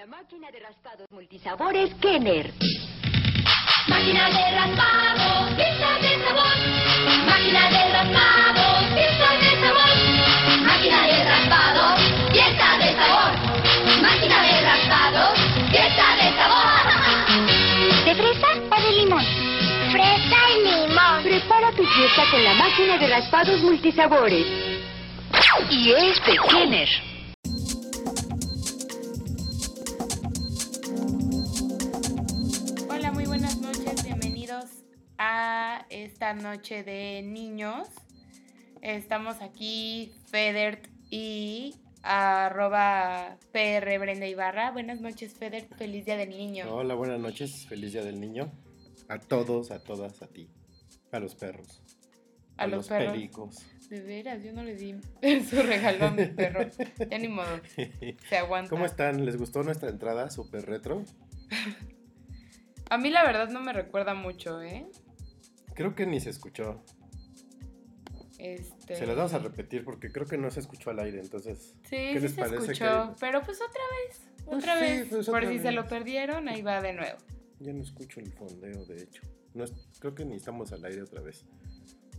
la máquina de raspados multisabores Kenner. Máquina de raspado, pizza de sabor. Máquina de raspado, pizza de sabor. Máquina de raspado, fiesta de sabor. Máquina de raspado, fiesta de sabor. ¿De fresa o de limón? Fresa y limón. Prepara tu fiesta con la máquina de raspados multisabores. Y es de Kenner. A esta noche de niños. Estamos aquí, Federt y arroba PR Brenda Ibarra. Buenas noches, Federt, feliz día del niño. Hola, buenas noches, feliz día del niño. A todos, a todas, a ti. A los perros. A los perros. pericos. De veras, yo no le di su regalo a mi perro. Ya ni modo, se aguanta. ¿Cómo están? ¿Les gustó nuestra entrada super retro? A mí la verdad no me recuerda mucho, ¿eh? Creo que ni se escuchó. Este... Se las vamos a repetir porque creo que no se escuchó al aire, entonces. Sí, ¿qué sí les se parece escuchó, que- pero pues otra vez, Pues otra sí, vez. pues Por si se lo perdieron, ahí va de nuevo. Ya no escucho el fondeo, de hecho. No creo que ni estamos al aire otra vez.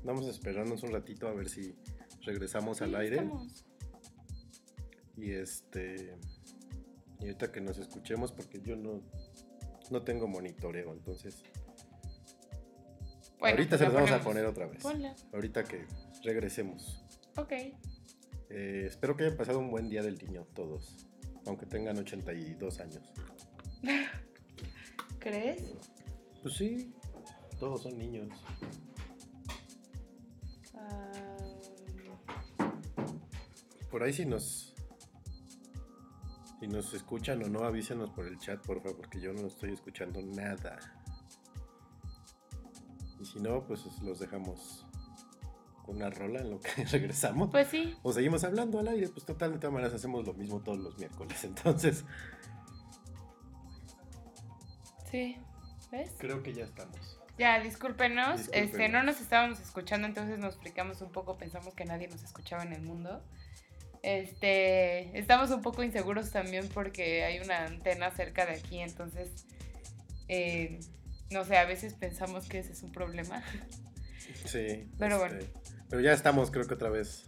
Vamos a esperarnos un ratito a ver si regresamos al aire. estamos. Y este. Y ahorita que nos escuchemos, porque yo no, no tengo monitoreo, entonces. Bueno, ahorita se la los vamos a poner otra vez. Ponla. Ahorita que regresemos. Ok. Eh, espero que hayan pasado un buen día del niño, todos. Aunque tengan 82 años. ¿Crees? Pues sí, todos son niños. Ah, Por ahí si nos. Si nos escuchan o no, avísenos por el chat, por favor, porque yo no estoy escuchando nada. Y si no, pues los dejamos con una rola en lo que regresamos. pues sí. O seguimos hablando al aire, pues total, de todas maneras hacemos lo mismo todos los miércoles. Entonces, Sí. ¿Ves? creo que ya estamos. Ya, discúlpenos. Este, no nos estábamos escuchando, entonces nos explicamos un poco. Pensamos que nadie nos escuchaba en el mundo. Este, estamos un poco inseguros también porque hay una antena cerca de aquí, entonces, eh, no sé, a veces pensamos que ese es un problema. Sí. Pero bueno. Pero ya estamos, creo que otra vez.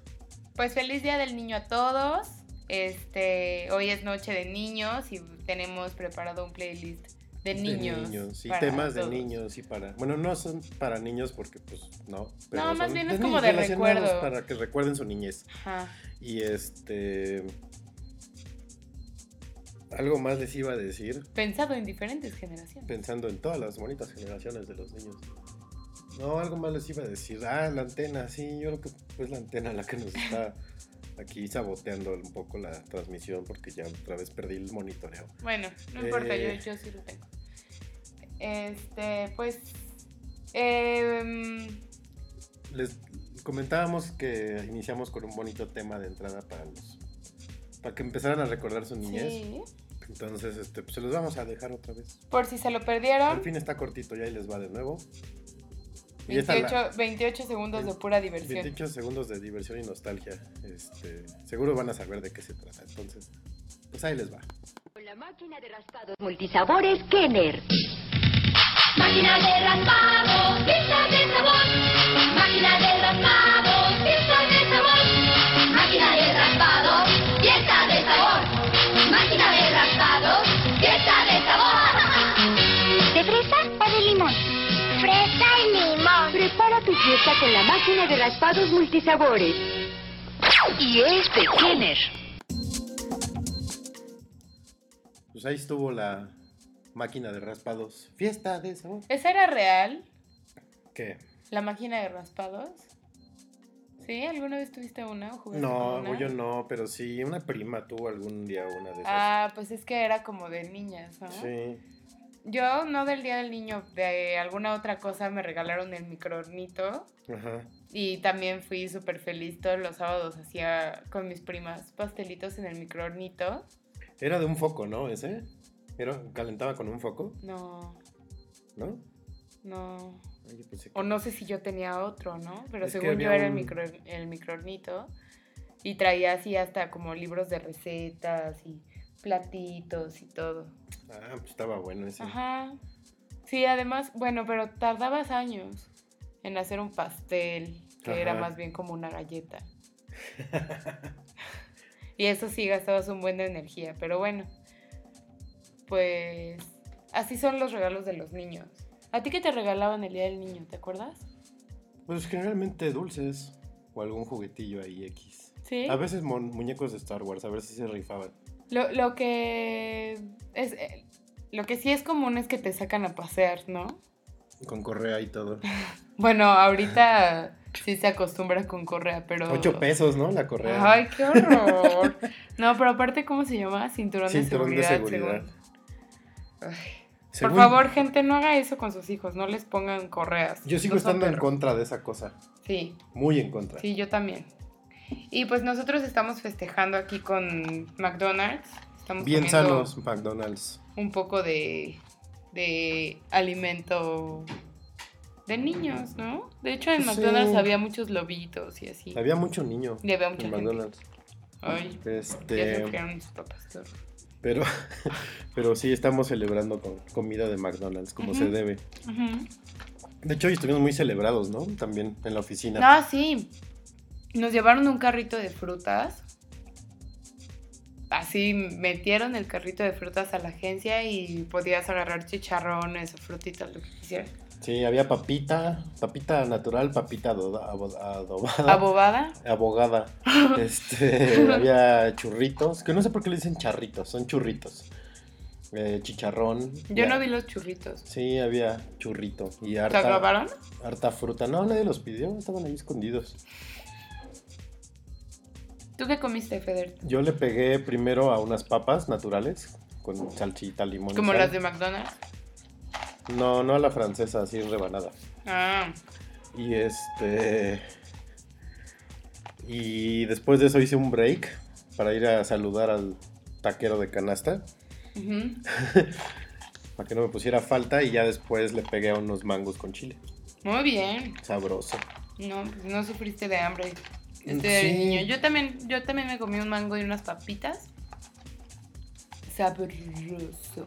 Pues feliz día del niño a todos. Este, hoy es noche de niños y tenemos preparado un playlist de niños. De niños, para temas de todos. niños y para. Bueno, no son para niños porque, pues, no. pero No, más bien es como de recuerdo. Para que recuerden su niñez. Ajá. Y este. Algo más les iba a decir, Pensado en diferentes generaciones. pensando en todas las bonitas generaciones de los niños. No, algo más les iba a decir. Ah, la antena, sí, yo creo que es la antena la que nos está aquí saboteando un poco la transmisión porque ya otra vez perdí el monitoreo. Bueno, no importa, Eh. yo, yo sí lo tengo. Este, pues. em, Les comentábamos que iniciamos con un bonito tema de entrada para los para que empezaran a recordar su niñez. sí. Entonces, este, pues se los vamos a dejar otra vez. Por si se lo Al perdieron, fin está cortito, ya ahí les va de nuevo. Y esta la- 28, 28 segundos de pura diversión. 28 segundos de diversión y nostalgia. Este, seguro van a saber de qué se trata. Entonces, pues ahí les va. Con la máquina de raspados multisabores Kenner. Máquina de raspado, pizza de sabor. Máquina de raspado, pizza de sabor. Máquina de raspado, fiesta de sabor. Máquina de raspado, fiesta de sabor. ¿De fresa o de limón? Fresa y limón. Prepara tu fiesta con la máquina de raspados multisabores. Y es de Kenner. Pues ahí estuvo la máquina de raspados. Fiesta de sabor. ¿Esa era real? ¿Qué? ¿La máquina de raspados? ¿Sí? ¿Alguna vez tuviste una o No, una? yo no, pero sí, una prima tuvo algún día una de esas. Ah, pues es que era como de niñas, ¿no? Sí. Yo, no del Día del Niño, de alguna otra cosa me regalaron el microornito Ajá. y también fui súper feliz todos los sábados hacía con mis primas pastelitos en el microornito. Era de un foco, ¿no? Ese. Era, calentaba con un foco, No, ¿no? no. Ay, yo pensé que- O no sé si yo tenía otro, ¿no? Pero Es según yo era el, micro, el microornito y traía así hasta como libros de recetas y platitos y todo. Ah, pues estaba bueno ese. Ajá. Sí, además, bueno, pero tardabas años en hacer un pastel, que era más bien como una galleta. y eso sí, gastabas un buen de energía, pero bueno. Pues así son los regalos de los niños. ¿A ti qué te regalaban el día del niño? ¿Te acuerdas? Pues generalmente dulces o algún juguetillo ahí X. Sí. A veces mon- muñecos de Star Wars, a ver si se rifaban. Lo, lo que es eh, lo que sí es común es que te sacan a pasear, ¿no? Con correa y todo. Bueno, ahorita sí se acostumbra con correa, pero. Ocho pesos, ¿no? La correa. Ay, qué horror. No, pero aparte, ¿cómo se llama? Cinturón, Cinturón de de seguridad. seguridad. según. Ay, Según- Por favor, gente, no haga eso con sus hijos. No les pongan correas. Yo sigo No estando en contra de esa cosa. Sí, Muy en contra. sí, yo también. Y pues nosotros estamos festejando aquí con McDonald's. Estamos Bien sanos, McDonald's. un poco de, de alimento de niños, ¿no? De hecho, en Sí. McDonald's había muchos lobitos y así. Había mucho niño Y había mucha en gente. McDonald's. Ay, ya se Este, mis papas. Pero, pero sí estamos celebrando con comida de McDonald's como se debe. De hecho, hoy estuvimos muy celebrados, ¿no? También en la oficina. Ah, sí. Nos llevaron un carrito de frutas. Así metieron el carrito de frutas a la agencia y podías agarrar chicharrones o frutitas, lo que quisieras. Sí, había papita, papita natural, papita adobada. Abobada. abogada. Este, había churritos, que no sé por qué le dicen charritos, son churritos. Eh, chicharrón. Yo ya. no vi los churritos. Sí, había churrito y ¿Se harta, acabaron? harta fruta. No, nadie los pidió, estaban ahí escondidos. ¿Tú qué comiste, Feder? Yo le pegué primero a unas papas naturales con salchita, limón. y Como sal. las de McDonald's. No, no a la francesa, así rebanada. Ah, Y este. Y después de eso hice un break para ir a saludar al taquero de canasta. ujú. Para que no me pusiera falta. Y ya después le pegué a unos mangos con chile. muy bien. Sabroso. No, pues no sufriste de hambre. Mm, Este sí. niño. Yo también, yo también me comí un mango y unas papitas. Sabroso.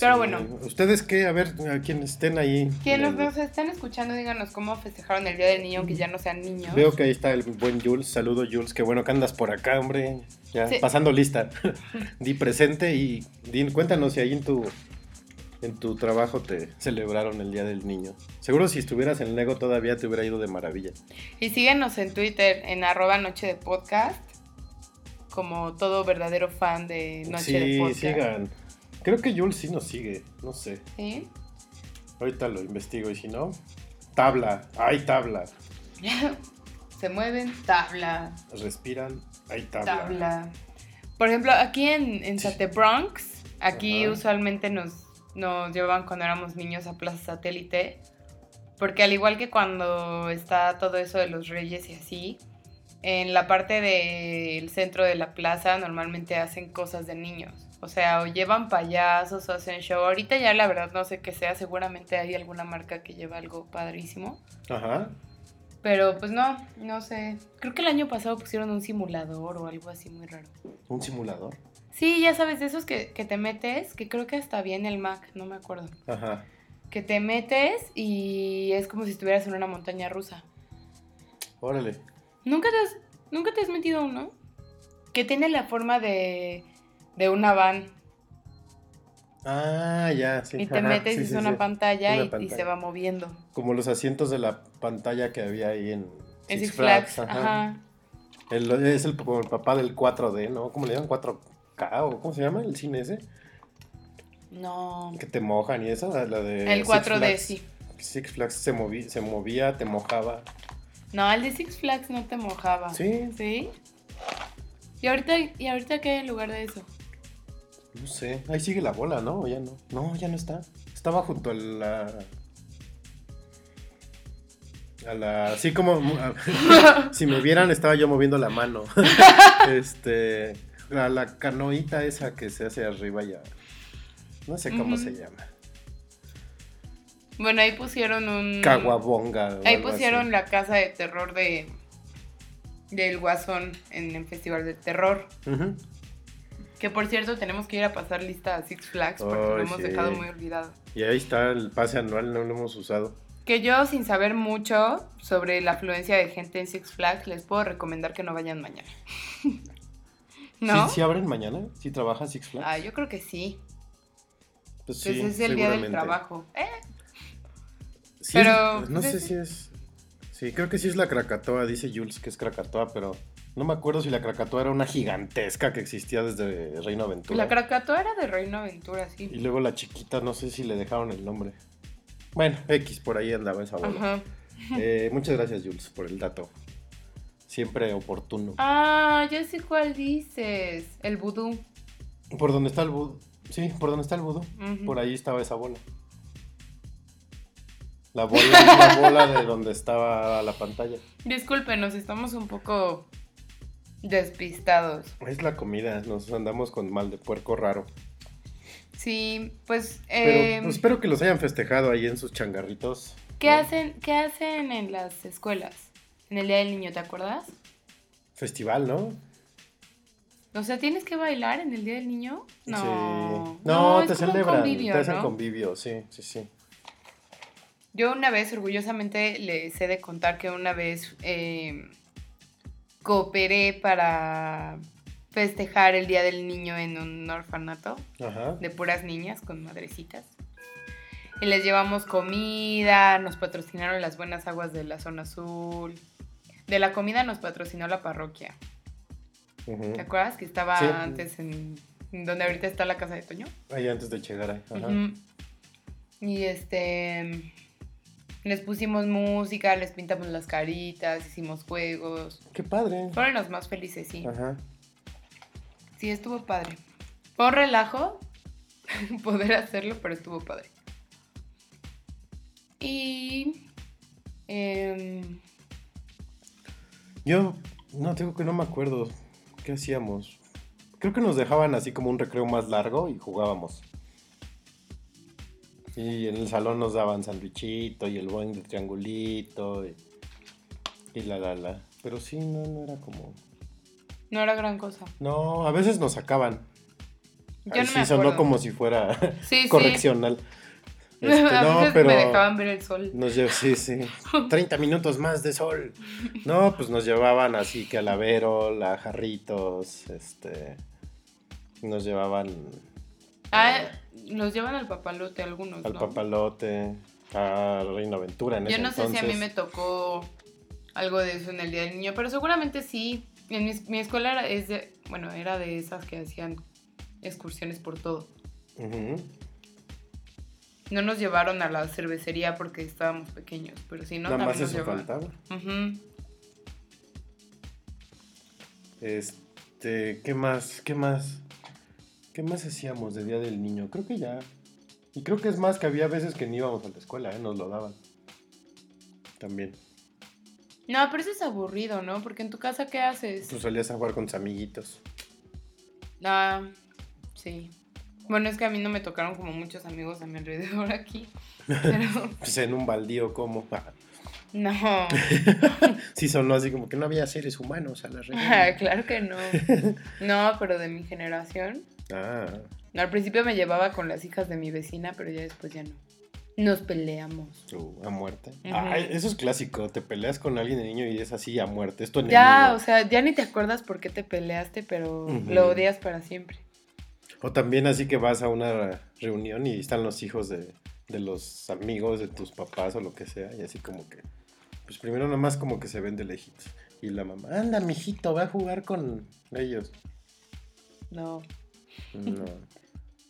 Pero Sí. bueno. ¿Ustedes qué? A ver, a quienes estén ahí. Quienes en nos el- están escuchando, díganos cómo festejaron el Día del Niño, aunque ya no sean niños. Veo que ahí está el buen Jules. Saludo, Jules. Qué bueno que andas por acá, hombre. Ya, Sí. pasando lista. di presente y di, cuéntanos si ahí en tu, en tu trabajo te celebraron el Día del Niño. Seguro si estuvieras en Lego todavía te hubiera ido de maravilla. Y síguenos en Twitter, en arroba noche de podcast, como todo verdadero fan de Noche sí, de Podcast. sigan. Creo que Jules sí nos sigue. No sé. ¿Sí? Ahorita lo investigo y si no, tabla. Hay tabla. Se mueven, tabla, Respiran. Hay tabla. tabla. Por ejemplo, aquí en, en Sate Bronx, aquí Ajá. usualmente nos, nos llevaban cuando éramos niños a Plaza Satélite, porque al igual que cuando está todo eso de los reyes y así, en la parte del centro de la plaza normalmente hacen cosas de niños. O sea, o llevan payasos o hacen show. Ahorita ya la verdad no sé qué sea, seguramente hay alguna marca que lleva algo padrísimo. Ajá. Pero pues no, no sé. Creo que el año pasado pusieron un simulador o algo así muy raro. Un simulador. Sí, ya sabes, de esos que, que te metes, que creo que hasta bien el Mac, no me acuerdo. Ajá. Que te metes y es como si estuvieras en una montaña rusa. Órale. ¿Nunca te has, nunca te has metido uno? Que tiene la forma de, de una van. Ah, ya, sí. y te metes sí, y es sí, una sí. pantalla, Una y- se va moviendo. Como los asientos de la pantalla que había ahí en En Six Flags, ajá. El- es el, como el papá del 4D, ¿no? ¿Cómo le llaman? 4K o ¿cómo se llama el cine ese? No. Que te mojan y eso, la de El Six 4D, Flags. sí. Six Flags se, movi- se movía, te mojaba. No, el de Six Flags no te mojaba. Sí. ¿Sí? ¿Y ahorita, ¿Y ahorita qué hay en lugar de eso? No sé, ahí sigue la bola, ¿no? ¿O ya no? No, ya no está. Estaba junto a la... A la... Así como... a- si me vieran, estaba yo moviendo la mano. este... La, la canoita esa que se hace arriba ya... No sé cómo se llama. Bueno, ahí pusieron un... Caguabonga. Ahí pusieron así. la casa de terror de del Guasón en el Festival de Terror. Ujú. Que por cierto, tenemos que ir a pasar lista a Six Flags porque lo hemos sí. dejado muy olvidado. Y ahí está el pase anual, no lo hemos usado. Que yo, sin saber mucho sobre la afluencia de gente en Six Flags, les puedo recomendar que no vayan mañana. ¿No? ¿Sí, sí abren mañana? ¿Sí trabaja Six Flags? Ah, yo creo que sí. pues Pues sí, es el día del trabajo. Eh, Sí Pero, es- no pues, sé si es. Sí, creo que sí es la Krakatoa, dice Jules que es Krakatoa, pero no me acuerdo si la Krakatoa era una gigantesca que existía desde Reino Aventura. la Krakatoa era de Reino Aventura, Y sí. luego la chiquita, no sé si le dejaron el nombre. Bueno, X, por ahí andaba esa bola. Ajá. Eh, muchas gracias, Jules, por el dato. Siempre oportuno. Ah, ya sé cuál dices. El vudú. Por donde está el budo. Sí, por donde está el. Ujú. Por ahí estaba esa bola. La bola, la bola de donde estaba la pantalla. Discúlpenos, estamos un poco despistados. Es la comida, nos andamos con mal de puerco raro. Sí, pues, Pero pues, espero que los hayan festejado ahí en sus changarritos. ¿qué, ¿no? hacen, ¿qué hacen en las escuelas? En el Día del Niño, ¿te acuerdas? Festival, ¿no? O sea, ¿tienes que bailar en el Día del Niño? No. Sí. No, te es como un celebran. convivio, te hacen ¿no? convivio, sí, sí, sí. Yo una vez, orgullosamente, les he de contar que una vez eh, cooperé para festejar el Día del Niño en un orfanato Ajá. de puras niñas con madrecitas. Y les llevamos comida, nos patrocinaron las buenas aguas de la zona azul. De la comida nos patrocinó la parroquia. ¿Te acuerdas que estaba Sí. antes en en donde ahorita está la casa de Toño? Ahí antes de llegar ahí. Ajá. Y este. Les pusimos música, les pintamos las caritas, hicimos juegos. Qué padre. Fueron los más felices, sí. Ajá. Sí, estuvo padre. Fue un relajo poder hacerlo, pero estuvo padre. Y. em, Yo no tengo que no me acuerdo qué hacíamos. Creo que nos dejaban así como un recreo más largo y jugábamos. Y en el salón nos daban sandwichito y el buen de triangulito y, y la la la. Pero sí, no, no era como. no era gran cosa. No, a veces nos sacaban. Yo Ahí no sí me sonó como si fuera Sí, sí. correccional. Este, a no, pero me dejaban ver el sol. nos sí, sí. 30 minutos más de sol. No, pues nos llevaban así que a la Vero, la Jarritos, este nos llevaban Ah, los llevan al papalote algunos, al ¿no? papalote, a Reina Aventura en Yo ese no sé si a mí me tocó algo de eso en el Día del Niño, pero seguramente sí. En mi, mi escuela era, es de, bueno, era de esas que hacían excursiones por todo. No nos llevaron a la cervecería porque estábamos pequeños, pero sí, ¿no? Nada más También nos eso. Este, ¿qué más? ¿Qué más? ¿Qué más hacíamos de Día del Niño? Creo que ya. Y creo que es más que había veces que ni íbamos a la escuela, ¿eh? Nos lo daban. También. No, pero eso es aburrido, ¿no? Porque en tu casa, ¿qué haces? Tú salías a jugar con tus amiguitos. Ah, sí. Bueno, es que a mí no me tocaron como muchos amigos a mi alrededor aquí. Pero, Pues en un baldío como. no. Sí sonó así como que no había seres humanos a la Ah, red. claro que no. No, pero de mi generación. Ah, al principio me llevaba con las hijas de mi vecina, pero ya después ya no. Nos peleamos. uh, a muerte. Ay, eso es clásico. Te peleas con alguien de niño y es así a muerte. Es tu Ya, o sea, ya ni te acuerdas por qué te peleaste, pero lo odias para siempre. O también así que vas a una reunión y están los hijos de, de los amigos de tus papás o lo que sea. Y así como que. Pues primero nomás como que se ven de lejitos. Y la mamá, anda, mijito, va a jugar con ellos. No. No.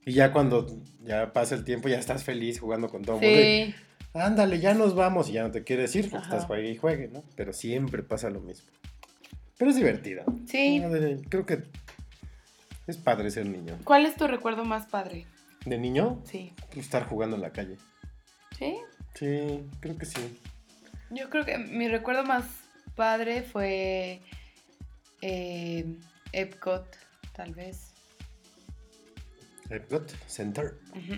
Y ya cuando ya pasa el tiempo, ya estás feliz jugando con todo el mundo. y, Sí. Ándale, ya nos vamos y ya no te quieres ir porque Ajá. estás juegue y juegue, ¿no? Pero siempre pasa lo mismo. Pero es divertido. Sí. Creo que es padre ser niño. ¿Cuál es tu recuerdo más padre? De niño, Sí. estar jugando en la calle. ¿Sí? Sí, creo que sí. Yo creo que mi recuerdo más padre fue eh, Epcot, tal vez. Epcot Center. Ujú.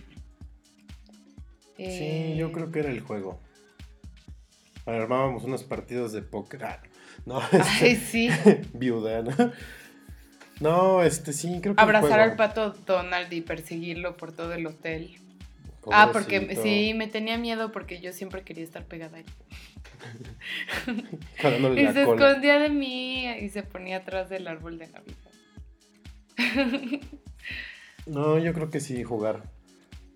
Sí, Eh, yo creo que era el juego. Armábamos unos partidos de póker. Ah, no, Ay, este, sí. viuda, ¿no? No, este sí, creo que. Abrazar al pato Donald y perseguirlo por todo el hotel. Ah, porque sí, me tenía miedo porque yo siempre quería estar pegada a él. Y la se cola. escondía de mí y se ponía atrás del árbol de Navidad. No, yo creo que sí, jugar.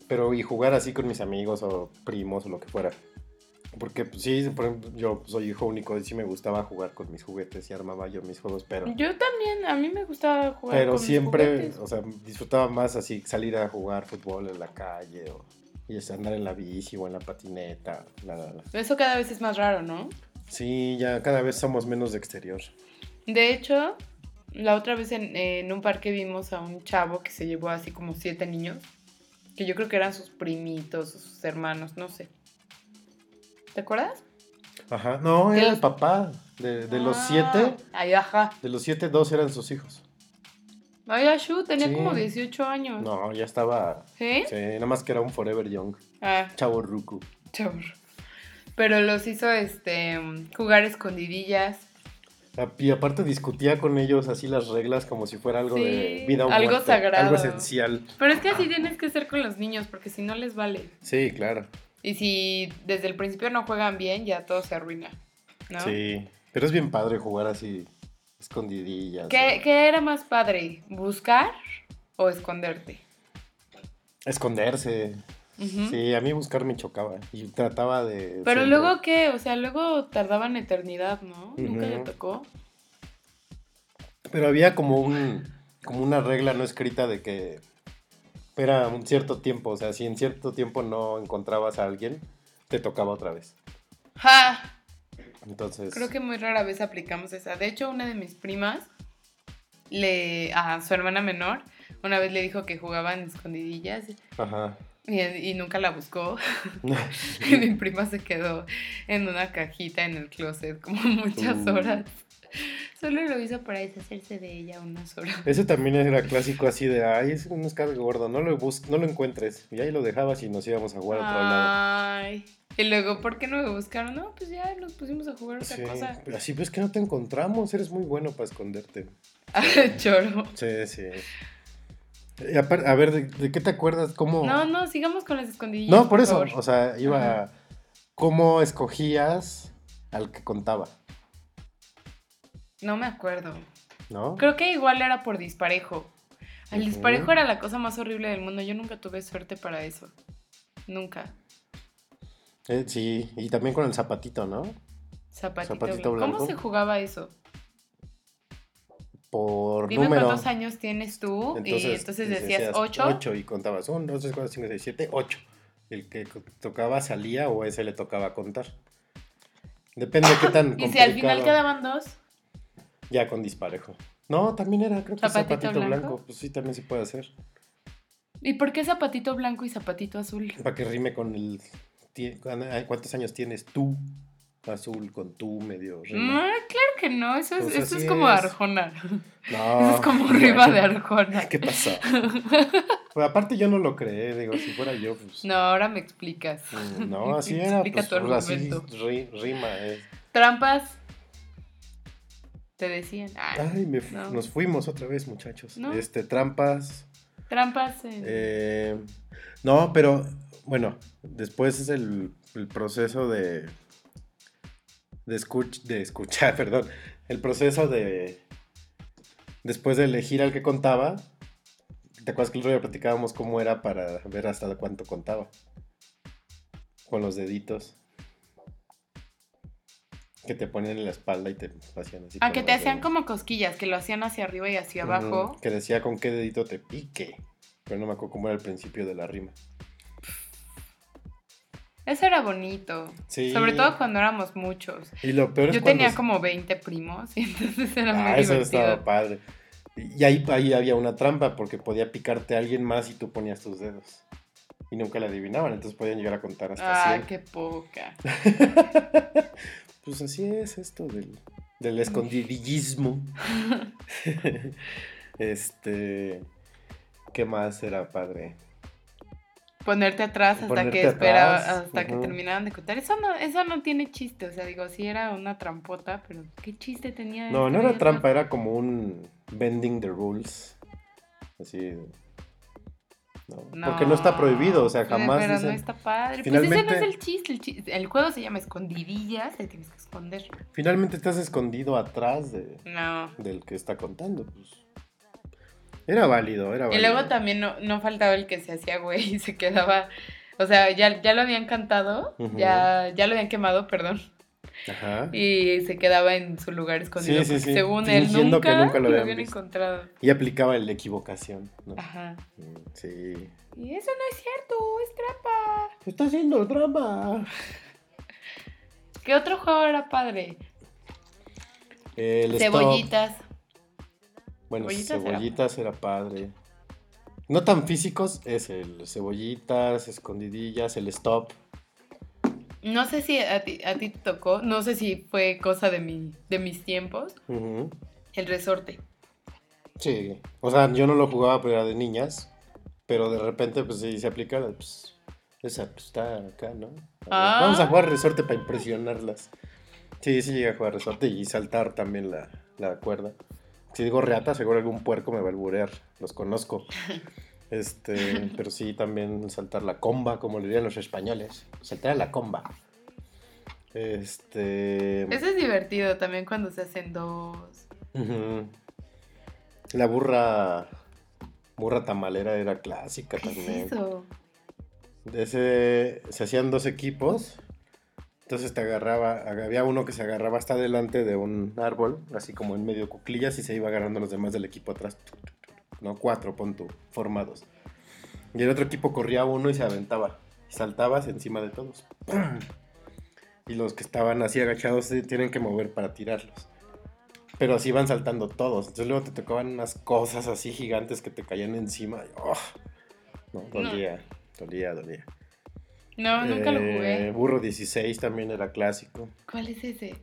Pero y jugar así con mis amigos o primos o lo que fuera. Porque pues, sí, por ejemplo, yo soy hijo único y sí me gustaba jugar con mis juguetes y armaba yo mis juegos, pero... Yo también, a mí me gustaba jugar Pero con mis siempre, o sea, disfrutaba más así salir a jugar fútbol en la calle o y es andar en la bici o en la patineta. la, la, la. Eso cada vez es más raro, ¿no? Sí, ya cada vez somos menos de exterior. De hecho, la otra vez en, en un parque vimos a un chavo que se llevó así como siete niños, que yo creo que eran sus primitos, o sus hermanos, no sé. ¿Te acuerdas? Ajá, no, era los- el papá. De, de los Ah, siete, Ay, ajá. de los siete, dos eran sus hijos. Ay, Ashu tenía Sí. como 18 años. No, ya estaba. ¿Sí? Sí, nada más que era un Forever Young. Ah, Chavo Ruku. chorro. Pero los hizo este jugar escondidillas. Y aparte discutía con ellos así las reglas como si fuera algo de vida o algo muerte, sagrado. Algo esencial. Pero es que así tienes que ser con los niños, porque si no les vale. Sí, claro. Y si desde el principio no juegan bien, ya todo se arruina. ¿no? Sí. Pero es bien padre jugar así escondidillas. ¿Qué, o- qué era más padre? ¿Buscar o esconderte? Esconderse. Sí, a mí buscar me chocaba. Y trataba de. Pero siempre- luego qué, o sea, luego tardaban eternidad, ¿no? Nunca le tocó. Pero había como un. como una regla no escrita de que era un cierto tiempo. O sea, si en cierto tiempo no encontrabas a alguien, te tocaba otra vez. ¡Ja! Entonces. Creo que muy rara vez aplicamos esa. De hecho, una de mis primas, le, a su hermana menor, una vez le dijo que jugaban escondidillas Ajá. Y, y nunca la buscó. y mi prima se quedó en una cajita en el closet como muchas Uh. horas. Solo lo hizo para deshacerse de ella unas horas. Ese también era clásico así de, ay, es un escado gordo, no lo, bus no lo encuentres. Y ahí lo dejabas y nos íbamos a jugar a otro lado. Ay. Y luego, ¿por qué no me buscaron? No, pues ya nos pusimos a jugar otra Sí, cosa. pero así pues que no te encontramos, eres muy bueno para esconderte. Choro. Sí, sí. A ver, ¿de, de qué te acuerdas? ¿Cómo? No, no, sigamos con las escondidillas. No, por eso, favor. o sea, iba... Ajá. ¿Cómo escogías al que contaba? No me acuerdo. ¿No? Creo que igual era por disparejo. El disparejo era la cosa más horrible del mundo. Yo nunca tuve suerte para eso. Nunca. Eh, sí, y también con el zapatito, ¿no? Zapatito, Zapatito blanco. ¿Cómo se jugaba eso? Por Dime número. cuántos años tienes tú y entonces decías 8. 8 y contabas 1, 2, 3, 4, 5, 6, 7, 8. El que tocaba salía o ese le tocaba contar. Depende de qué tan Y si al final complicado. quedaban dos, Ya con disparejo. No, también era, creo que ¿Zapatito zapatito, blanco? blanco. Pues sí, también se puede hacer. ¿y por qué zapatito blanco y zapatito azul? Para que rime con el... ay, ¿Cuántos años tienes tú? Azul con tú, medio No, claro que no, eso es, Pues eso es como es. Arjona. No. Eso es como rima de Arjona. ¿Qué pasó? Pues aparte yo no lo creé, digo, si fuera yo, pues... No, ahora me explicas. Mm, No, así era, Explica pues, tu pues, así ri- rima. eh. Trampas. Te decían. Ay, me- no. nos fuimos otra vez, muchachos. No. Este, trampas. Trampas. en- eh, no, pero bueno, después es el, el proceso de de, escuch- de escuchar, perdón, el proceso de después de elegir al que contaba. ¿Te acuerdas que el otro día platicábamos cómo era para ver hasta cuánto contaba? Con los deditos. Que te ponían en la espalda y te hacían así. Ah, que te hacían como cosquillas, que lo hacían hacia arriba y hacia abajo. Que decía con qué dedito te pique. Pero no me acuerdo cómo era el principio de la rima. Eso era bonito. Sí. Sobre todo cuando éramos muchos. Y lo peor es Yo tenía como 20 primos y entonces era muy Ah, eso divertido. estaba padre. Y ahí, ahí había una trampa porque podía picarte a alguien más y tú ponías tus dedos. Y nunca la adivinaban, entonces podían llegar a contar hasta Ah, 100. qué poca. Pues así es esto del, del escondidillismo. este. ¿Qué más era padre? Ponerte atrás hasta Ponerte que espera, atrás, hasta que ujú. terminaran de contar. Eso no, eso no tiene chiste, o sea, digo, sí era una trampota, pero ¿qué chiste tenía? No, no era trampa, era como un bending the rules. Así. No, porque no está prohibido, o sea, jamás Pero no está padre. Pues ese no es Finalmente- el chiste, el chiste. El juego se llama escondidillas, te tienes que esconder. Finalmente estás escondido atrás de, No. del que está contando. Pues. Era válido, era Y válido. luego también no, no faltaba el que se hacía güey y se quedaba. O sea, ya, ya lo habían cantado, ya, ya lo habían quemado, perdón. Ajá. Y se quedaba en su lugar escondido. Sí, sí, porque sí, Según él que nunca, lo lo habían visto. encontrado. Y aplicaba el de equivocación. ¿no? Ajá. Mm, Sí. Y eso no es cierto, es trampa. Está haciendo drama. ¿Qué otro juego era padre? El stop. Bueno, Cebollitas era- cebollitas era... padre. No tan físicos, es el cebollitas, escondidillas, el stop. No sé si a ti, a ti te tocó, no sé si fue cosa de, mi, de mis tiempos, el resorte. Sí. O sea, yo no lo jugaba, pero era de niñas. Pero de repente, pues sí, se aplica. Pues, esa pues, está acá, ¿no? Ah. Vamos a jugar resorte para impresionarlas. Sí, sí, llega a jugar resorte y saltar también la, la cuerda. Si digo reata, seguro algún puerco me va a alburear. Los conozco. Este, pero sí, también saltar la comba, como le dirían los españoles. Saltar a la comba. Este. Eso es divertido también cuando se hacen dos. La burra. Burra tamalera era clásica ¿Qué también. es eso? De ese, se hacían dos equipos. Entonces te agarraba, había uno que se agarraba hasta adelante de un árbol, así como en medio cuclillas, y se iba agarrando los demás del equipo atrás. No, cuatro, pon tú, formados. Y el otro equipo corría uno y se aventaba. Y saltabas encima de todos. ¡Pum! Y los que estaban así agachados se tienen que mover para tirarlos. Pero así van saltando todos. Entonces luego te tocaban unas cosas así gigantes que te caían encima. y, ¡oh! No, dolía, dolía, dolía. No, nunca lo Eh, jugué. Burro 16 también era clásico. ¿Cuál es ese?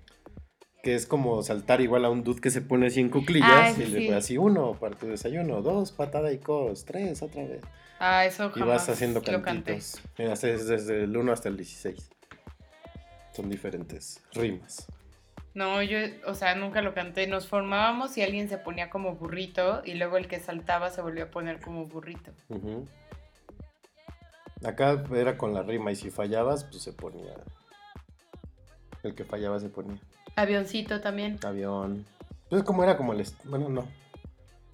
Que es como saltar igual a un dude que se pone así en Ah, cuclillas ese y le sí. fue así uno para tu desayuno, dos, patada y cos, tres, otra vez. Ah, eso Y jamás vas haciendo cantitos. Mira, es desde el 1 hasta el 16. Son diferentes rimas. No, yo, o sea, nunca lo canté. Nos formábamos y alguien se ponía como burrito y luego el que saltaba se volvió a poner como burrito. Ujú. Acá era con la rima y si fallabas, pues se ponía. El que fallaba se ponía. Avioncito también. Avión. Entonces, como era como el. Bueno, no.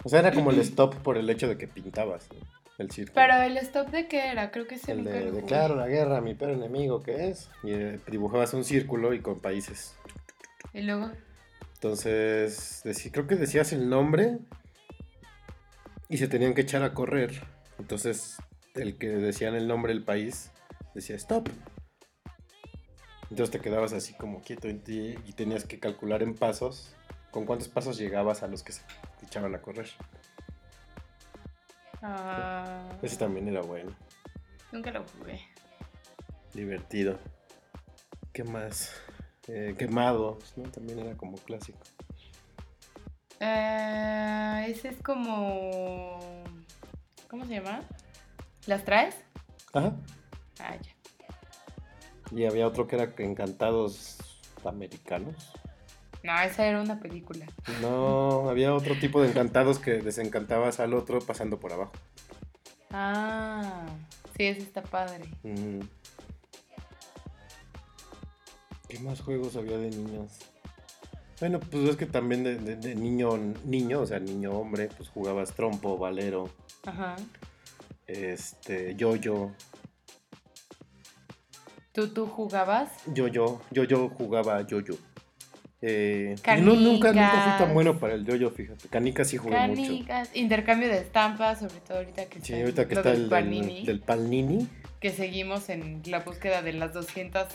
O sea, era como el stop por el hecho de que pintabas ¿no? el círculo. Pero el stop de qué era? Creo que ese el de declaro la guerra mi peor enemigo, ¿qué es? Y eh, dibujabas un círculo y con países. Y luego, Entonces, creo que decías el nombre y se tenían que echar a correr. Entonces, el que decían el nombre del país decía stop. Entonces te quedabas así como quieto en ti y tenías que calcular en pasos con cuántos pasos llegabas a los que se echaban a correr. ah, Ese también era bueno, nunca lo jugué. divertido. ¿Qué más? Eh, quemado, ¿no? También era como clásico. Ah, ese es como... ¿Cómo se llama? ¿Las traes? Ajá. Ah, ya. Y había otro que era Encantados Americanos. No, esa era una película. No, había otro tipo de encantados que desencantabas al otro pasando por abajo. Ah, sí, ese está padre. Mm. ¿Qué más juegos había de niños? Bueno, pues es que también de, de- de niño, niño, o sea, niño hombre, pues jugabas trompo, valero, Ajá. Este, yo-yo. ¿Tú, tú jugabas? Yo-yo, yo-yo jugaba yo-yo. Eh, y no, nunca, nunca fui tan bueno para el yo-yo, fíjate. Canicas sí jugué mucho. Canicas, intercambio de estampas, sobre todo ahorita que Sí, está ahorita que está del el Panini, del, Panini. que seguimos en la búsqueda de las 200.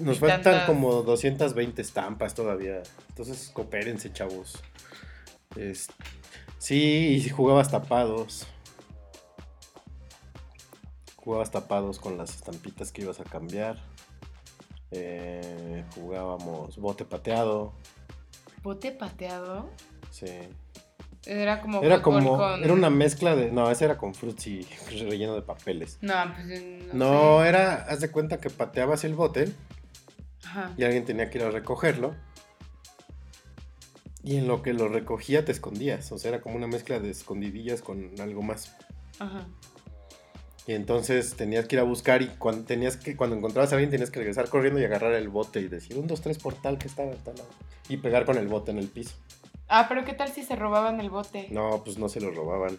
Nos faltan tantas- como 220 estampas todavía. Entonces, coopérense, chavos. Es- Sí, y jugabas tapados. Jugabas tapados con las estampitas que ibas a cambiar. Eh, jugábamos bote pateado. ¿Bote pateado? Sí. Era como. Era como, con- era una mezcla de, no, ese era con fruits y relleno de papeles. No, pues. No. No, sé. era, haz de cuenta que pateabas el bote Ajá. y alguien tenía que ir a recogerlo. Y en lo que lo recogía te escondías, o sea, era como una mezcla de escondidillas con algo más. Ajá. Y entonces tenías que ir a buscar y cuando, tenías que, cuando encontrabas a alguien tenías que regresar corriendo y agarrar el bote y decir un, dos, tres por tal que estaba tal lado. Y pegar con el bote en el piso. Ah, pero ¿qué tal si se robaban el bote? No, pues no se lo robaban.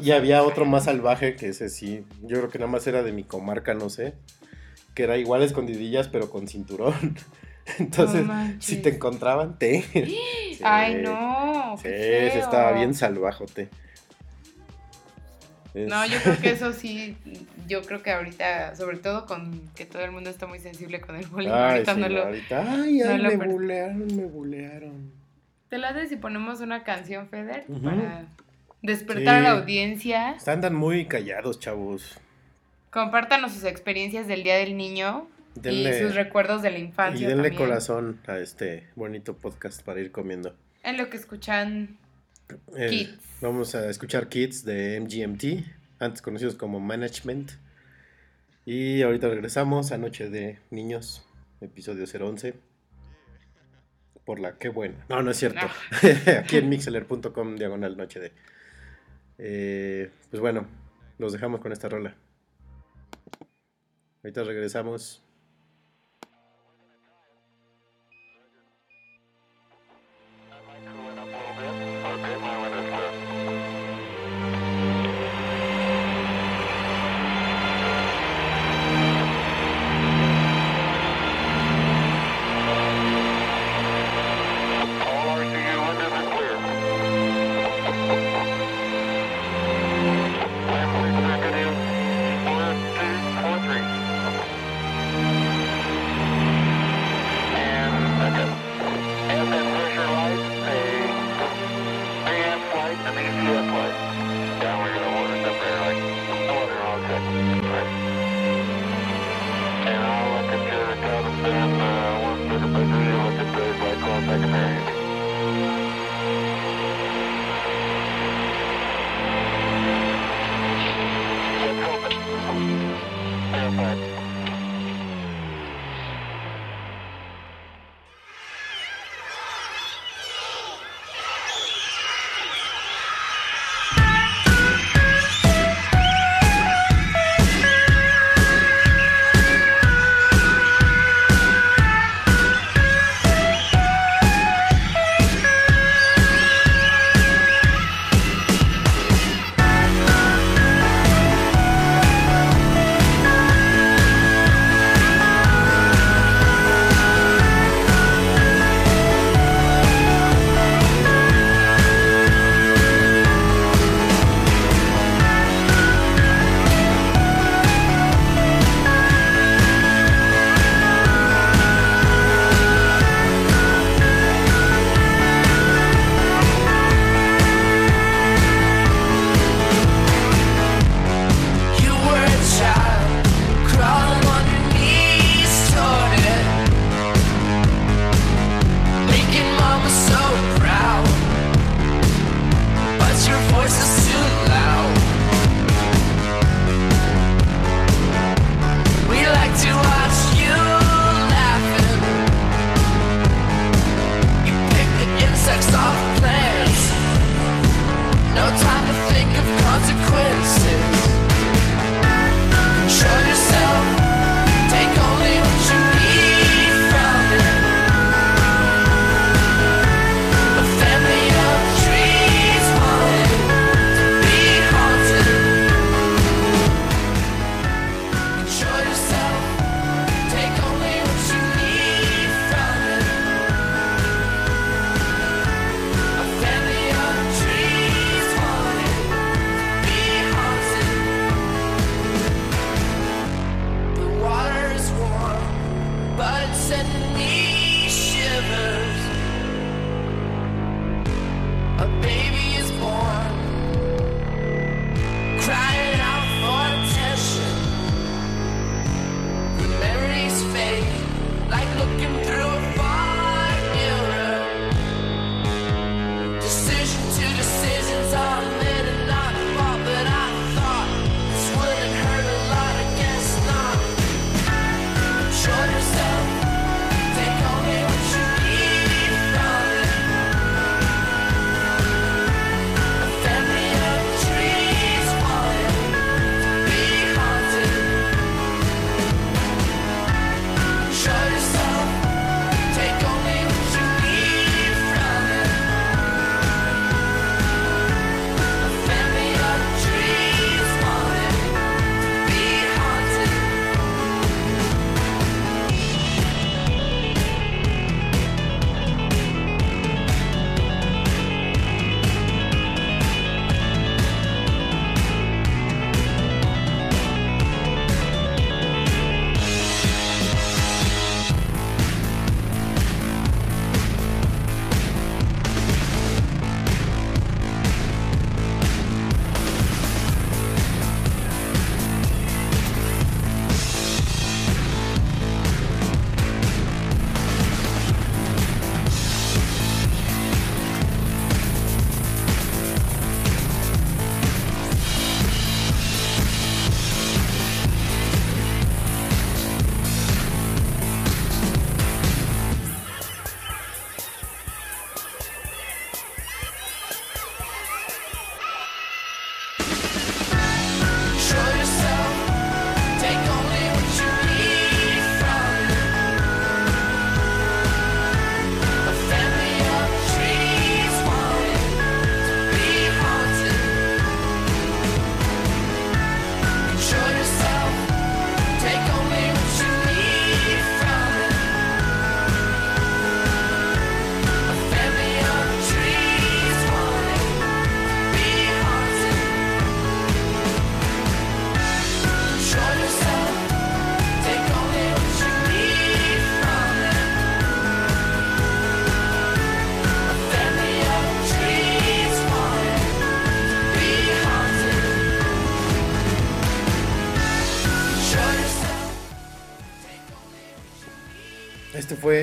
Y, había otro más salvaje que ese sí. Yo creo que nada más era de mi comarca, no sé. Que era igual escondidillas, pero con cinturón. Entonces, No si te encontraban, te. Sí. Ay, no. Sí, ese estaba bien salvajote. Es- No, yo creo que eso sí, yo creo que ahorita, sobre todo con que todo el mundo está muy sensible con el bullying, Ay, ahorita sí, no lo... ahorita. Ay, ay, lo me per- bulearon, me bulearon. ¿Te late si ponemos una canción, Feder? Para despertar a la audiencia. Andan muy callados, chavos. Compártanos sus experiencias del Día del Niño Denle- y sus recuerdos de la Y infancia denle también. corazón a este bonito podcast para ir comiendo. En lo que escuchan Kids. Vamos a escuchar Kids de MGMT, antes conocidos como Management. Y ahorita regresamos a Noche de Niños, episodio 011. Por la que buena. No, no es cierto. Aquí en mixeler.com, diagonal Noche de. Eh, pues bueno, los dejamos con esta rola. Ahorita regresamos.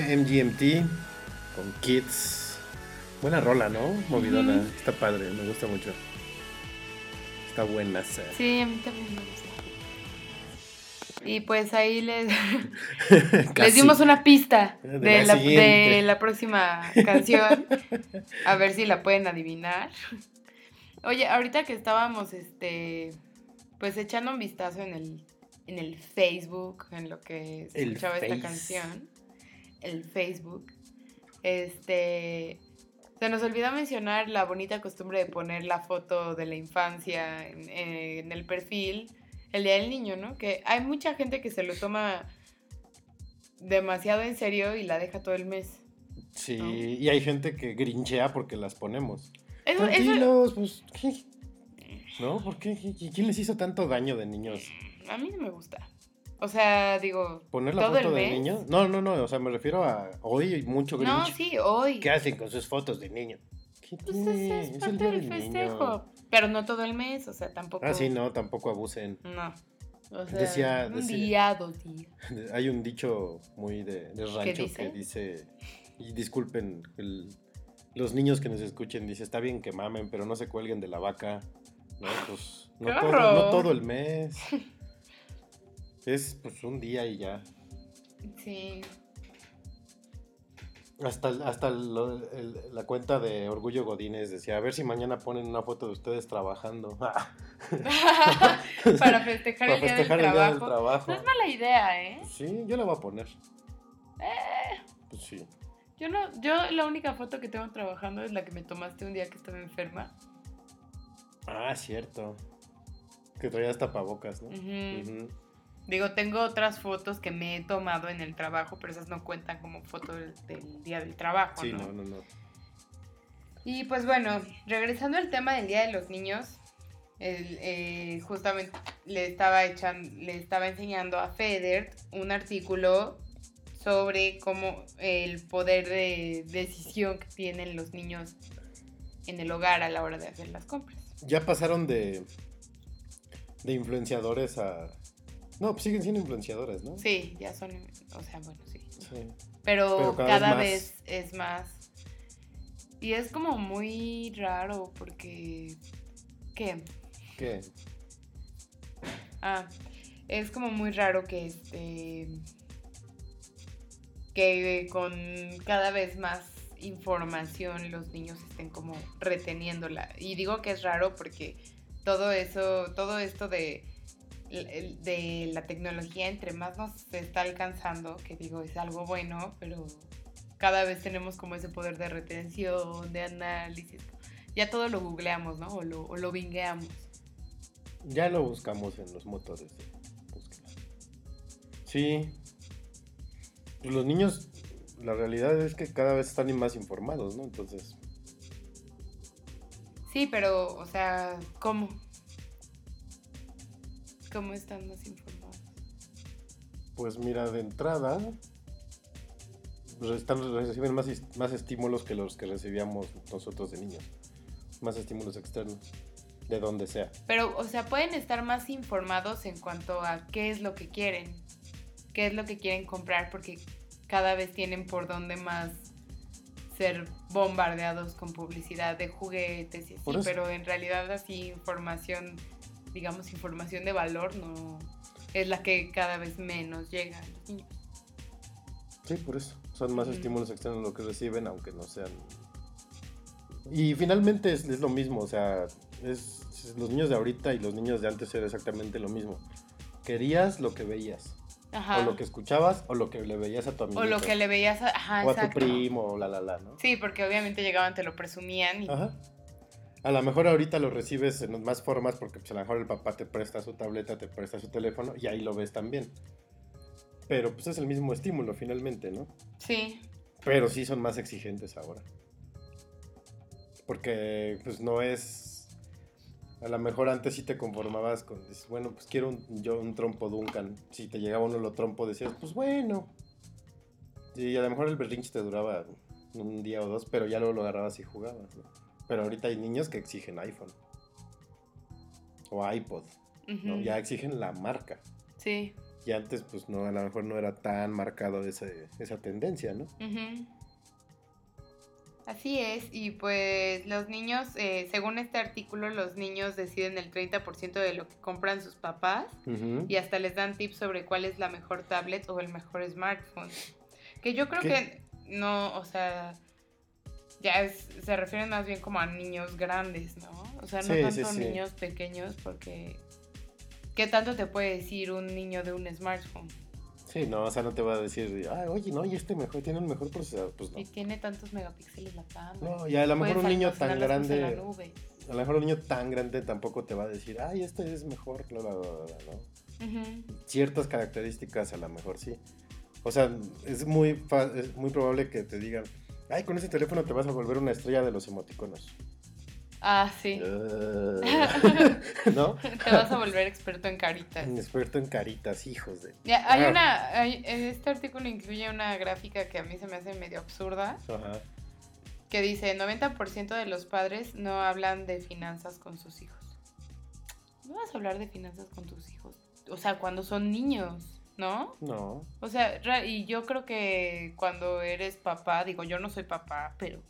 Fue MGMT con Kids. Buena rola, ¿no? Movidona. Está padre, me gusta mucho. Está buena. Sí, a mí también me gusta. Y pues ahí les, les dimos una pista De de, la de la próxima canción. A ver si la pueden adivinar. Oye, ahorita que estábamos, este, pues echando un vistazo en el, en el Facebook, en lo que escuchaba esta canción, el Facebook, este, se nos olvidó mencionar la bonita costumbre de poner la foto de la infancia en, en el perfil el día del niño, ¿no? Que hay mucha gente que se lo toma demasiado en serio y la deja todo el mes. Sí, ¿no? y hay gente que grinchea porque las ponemos. Eso, eso- Tranquilos, pues. ¿qué? ¿No? ¿Por qué? ¿Qui- ¿Quién les hizo tanto daño de niños? a mí no me gusta. O sea, digo, ¿Poner la todo foto el de mes. niño? No, no, no, o sea, me refiero a hoy mucho No, grinch. sí, hoy. ¿Qué hacen con sus fotos de niño? ¿Qué Pues tiene? ese es Es parte del del niño. festejo. Pero no todo el mes, o sea, tampoco. Ah, sí, no, tampoco abusen. No. O sea, Decía- un decía- día, dos días. Hay un dicho muy de, de rancho dice? que dice, y disculpen el- los niños que nos escuchen, dice, está bien que mamen, pero no se cuelguen de la vaca. No, pues no, ¡Qué todo, no todo el mes. Es pues un día y ya. Sí. Hasta, hasta el- la cuenta de Orgullo Godínez decía, a ver si mañana ponen una foto de ustedes trabajando. Para festejar, Para el, día del el día del trabajo. No es mala idea, ¿eh? Sí, yo la voy a poner. Pues sí. Yo no, yo la única foto que tengo trabajando es la que me tomaste un día que estaba enferma. Ah, cierto. Que traías tapabocas, ¿no? Ujú. Digo, tengo otras fotos que me he tomado en el trabajo, pero esas no cuentan como foto del, del día del trabajo, Sí, ¿no? no, no, no. Y pues bueno, regresando al tema del Día de los Niños, el, eh, justamente le estaba, echan- le estaba enseñando a Feder un artículo sobre cómo el poder de decisión que tienen los niños en el hogar a la hora de hacer las compras. Ya pasaron de, de influenciadores a... No, pues siguen siendo influenciadores, ¿no? Sí, ya son, o sea, bueno, sí. Sí. Pero, Pero cada cada, vez vez, es más. Y es como muy raro porque... ¿Qué? ¿Qué? Ah, es como muy raro que este que con cada vez más información los niños estén como reteniéndola. Y digo que es raro porque todo eso, todo esto de, de la tecnología, entre más nos está alcanzando, que digo es algo bueno, pero cada vez tenemos como ese poder de retención, de análisis. Ya todo lo googleamos, ¿no? O lo, o lo bingueamos. Ya lo buscamos en los motores de búsqueda. Sí. Pues los niños, la realidad es que cada vez están más informados, ¿no? Entonces, Sí, pero, o sea, ¿cómo? ¿Cómo están más informados? pues mira, de entrada, están, reciben más, más estímulos que los que recibíamos nosotros de niños. Más estímulos externos, de donde sea. Pero, o sea, pueden estar más informados en cuanto a qué es lo que quieren, qué es lo que quieren comprar, porque cada vez tienen por dónde más ser bombardeados con publicidad de juguetes y así, pero en realidad así información, digamos, información de valor no es la que cada vez menos llega a los niños. Sí, por eso. Son más Ujú. estímulos externos lo que reciben, aunque no sean. Y finalmente es, es lo mismo, o sea, es, es- los niños de ahorita y los niños de antes era exactamente lo mismo. Querías lo que veías, Ajá. o lo que escuchabas, o lo que le veías a tu amigo. O lo que le veías a, ajá, o a tu primo, o la la la, ¿no? Sí, porque obviamente llegaban, te lo presumían y Ajá. A lo mejor ahorita lo recibes en más formas porque pues, a lo mejor el papá te presta su tableta, te presta su teléfono y ahí lo ves también. Pero pues es el mismo estímulo finalmente, ¿no? sí, Pero sí son más exigentes ahora. Porque pues no es... A lo mejor antes sí te conformabas con, dices, bueno, pues quiero un, yo un trompo Duncan. Si te llegaba uno lo trompo, decías, pues bueno. Y a lo mejor el berrinche te duraba un día o dos, pero ya luego lo agarrabas y jugabas, ¿no? Pero ahorita hay niños que exigen iPhone. O iPod, ¿no? Ya exigen la marca. sí. Y antes, pues no, a lo mejor no era tan marcado ese- esa tendencia, ¿no? Así es, y pues los niños, eh, según este artículo, los niños deciden el 30% de lo que compran sus papás y hasta les dan tips sobre cuál es la mejor tablet o el mejor smartphone. Que yo creo ¿Qué? que no, o sea, ya es- se refieren más bien como a niños grandes, ¿no? O sea, no Sí, tanto sí, sí. niños pequeños porque... ¿Qué tanto te puede decir un niño de un smartphone? Sí, no, o sea, no te va a decir, ay, oye, no, y este mejor, tiene un mejor procesador. Pues no. Y tiene tantos megapíxeles la cámara. No, y a lo mejor un niño tan grande, a lo mejor un niño tan grande tampoco te va a decir, ay, este es mejor, bla, bla, bla, bla, ¿no? Ujú. Ciertas características a lo mejor sí. O sea, es muy, es muy probable que te digan, ay, con ese teléfono te vas a volver una estrella de los emoticonos. Ah, sí. Eh, ¿No? Te vas a volver experto en caritas. Experto en caritas, hijos de... Ya, hay Ah. una, hay- este artículo incluye una gráfica que a mí se me hace medio absurda, Ajá. que dice 90% de los padres no hablan de finanzas con sus hijos. No vas a hablar de finanzas con tus hijos. O sea, cuando son niños, ¿no? No. O sea, y yo creo que cuando eres papá, digo, yo no soy papá, pero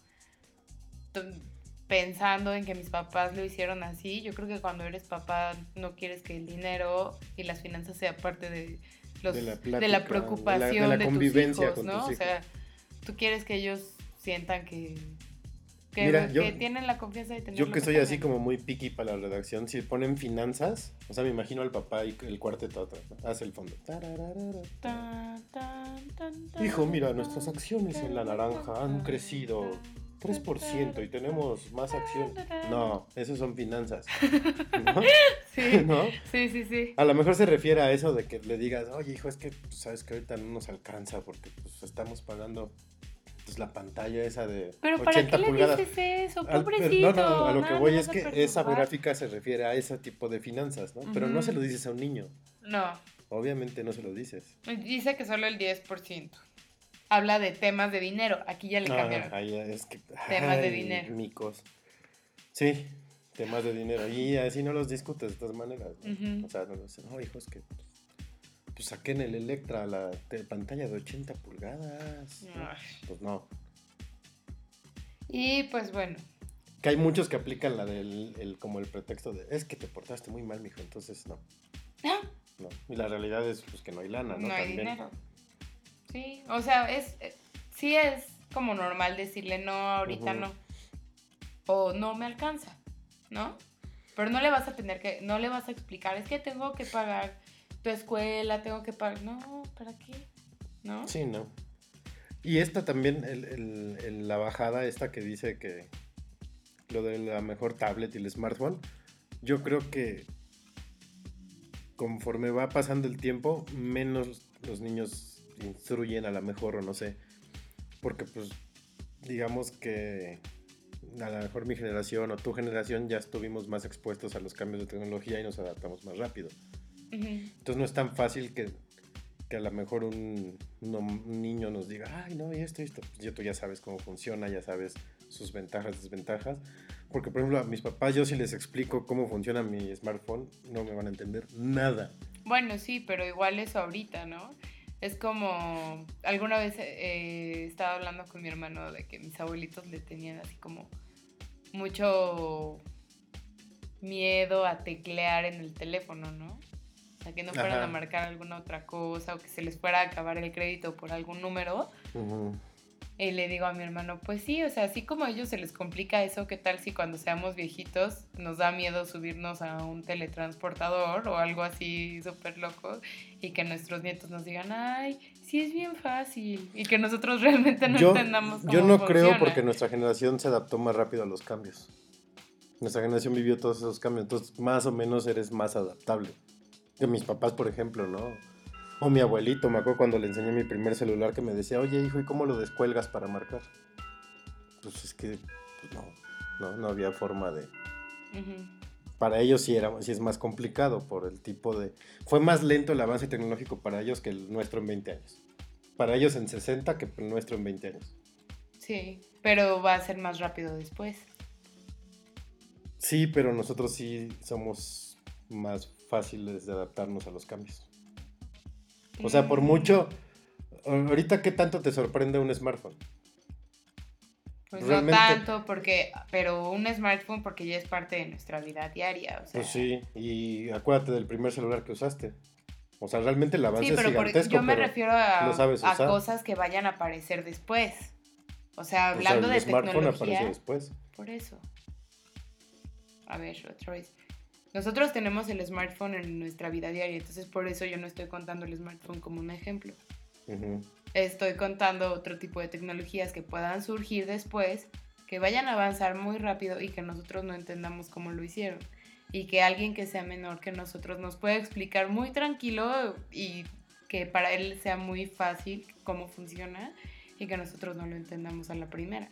pensando en que mis papás lo hicieron así, yo creo que cuando eres papá no quieres que el dinero y las finanzas sea parte de los De la plática, la de la- preocupación de de, la convivencia tus hijos, con ¿no? tus O sea, tú quieres que ellos sientan que que, Mira, que yo- tienen la confianza de tener Yo que soy así como muy picky para la redacción, si ponen finanzas, o sea, me imagino al papá y el cuarteto atrás, hace el fondo. Tarararara. Tan, tan, tan, tan, Hijo, mira, nuestras acciones en la naranja han crecido 3% y tenemos más acción. No, esos son finanzas. ¿No? Sí, ¿No? sí, sí, sí. A lo mejor se refiere a eso de que le digas, oye, hijo, es que pues, sabes que ahorita no nos alcanza porque pues, estamos pagando pues, la pantalla esa de Pero ¿para 80 qué le pulgadas. dices eso? Pobrecito. no, no, a lo que voy le es que esa gráfica se refiere a ese tipo de finanzas, ¿no? Pero no se lo dices a un niño. No, Obviamente no se lo dices. dice que solo el 10%. Habla de temas de dinero. Aquí ya le Ah, cambiaron. ahí es que, Temas de ay, dinero. Micos. Sí, temas de dinero. Y así no los discutes de todas maneras. O sea, no, no, sé, no, hijo, es que pues saquen el Electra, la pantalla de 80 pulgadas. Pues no. Y pues bueno, Que hay muchos que aplican la del el- como el pretexto de es que te portaste muy mal, mijo, entonces no. Ah. No. Y la realidad es pues que no hay lana, ¿no? no hay También. dinero. Sí, o sea, es eh, sí es como normal decirle no, ahorita no. O no me alcanza, ¿no? Pero no le vas a tener que, no le vas a explicar, es que tengo que pagar tu escuela, tengo que pagar. No, ¿para qué? ¿No? Sí, no. Y esta también, la bajada esta que dice que lo de la mejor tablet y el smartphone, yo creo que conforme va pasando el tiempo, menos los niños instruyen a la mejor o no sé. Porque pues digamos que a lo mejor mi generación o tu generación ya estuvimos más expuestos a los cambios de tecnología y nos adaptamos más rápido. Entonces no es tan fácil que, que a lo mejor un, niño nos diga, ay, no, y esto, y esto. Pues ya tú ya sabes cómo funciona, ya sabes sus ventajas, desventajas. Porque, por ejemplo, a mis papás, yo si les explico cómo funciona mi smartphone, no me van a entender nada. Bueno, sí, pero igual eso ahorita, ¿no? Es como, alguna vez eh, estaba hablando con mi hermano de que mis abuelitos le tenían así como mucho miedo a teclear en el teléfono, ¿no? Sea, que no fueran Ajá. a marcar alguna otra cosa o que se les fuera a acabar el crédito por algún número. Y le digo a mi hermano, pues sí, o sea, así como a ellos se les complica eso, ¿qué tal si cuando seamos viejitos nos da miedo subirnos a un teletransportador o algo así súper loco y que nuestros nietos nos digan, ay, sí es bien fácil y que nosotros realmente no yo, entendamos cómo yo no creo funciona? porque nuestra generación se adaptó más rápido a los cambios. Nuestra generación vivió todos esos cambios, entonces más o menos eres más adaptable. Que mis papás, por ejemplo, ¿no? O mi abuelito, me acuerdo cuando le enseñé mi primer celular que me decía, oye hijo, ¿y cómo lo descuelgas para marcar? Pues es que pues no, no, no había forma de... Para ellos sí, era, sí es más complicado por el tipo de... Fue más lento el avance tecnológico para ellos que el nuestro en 20 años. Para ellos en 60 que el nuestro en 20 años. Sí, pero va a ser más rápido después. Sí, pero nosotros sí somos más fáciles de adaptarnos a los cambios. O sea, por mucho. Ahorita, ¿qué tanto te sorprende un smartphone? Pues realmente- no tanto, porque, pero un smartphone porque ya es parte de nuestra vida diaria. O sea, Pues sí, y acuérdate del primer celular que usaste. O sea, realmente el avance Sí, es pero por- gigantesco. yo me pero- refiero a, cosas que vayan a aparecer después. O sea, o sea, hablando el de smartphone tecnología, después. por eso. A ver, otra vez. Nosotros tenemos el smartphone en nuestra vida diaria, entonces por eso yo no estoy contando el smartphone como un ejemplo. Ujú. Estoy contando otro tipo de tecnologías que puedan surgir después, que vayan a avanzar muy rápido y que nosotros no entendamos cómo lo hicieron. Y que alguien que sea menor que nosotros nos pueda explicar muy tranquilo y que para él sea muy fácil cómo funciona y que nosotros no lo entendamos a la primera.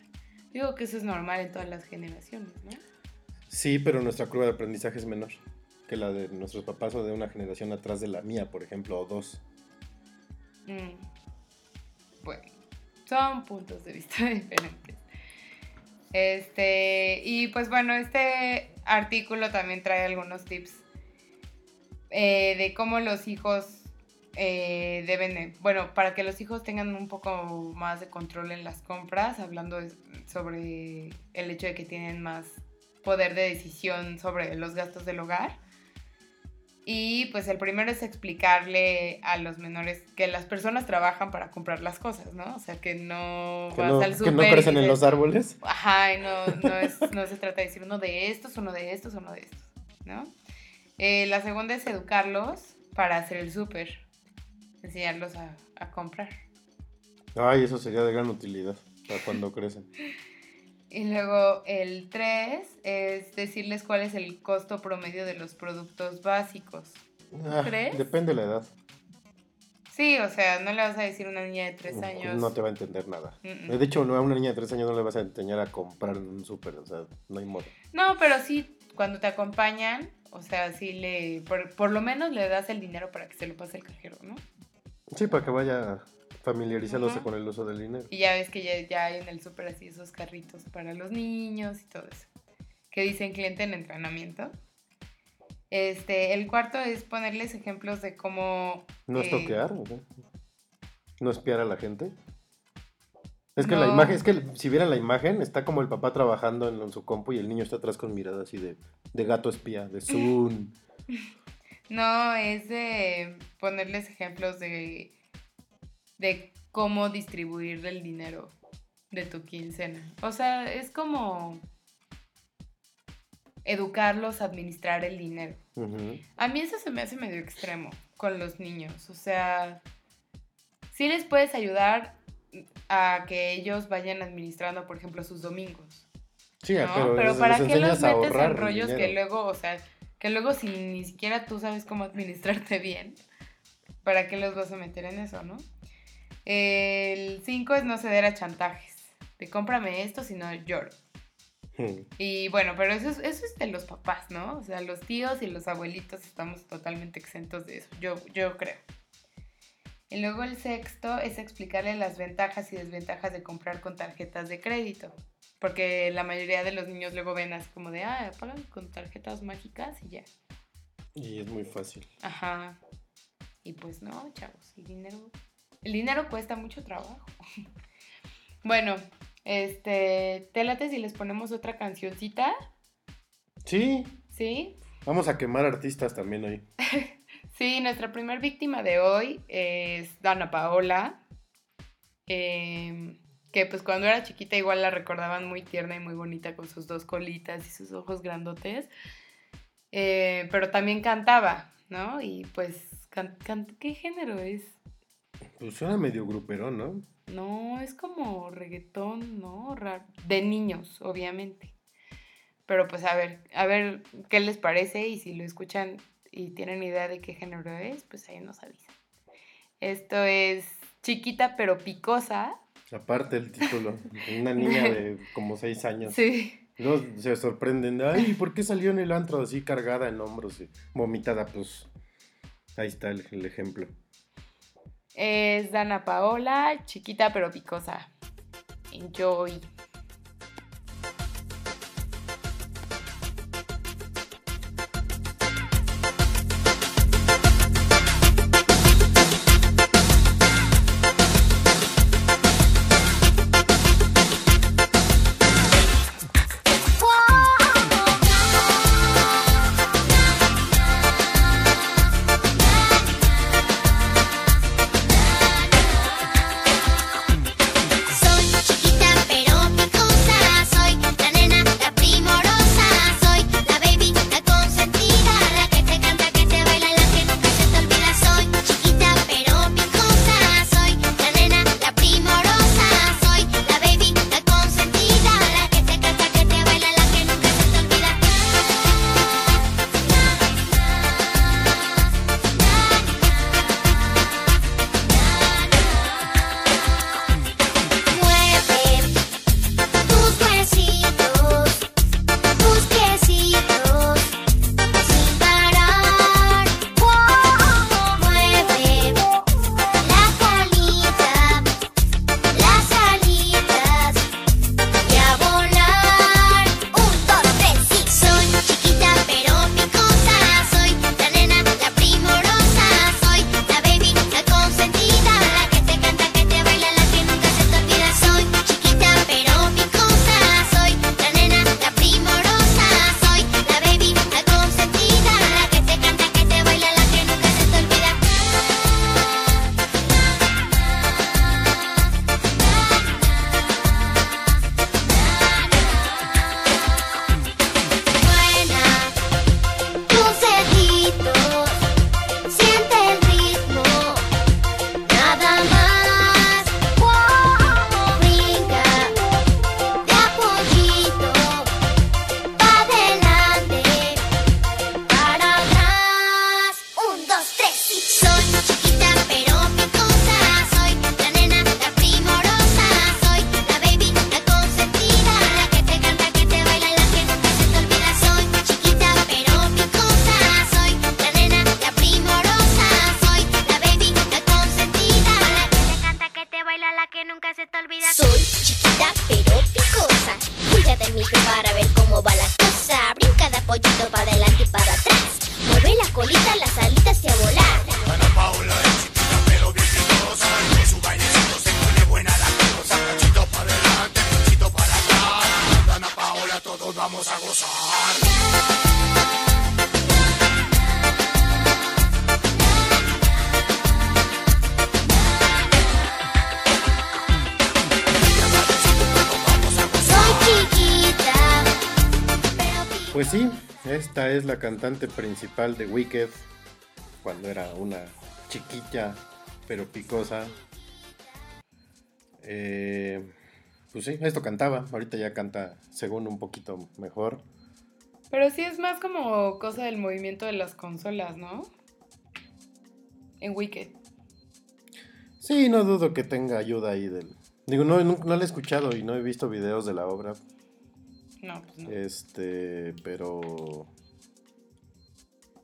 Digo que eso es normal en todas las generaciones, ¿no? Sí, pero nuestra curva de aprendizaje es menor que la de nuestros papás o de una generación atrás de la mía, por ejemplo, o dos. Mm. Bueno, son puntos de vista diferentes. Este, y pues bueno, este artículo también trae algunos tips eh, de cómo los hijos eh, deben, de- bueno, para que los hijos tengan un poco más de control en las compras, hablando sobre el hecho de que tienen más poder de decisión sobre los gastos del hogar. Y pues el primero es explicarle a los menores que las personas trabajan para comprar las cosas, ¿no? O sea, que no Que vas no, al que súper no y crecen en los árboles. Ajá, y no, no, es- no se trata de decir uno de estos, uno de estos, uno de estos, ¿no? Eh, la segunda es educarlos para hacer el súper, enseñarlos a, a comprar. Ay, eso sería de gran utilidad para cuando crecen. Y luego el 3 es decirles cuál es el costo promedio de los productos básicos. Ah, crees? Depende de la edad. Sí, o sea, no le vas a decir a una niña de 3 años. No te va a entender nada. Mm, mm. De hecho, a una niña de tres años no le vas a enseñar a comprar en un súper. O sea, no hay modo. No, pero sí, cuando te acompañan, o sea, sí le. Por, por lo menos le das el dinero para que se lo pase el cajero, ¿no? Sí, para que vaya familiarizándose Ajá. con el uso del dinero. Y ya ves que ya, ya hay en el súper así esos carritos para los niños y todo eso. Que dicen cliente en entrenamiento. Este, el cuarto es ponerles ejemplos de cómo. ¿No es eh, toquear? ¿o qué? ¿No espiar a la gente? Es que la No. imagen, es que si vieran la imagen, está como el papá trabajando en, en su compu y el niño está atrás con mirada así de, de gato espía, de zoom. No, es de ponerles ejemplos de, de cómo distribuir el dinero de tu quincena. O sea, es como educarlos a administrar el dinero. A mí eso se me hace medio extremo con los niños. O sea, sí les puedes ayudar a que ellos vayan administrando, por ejemplo, sus domingos. Sí, ¿no? pero, Pero, les- ¿para les qué los metes en rollos que luego, o sea, que luego si ni siquiera tú sabes cómo administrarte bien, ¿para qué los vas a meter en eso, no? El 5 es no ceder a chantajes. De cómprame esto, si no lloro. Ujú. Y bueno, pero eso es, eso es de los papás, ¿no? O sea, los tíos y los abuelitos estamos totalmente exentos de eso, yo, yo creo. Y luego el sexto es explicarle las ventajas y desventajas de comprar con tarjetas de crédito. Porque la mayoría de los niños luego ven así como de, ah, pagan con tarjetas mágicas y ya. Y es muy fácil. Ajá. Y pues no, chavos, el dinero, el dinero cuesta mucho trabajo. bueno, este, ¿te late si les ponemos otra cancioncita? Sí, ¿Sí? vamos a quemar artistas también hoy. Sí, nuestra primer víctima de hoy es Dana Paola, em, que pues cuando era chiquita igual la recordaban muy tierna y muy bonita con sus dos colitas y sus ojos grandotes, eh, pero también cantaba, ¿no? Y pues, can- can- ¿qué género es? Pues suena medio gruperón, ¿no? No, es como reggaetón, ¿no? De niños, obviamente. Pero pues a ver, a ver qué les parece y si lo escuchan y tienen idea de qué género es, pues ahí nos avisan. Esto es chiquita pero picosa. Aparte el título, una niña de como seis años. Sí. Luego se sorprenden, ay, ¿por qué salió en el antro así cargada en hombros y vomitada? Pues ahí está el, el ejemplo. Es Dana Paola, chiquita pero picosa. Enjoy. Es la cantante principal de Wicked, cuando era una chiquilla pero picosa. Eh, pues sí, esto cantaba, ahorita ya canta según un poquito mejor. Pero sí es más como cosa del movimiento de las consolas, ¿no? En Wicked. Sí, no dudo que tenga ayuda ahí del... Digo, no, no, no la he escuchado y no he visto videos de la obra, No, pues no. este, pero...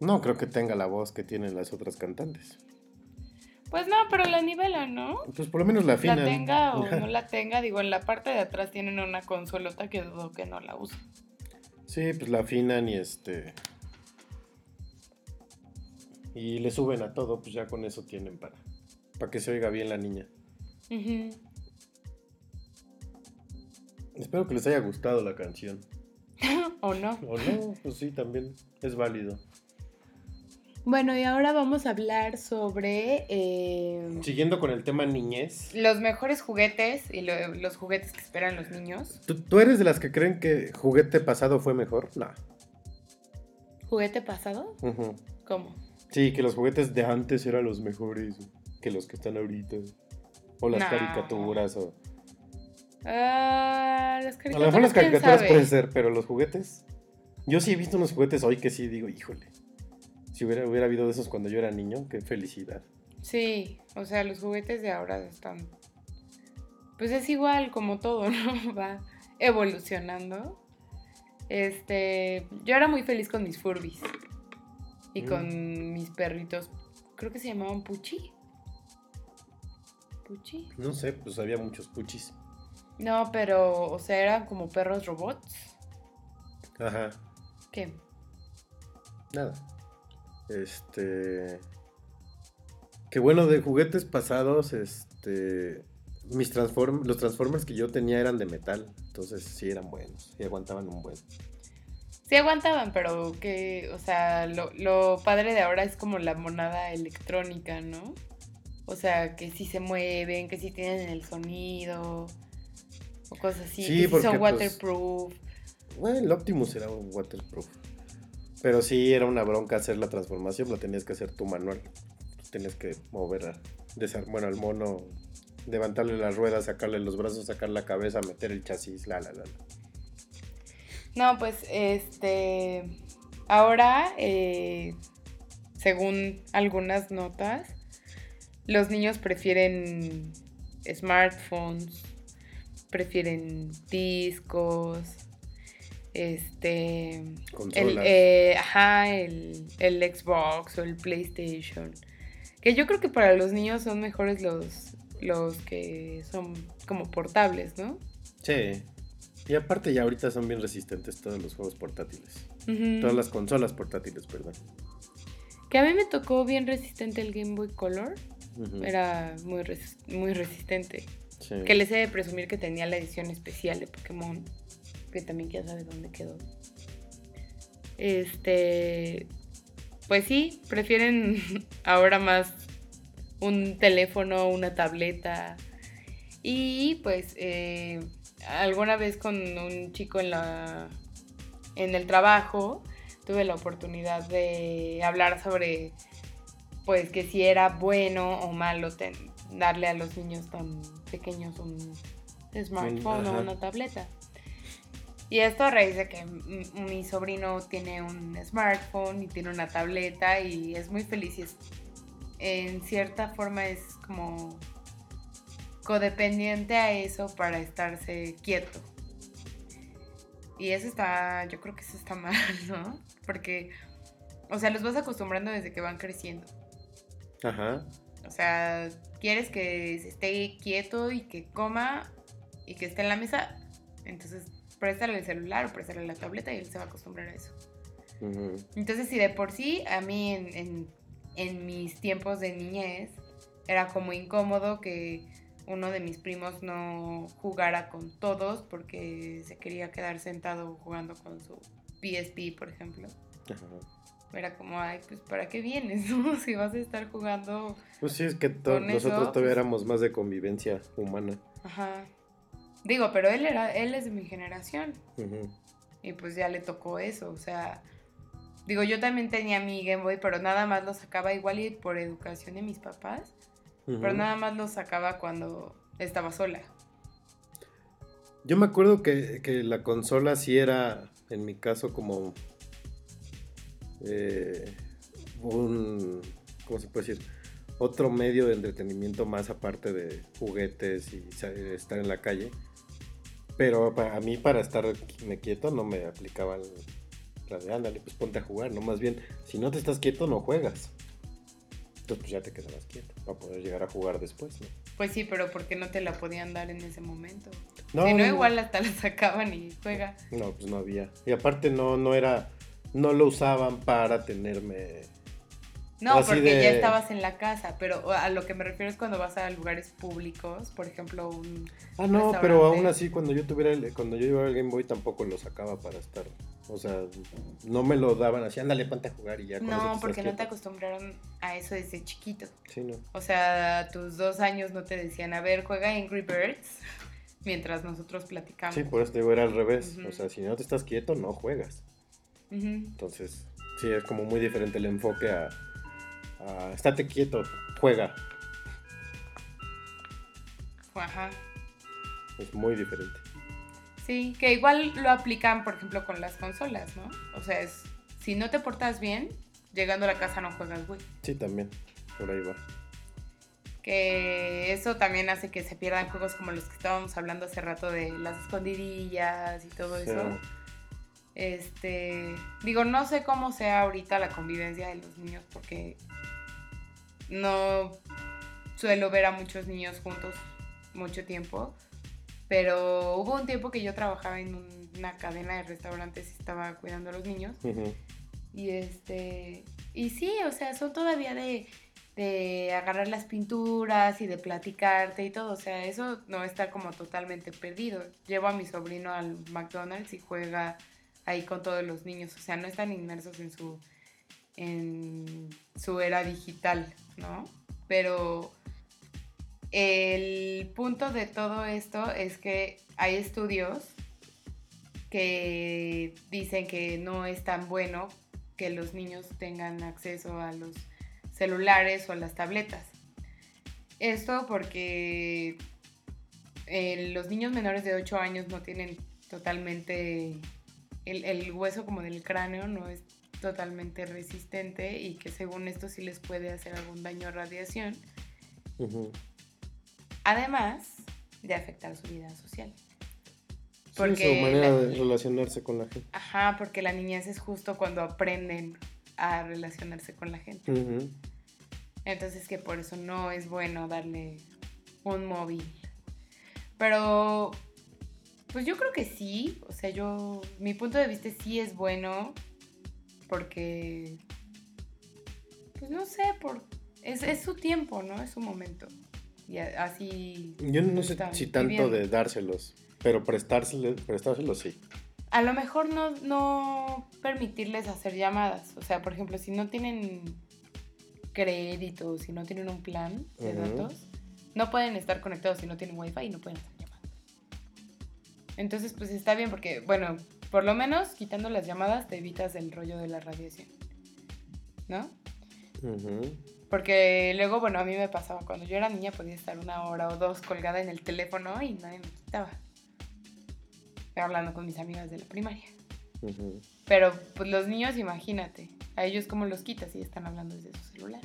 No creo que tenga la voz que tienen las otras cantantes. Pues no, pero la nivela, ¿no? Pues por lo menos la afinan. La tenga o no la tenga, digo, en la parte de atrás tienen una consolota que dudo que no la usa. Sí, pues la afinan y este. Y le suben a todo, pues ya con eso tienen para, para que se oiga bien la niña. Espero que les haya gustado la canción. ¿O no? O no, pues sí, también es válido. Bueno, y ahora vamos a hablar sobre eh, Siguiendo con el tema niñez. los mejores juguetes y lo- los juguetes que esperan los niños. ¿Tú, tú eres de las que creen que juguete pasado fue mejor? No. ¿Juguete pasado? ¿Cómo? Sí, que los juguetes de antes eran los mejores que los que están ahorita. O las No. caricaturas. O... Ah, las A caricaturas. lo mejor las ¿quién caricaturas sabe? pueden ser, pero los juguetes. Yo sí he visto unos juguetes hoy que sí digo, híjole. Si hubiera, hubiera habido de esos cuando yo era niño, qué felicidad. Sí, o sea, los juguetes de ahora están. Pues es igual como todo, ¿no? Va evolucionando. Este. Yo era muy feliz con mis Furbies. Y Mm. con mis perritos. Creo que se llamaban Puchi. Puchi. No sé, pues había muchos puchis. No, pero, o sea, eran como perros robots. Ajá, ¿Qué? nada. Este. Qué bueno, de juguetes pasados, este. Mis transform los Transformers que yo tenía eran de metal. Entonces sí eran buenos. Y aguantaban un buen. Sí aguantaban, pero que, o sea, lo, lo padre de ahora es como la monada electrónica, ¿no? O sea, que sí se mueven, que sí tienen el sonido, o cosas así, Sí, que sí son pues, waterproof. Bueno, el Optimus era un waterproof. Pero sí era una bronca hacer la transformación, la tenías que hacer tú manual. Tenías que mover a, bueno, al mono, levantarle las ruedas, sacarle los brazos, sacar la cabeza, meter el chasis, la la la. la. No, pues, este, ahora, eh, según algunas notas, los niños prefieren smartphones, prefieren discos, este, el, eh, ajá, el, el Xbox o el PlayStation. Que yo creo que para los niños son mejores los, los que son como portables, ¿no? Sí. Y aparte ya ahorita son bien resistentes todos los juegos portátiles. Todas las consolas portátiles, perdón. Que a mí me tocó bien resistente el Game Boy Color. Era muy, res- muy resistente. Sí. Que les he de presumir que tenía la edición especial de Pokémon. Que también quién sabe dónde quedó. Este. Pues sí, prefieren ahora más un teléfono, una tableta. Y pues eh, alguna vez con un chico en la en el trabajo tuve la oportunidad de hablar sobre pues que si era bueno o malo ten- darle a los niños tan pequeños un smartphone ajá. o una tableta. Y esto a raíz de que mi sobrino tiene un smartphone y tiene una tableta y es muy feliz y es, en cierta forma es como codependiente a eso para estarse quieto. Y eso está, yo creo que eso está mal, ¿no? Porque, o sea, los vas acostumbrando desde que van creciendo. Ajá. O sea, quieres que se esté quieto y que coma y que esté en la mesa. Entonces, préstale el celular o préstale la tableta y él se va a acostumbrar a eso. Entonces, si de por sí, a mí en, en- en mis tiempos de niñez era como incómodo que uno de mis primos no jugara con todos porque se quería quedar sentado jugando con su PSP, por ejemplo. Ajá. Era como, ay, pues ¿para qué vienes? no? si vas a estar jugando. Pues sí, es que eso, nosotros todavía pues- éramos más de convivencia humana. Ajá. Digo, pero él era, él es de mi generación. Y pues ya le tocó eso. O sea. Digo, yo también tenía mi Game Boy, pero nada más lo sacaba igual y por educación de mis papás. Pero nada más lo sacaba cuando estaba sola. Yo me acuerdo que, que la consola sí era, en mi caso, como eh, un, ¿cómo se puede decir? Otro medio de entretenimiento más aparte de juguetes y estar en la calle. Pero para mí, para estar me quieto, no me aplicaba el- la de ándale, pues ponte a jugar, no más bien, si no te estás quieto, no juegas. Entonces, pues ya te quedabas quieto para poder llegar a jugar después, ¿no? Pues sí, pero porque no te la podían dar en ese momento. No, si no, no, igual hasta la sacaban y juega. No, pues no había. Y aparte no, no era, no lo usaban para tenerme. No, Así porque de- ya estabas en la casa, pero a lo que me refiero es cuando vas a lugares públicos, por ejemplo, un... Ah, no, pero aún así cuando yo tuviera el, cuando yo llevaba el Game Boy tampoco lo sacaba para estar. O sea, no me lo daban así, ándale, ponte a jugar y ya. No, porque no te quieto". acostumbraron a eso desde chiquito. Sí, no. O sea, a tus dos años no te decían, a ver, juega Angry Birds, mientras nosotros platicamos. Sí, por eso te digo, era al revés. O sea, si no te estás quieto, no juegas. Entonces, sí, es como muy diferente el enfoque a, a estate quieto, juega. Ajá. Es muy diferente. Sí, que igual lo aplican, por ejemplo, con las consolas, ¿no? O sea, es, si no te portas bien, llegando a la casa no juegas Wii. Sí, también. Por ahí va. Que eso también hace que se pierdan juegos como los que estábamos hablando hace rato de las escondidillas y todo Sí. eso. Este, digo, no sé cómo sea ahorita la convivencia de los niños porque no suelo ver a muchos niños juntos mucho tiempo, pero hubo un tiempo que yo trabajaba en un- una cadena de restaurantes y estaba cuidando a los niños y este, y sí, o sea, son todavía de, de agarrar las pinturas y de platicarte y todo, o sea, eso no está como totalmente perdido. Llevo a mi sobrino al McDonald's y juega ahí con todos los niños, o sea, no están inmersos en su en su era digital, ¿no? Pero el punto de todo esto es que hay estudios que dicen que no es tan bueno que los niños tengan acceso a los celulares o a las tabletas. Esto porque eh, los niños menores de 8 años no tienen totalmente el, el hueso como del cráneo no es totalmente resistente y que según esto sí les puede hacer algún daño a radiación, además de afectar su vida social. Sí, Porque su manera la- de relacionarse con la gente. Ajá, porque la niñez es justo cuando aprenden a relacionarse con la gente. Entonces que por eso no es bueno darle un móvil. Pero, pues yo creo que sí. O sea, yo, mi punto de vista sí es bueno porque, pues no sé, por, es, es su tiempo, ¿no? Es su momento. Y así... Yo no sé si tanto viviendo. de dárselos, pero prestárselos, prestárselos sí. A lo mejor no, no permitirles hacer llamadas. O sea, por ejemplo, si no tienen crédito, si no tienen un plan de datos, no pueden estar conectados si no tienen wifi y no pueden hacer llamadas. Entonces, pues está bien porque, bueno, por lo menos quitando las llamadas te evitas el rollo de la radiación. ¿No? Porque luego, bueno, a mí me pasaba, cuando yo era niña podía estar una hora o dos colgada en el teléfono y nadie me quitaba. Hablando con mis amigas de la primaria. Ujú. Pero pues los niños, imagínate, a ellos cómo los quitas y están hablando desde su celular.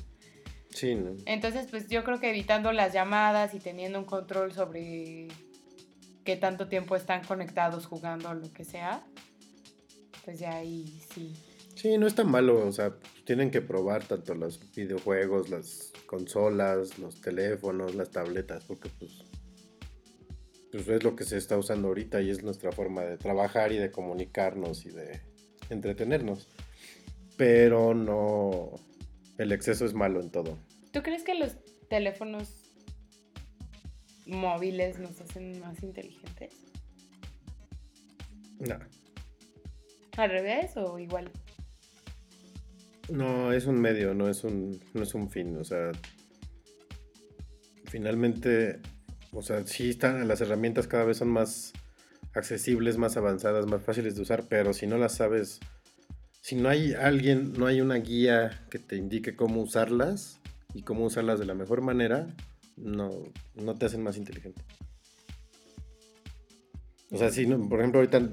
Sí, no. Entonces, pues yo creo que evitando las llamadas y teniendo un control sobre qué tanto tiempo están conectados jugando o lo que sea, pues ya ahí sí. Sí, no es tan malo, o sea, tienen que probar tanto los videojuegos, las consolas, los teléfonos, las tabletas, porque pues, pues es lo que se está usando ahorita y es nuestra forma de trabajar y de comunicarnos y de entretenernos. Pero no, el exceso es malo en todo. ¿Tú crees que los teléfonos móviles nos hacen más inteligentes? No. ¿Al revés o igual? No, es un medio, no es un, no es un fin. O sea, finalmente, o sea, sí están, las herramientas cada vez son más accesibles, más avanzadas, más fáciles de usar, pero si no las sabes, si no hay alguien, no hay una guía que te indique cómo usarlas y cómo usarlas de la mejor manera, no, no te hacen más inteligente. O sea, si, no- por ejemplo, ahorita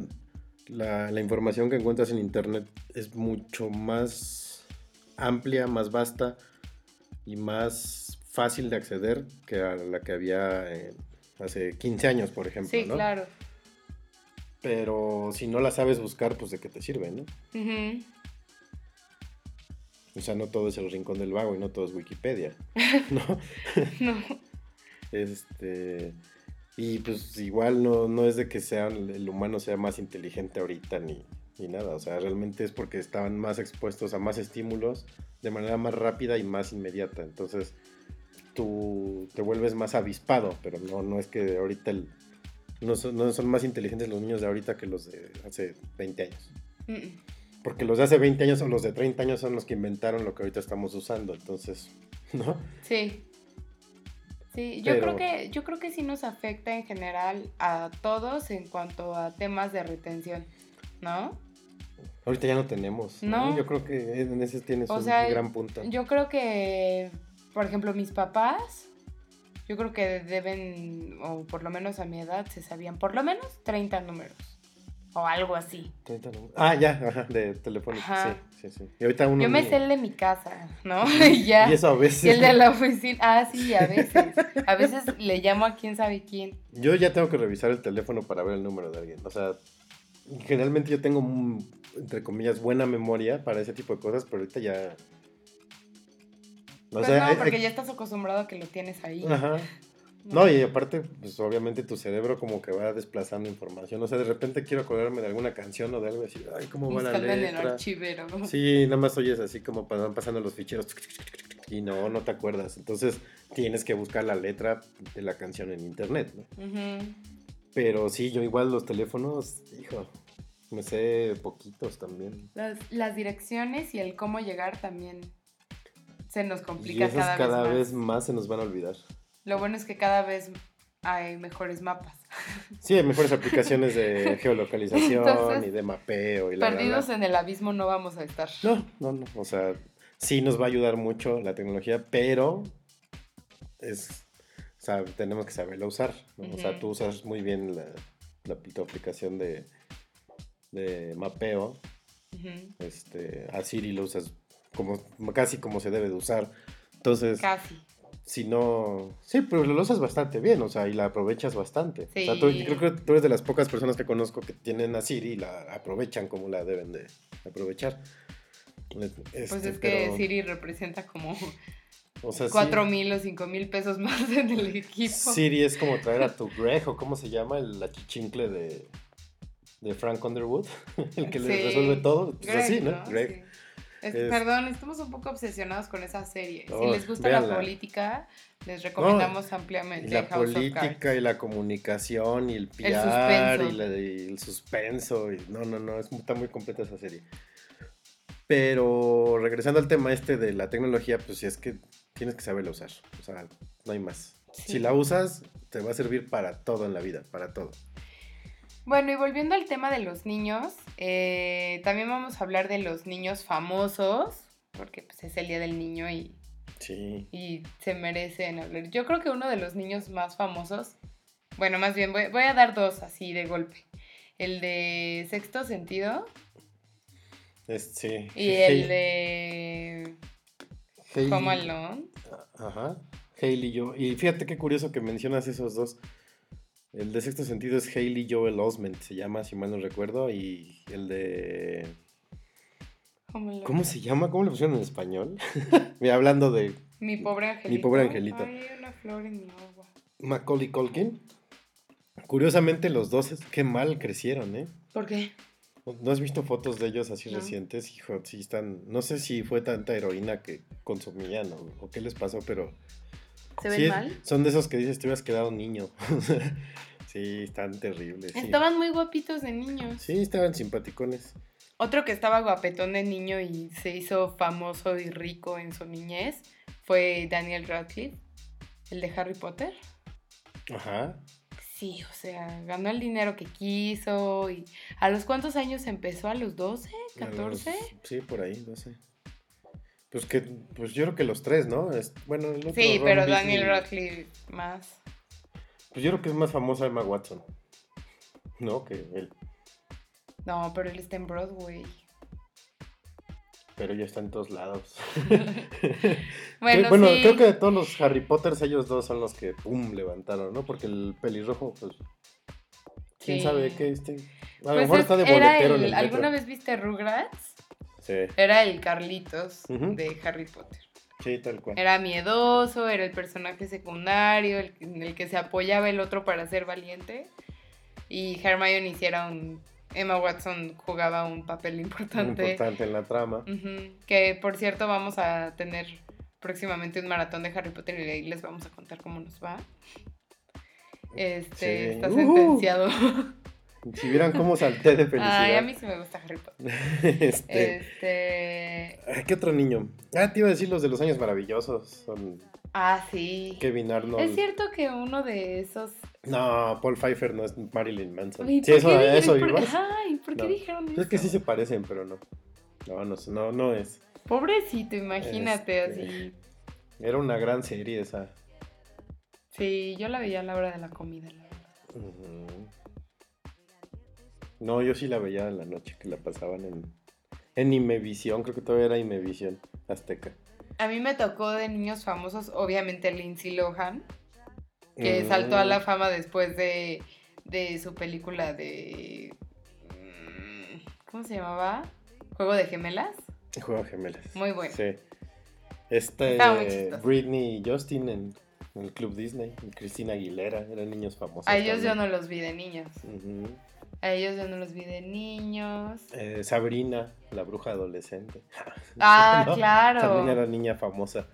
la, la información que encuentras en internet es mucho más amplia, más vasta y más fácil de acceder que a la que había eh, hace 15 años, por ejemplo. Sí, ¿no? claro. Pero si no la sabes buscar, pues de qué te sirve, ¿no? Ujú. O sea, no todo es el rincón del vago y no todo es Wikipedia, ¿no? No. Este. Y pues igual no, no es de que sea, el humano sea más inteligente ahorita ni, ni nada. O sea, realmente es porque estaban más expuestos a más estímulos de manera más rápida y más inmediata. Entonces tú te vuelves más avispado, pero no, no es que ahorita el- no, son, no son más inteligentes los niños de ahorita que los de hace 20 años. Mm. Porque los de hace 20 años o los de 30 años son los que inventaron lo que ahorita estamos usando. Entonces, ¿no? Sí. Sí, yo Pero- creo que yo creo que sí nos afecta en general a todos en cuanto a temas de retención, ¿no? Ahorita ya no tenemos. ¿no? No. Yo creo que en ese tienes O un sea, gran punto. Yo creo que, por ejemplo, mis papás, yo creo que deben, o por lo menos a mi edad, se sabían por lo menos 30 números. O algo así. 30 números. Ah, ya, ajá, de teléfono. Ajá. Sí, sí, sí. Y ahorita uno. Yo me sé el de mi casa, ¿no? y ya. Y eso a veces. Y el de la oficina. Ah, sí, a veces. A veces le llamo a quién sabe quién. Yo ya tengo que revisar el teléfono para ver el número de alguien. O sea, generalmente yo tengo, entre comillas, buena memoria para ese tipo de cosas, pero ahorita ya. O Pues sea, no, porque hay- ya estás acostumbrado a que lo tienes ahí. Ajá. No, y aparte, pues obviamente tu cerebro como que va desplazando información. O sea, de repente quiero acordarme de alguna canción o de algo así. Ay, ¿cómo va la Buscando en el letra? archivero. Sí, nada más oyes así como van pasando los ficheros y no, no te acuerdas. Entonces tienes que buscar la letra de la canción en internet, ¿no? Pero sí, yo igual los teléfonos, hijo, me sé poquitos también. Las, las direcciones y el cómo llegar también se nos Y complica esas cada, cada, vez, vez más. más se nos van a olvidar. Lo bueno es que cada vez hay mejores mapas. Sí, hay mejores aplicaciones de geolocalización Entonces, y de mapeo y la, la, la. Perdidos en el abismo no vamos a estar. No, no, no. O sea, sí nos va a ayudar mucho la tecnología, pero es, o sea, tenemos que saberla usar. ¿no? O sea, tú usas muy bien la, tu aplicación de, de mapeo. Ujú. Este, a Siri lo usas como, casi como se debe de usar. Entonces, Casi. Si no... Sí, pero lo usas bastante bien, o sea, y la aprovechas bastante. O sea, tú- Sí. yo creo que tú eres de las pocas personas que conozco que tienen a Siri y la aprovechan como la deben de aprovechar. Pues Este, es que pero- Siri representa como o sea, sí, 4 mil o 5 mil pesos más en el equipo. Siri es como traer a tu Greg, o cómo se llama, el achichincle de, de Frank Underwood, el que le Sí. resuelve todo. Pues Greg, así, ¿no? ¿no? Greg. Sí. Es- Es- Perdón, estamos un poco obsesionados con esa serie. si Oh, les gusta la política, les recomendamos ampliamente la House of política Cards. y la comunicación y el PR suspenso. y, la- y el suspenso. Y, no, no, no, es, está muy completa esa serie. Pero regresando al tema este de la tecnología, pues sí es que tienes que saberla usar. O sea, no hay más. Sí. Si la usas, te va a servir para todo en la vida, para todo. Bueno, y volviendo al tema de los niños, eh, también vamos a hablar de los niños famosos, porque pues, es el Día del Niño y, Sí. y se merecen hablar. Yo creo que uno de los niños más famosos, bueno, más bien voy, voy a dar dos así de golpe. El de Sexto Sentido Es, sí. y el de Hailey- Home Alone. Ajá. Hailey yo. Y fíjate qué curioso que mencionas esos dos. El de sexto sentido es Hailey Joel Osment, se llama, si mal no recuerdo. Y el de. ¿Cómo se llama? ¿Cómo le pusieron en español? Hablando de Mi pobre angelito. Mi pobre angelito. Ay, hay una flor en mi agua. Macaulay Culkin. Curiosamente, los dos, qué mal crecieron, ¿eh? ¿Por qué? ¿No has visto fotos de ellos así No. recientes? Hijo, sí están. No sé si fue tanta heroína que consumían o, o qué les pasó, pero. ¿Se ven sí, mal? Son de esos que dices, te hubieras quedado niño. sí, están terribles. sí. Estaban muy guapitos de niños. Sí, estaban simpaticones. Otro que estaba guapetón de niño y se hizo famoso y rico en su niñez fue Daniel Radcliffe, el de Harry Potter. Ajá. Sí, o sea, ganó el dinero que quiso y ¿a los cuántos años empezó? ¿A los 12? A los- ¿14? sí, por ahí, no sé. Pues que, pues yo creo que los tres, ¿no? Es, bueno, el otro Sí, Ron pero Daniel Radcliffe más. Pues yo creo que es más famosa Emma Watson. ¿No? Que él. No, pero él está en Broadway. Pero ya está en todos lados. Bueno, bueno sí. creo que de todos los Harry Potters, ellos dos son los que pum levantaron, ¿no? Porque el pelirrojo, pues. ¿Quién Sí. sabe qué este? A lo Pues mejor es- está de boletero en el- el metro. ¿Alguna vez viste Rugrats? Sí, Era el Carlitos de Harry Potter. sí, tal cual. Era miedoso, era el personaje secundario, el, el que se apoyaba el otro para ser valiente. Y Hermione hiciera un... Emma Watson jugaba un papel importante. Importante en la trama. Que por cierto vamos a tener próximamente un maratón de Harry Potter y ahí les vamos a contar cómo nos va. Este, Sí. está Ujú. sentenciado. Si vieran cómo salté de felicidad. Ay, a mí sí me gusta Harry Potter. este. Este... ¿Qué otro niño? Ah, te iba a decir los de los años maravillosos. Son Ah, sí. Kevin Arnold. Es cierto que uno de esos... No, Paul Pfeiffer no es Marilyn Manson. Sí, ¿por eso, qué eso por- ibas. Ay, ¿por qué No. dijeron eso? Es que sí se parecen, pero no. No, no, no, no es. Pobrecito, imagínate Este- así. Era una gran serie esa. Sí, yo la veía a la hora de la comida, la verdad. No, yo sí la veía en la noche, que la pasaban en, en Imevisión, creo que todavía era Imevisión Azteca. A mí me tocó de niños famosos, obviamente Lindsay Lohan, que Mm. saltó a la fama después de, de su película de... mm, ¿Cómo se llamaba? Juego de gemelas. Juego de gemelas. Muy bueno. Sí. Este, muy. Britney y Justin en, en el Club Disney, y Cristina Aguilera, eran niños famosos. A ellos yo no los vi de niños. A ellos yo no los vi de niños. Eh, Sabrina, la bruja adolescente. Ah, ¿No? claro. También era niña famosa.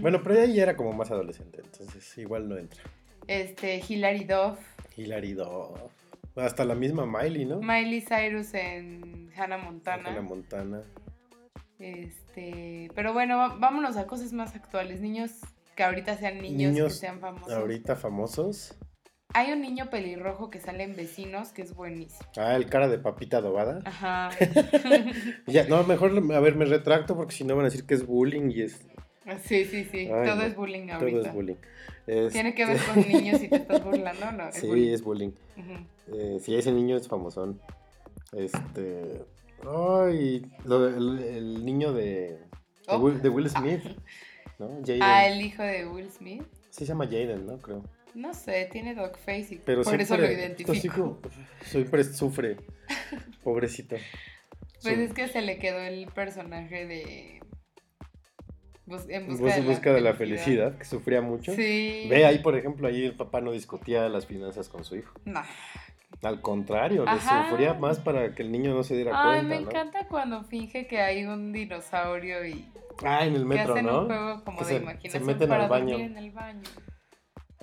Bueno, pero ella ya era como más adolescente, entonces igual no entra. Este, Hilary Duff. Hilary Duff. Hasta la misma Miley, ¿no? Miley Cyrus en Hannah Montana. Hannah Montana. Este, pero bueno, vámonos a cosas más actuales. Niños que ahorita sean niños, Niños que sean famosos. Ahorita famosos. Hay un niño pelirrojo que sale en Vecinos que es buenísimo. Ah, el cara de papita adobada. Ajá. Ya, no, mejor, a ver, me retracto porque si no van a decir que es bullying y es. sí, sí, sí. Ay, todo no. es bullying Todo ahorita. es bullying. Tiene que Este- ver con niños y te estás burlando, ¿no? Es Sí, bullying. es bullying. Ujú. Eh, sí, ese niño es famosón. Este. Ay, lo- el, el niño de. De, Oh. Will, de Will Smith. ¿No? Jaden. Ah, el hijo de Will Smith. Sí se llama Jaden, ¿no? Creo. No sé, tiene dog face y Pero por eso lo siempre- identifico. Siempre, siempre sufre. Pobrecito. Pues es que se le quedó el personaje de. Bus- en busca, Bus- de, busca la de la felicidad, que sufría mucho. Sí. Ve ahí, por ejemplo, ahí el papá no discutía las finanzas con su hijo. No. Al contrario, le Ajá. sufría más para que el niño no se diera Ay, cuenta, me ¿no? encanta cuando finge que hay un dinosaurio y Ah, en el que metro, hacen ¿no? un juego como Que de se- meten para al baño. en el baño.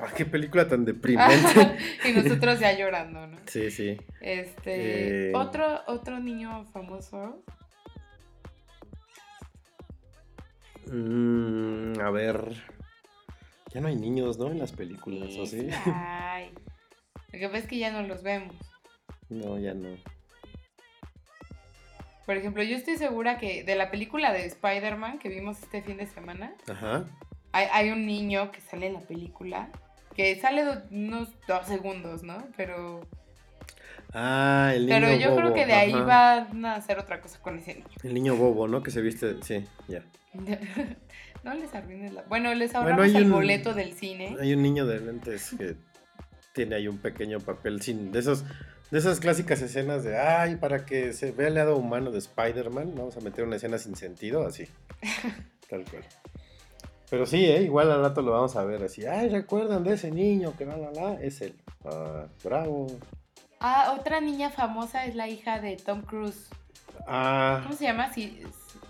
Ah, qué película tan deprimente. y nosotros ya llorando, ¿no? sí, sí. Este, Eh. otro otro niño famoso. Mm, a ver. Ya no hay niños, ¿no? En las películas, ¿o sí? Ay. Lo que pasa es que ya no los vemos. No, ya no. Por ejemplo, yo estoy segura que de la película de Spider-Man que vimos este fin de semana, Ajá. hay, hay un niño que sale en la película, que sale unos dos segundos, ¿no? Pero, Ah, el niño pero yo creo que de ahí ajá. van a hacer otra cosa con ese niño. El niño bobo, ¿no? Que se viste, sí, ya. no les arruines la... Bueno, les Bueno, ahorramos hay el un- boleto del cine. Hay un niño de lentes que tiene ahí un pequeño papel sin de esos de esas clásicas escenas de ay, para que se vea el lado humano de Spider-Man, vamos a meter una escena sin sentido así. Tal cual. Pero sí, ¿eh? igual al rato lo vamos a ver así. Ay, ¿recuerdan de ese niño que la la la? Es él. Ah, bravo. Ah, otra niña famosa es la hija de Tom Cruise. Ah, ¿Cómo se llama? Si-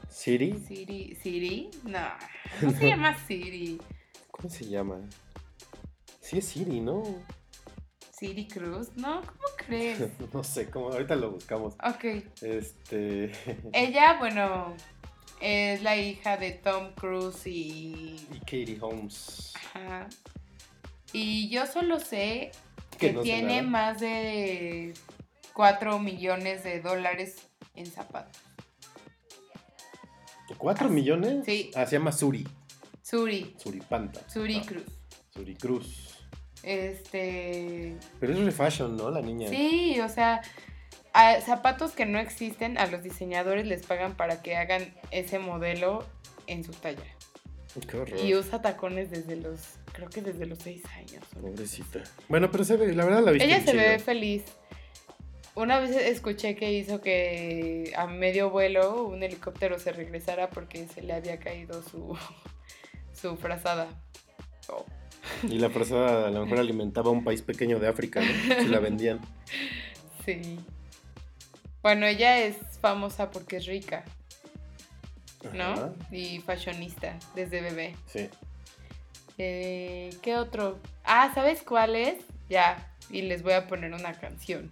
Siri. Siri. ¿Siri? No, no se llama Siri. ¿Cómo se llama? Sí es Siri, ¿no? Siri Cruz. No, ¿cómo crees? No sé, cómo ahorita lo buscamos. Ok. Este. Ella, bueno, es la hija de Tom Cruise y... Y Katie Holmes. Ajá. Y yo solo sé Que no tiene más de 4 millones de dólares en zapatos. ¿Cuatro millones? Sí. Ah, se llama Suri. Suri, Suripanta. Suri Ah, Cruz. Suri Cruz. Este... Pero es re fashion, ¿no? La niña. Sí, o sea, a zapatos que no existen, a los diseñadores les pagan para que hagan ese modelo en su talla. Qué horror. Y usa tacones desde los, creo que desde los 6 años. Pobrecita. Bueno, pero se ve, la verdad la viste Ella se ve feliz. Una vez escuché que hizo que a medio vuelo un helicóptero se regresara porque se le había caído su, su frazada. Oh. Y la frazada a lo mejor alimentaba a un país pequeño de África, ¿no? Si la vendían. Sí. Bueno, ella es famosa porque es rica, ¿no? Ajá, Y fashionista desde bebé. Sí. Eh, ¿Qué otro? Ah, ¿sabes cuál es? Ya, y les voy a poner una canción.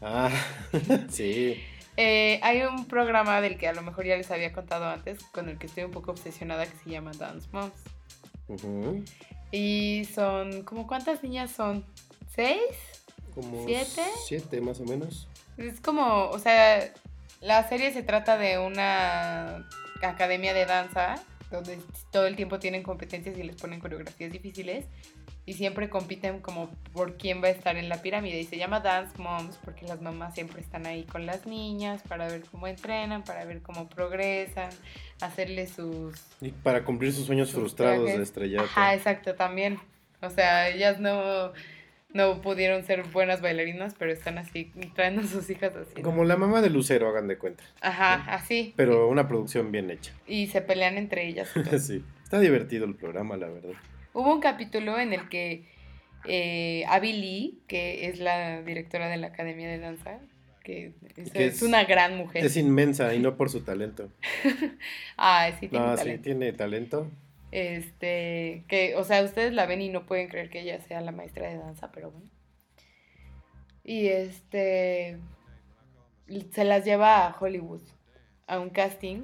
Ah, sí. Eh, hay un programa del que a lo mejor ya les había contado antes, con el que estoy un poco obsesionada, que se llama Dance Moms. Y son, ¿como cuántas niñas son? ¿Seis? Como ¿Siete? Siete, más o menos. Es como, o sea, la serie se trata de una academia de danza, donde todo el tiempo tienen competencias y les ponen coreografías difíciles. Y siempre compiten como por quién va a estar en la pirámide. Y se llama Dance Moms porque las mamás siempre están ahí con las niñas para ver cómo entrenan, para ver cómo progresan, hacerles sus Y para cumplir sus sueños sus frustrados trajes. de estrellato. Ajá, exacto, también. O sea, ellas no, no pudieron ser buenas bailarinas, pero están así, traen a sus hijas así. ¿no? Como la mamá de Lucero, hagan de cuenta. Ajá, así. Pero una producción bien hecha. Y se pelean entre ellas. sí. Está divertido el programa, la verdad. Hubo un capítulo en el que eh, Abby Lee, que es la directora de la Academia de Danza, que es, Que es es- una gran mujer. Es inmensa y no por su talento. Ah, sí, tiene No, sí, talento. tiene talento. Este, que, o sea, ustedes la ven y no pueden creer que ella sea la maestra de danza, pero bueno. Y este, se las lleva a Hollywood, a un casting,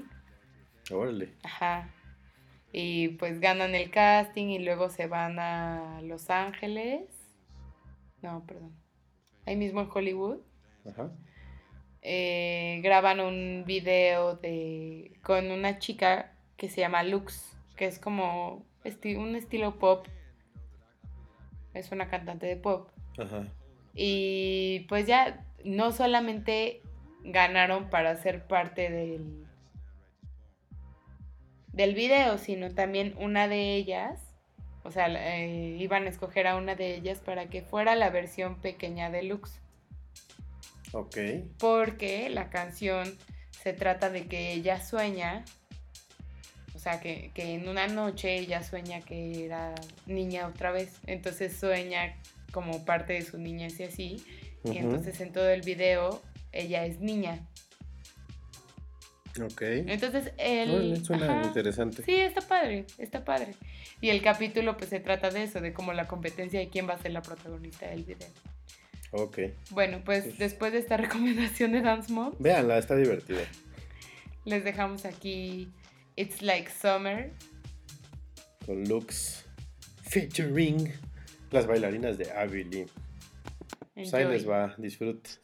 Órale. ajá. Y pues ganan el casting y luego se van a Los Ángeles. No, perdón. Ahí mismo en Hollywood. Ajá. eh, graban un video de con una chica que se llama Lux, que es como esti- un estilo pop. Es una cantante de pop. Ajá. Y pues ya no solamente ganaron para ser parte del del video, sino también una de ellas, o sea, eh, iban a escoger a una de ellas para que fuera la versión pequeña de Lux Ok. porque la canción se trata de que ella sueña, sea, que, que en una noche ella sueña que era niña otra vez, entonces sueña como parte de su niñez y así, y entonces en todo el video ella es niña. Ok. Entonces. Órale, suena ajá, interesante. Sí, está padre, está padre. Y el capítulo pues se trata de eso, de como la competencia de quién va a ser la protagonista del video. Ok. Bueno, pues Pues- después de esta recomendación de Dance Mob, Véanla, está divertida. Les dejamos aquí It's Like Summer. Con looks featuring las bailarinas de Abby Lee. Pues ahí les va, disfrute.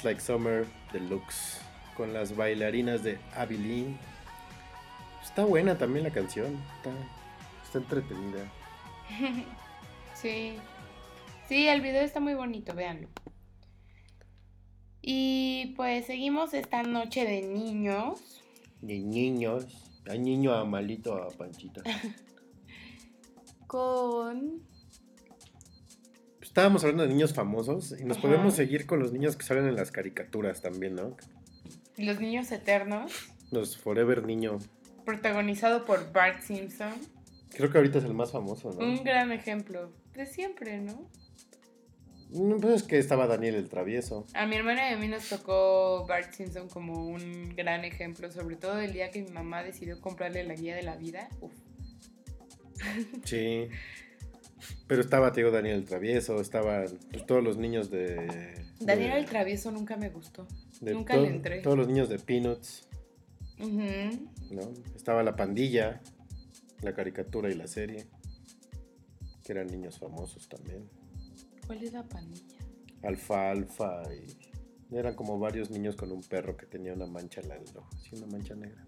Like Summer Deluxe con las bailarinas de Abilene. Está buena también la canción. Está, está entretenida. Sí. Sí, el video está muy bonito, véanlo. Y pues seguimos esta noche de niños. De niños. Hay niño a malito a Panchita. Con. Estábamos hablando de niños famosos y nos Ajá. podemos seguir con los niños que salen en las caricaturas también, ¿no? Los Niños Eternos. Los Forever Niño. Protagonizado por Bart Simpson. Creo que ahorita es el más famoso, ¿no? Un gran ejemplo. De siempre, ¿no? Mm, Pues es que estaba Daniel el Travieso. A mi hermana y a mí nos tocó Bart Simpson como un gran ejemplo, sobre todo el día que mi mamá decidió comprarle la guía de la vida. Uf. Sí. Pero estaba, te digo, Daniel el Travieso, estaban pues, todos los niños de... Daniel de- el Travieso nunca me gustó. de nunca to- le entré. Todos los niños de Peanuts. ¿no? Estaba la pandilla, la caricatura y la serie, que eran niños famosos también. ¿Cuál es la pandilla? Alfa, Alfa y... Eran como varios niños con un perro que tenía una mancha en el ojo, sí, una mancha negra.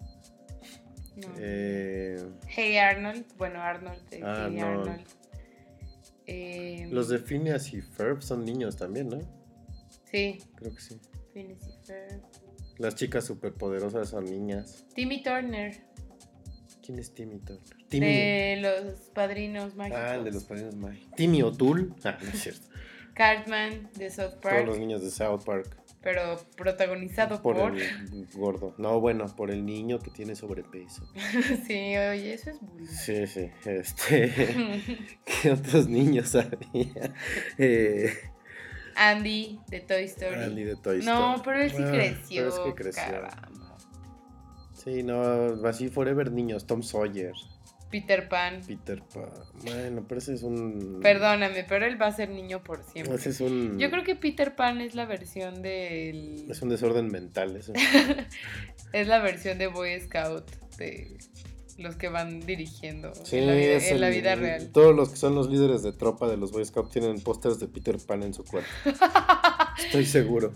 No. Eh, Hey Arnold. Bueno, Arnold. de Hey Arnold. Eh, los de Phineas y Ferb son niños también, ¿no? Sí, Creo que sí. Phineas y Ferb. Las chicas superpoderosas son niñas. Timmy Turner. ¿Quién es Timmy Turner? Timmy. De los padrinos mágicos. Ah, el de los padrinos mágicos. Timmy O'Toole. Ah, no es cierto. Cartman de South Todos Park. los niños de South Park. Pero protagonizado por. Por el gordo. No, bueno, por el niño que tiene sobrepeso. sí, oye, eso es bullying. Sí, sí. Este. ¿Qué otros niños había? Eh, Andy de Toy Story. Andy de Toy no, Story. pero él sí Ah, creció. pero es que creció. caramba. Sí, no, así Forever niños. Tom Sawyer, Peter Pan. Peter Pan. Bueno, pero ese es un. Perdóname, pero él va a ser niño por siempre. Ese es un. Yo creo que Peter Pan es la versión del. Es un desorden mental. Eso. Es la versión de Boy Scout de los que van dirigiendo Sí, en, la vida, la vida real. Todos los que son los líderes de tropa de los Boy Scouts tienen pósters de Peter Pan en su cuerpo. Estoy seguro.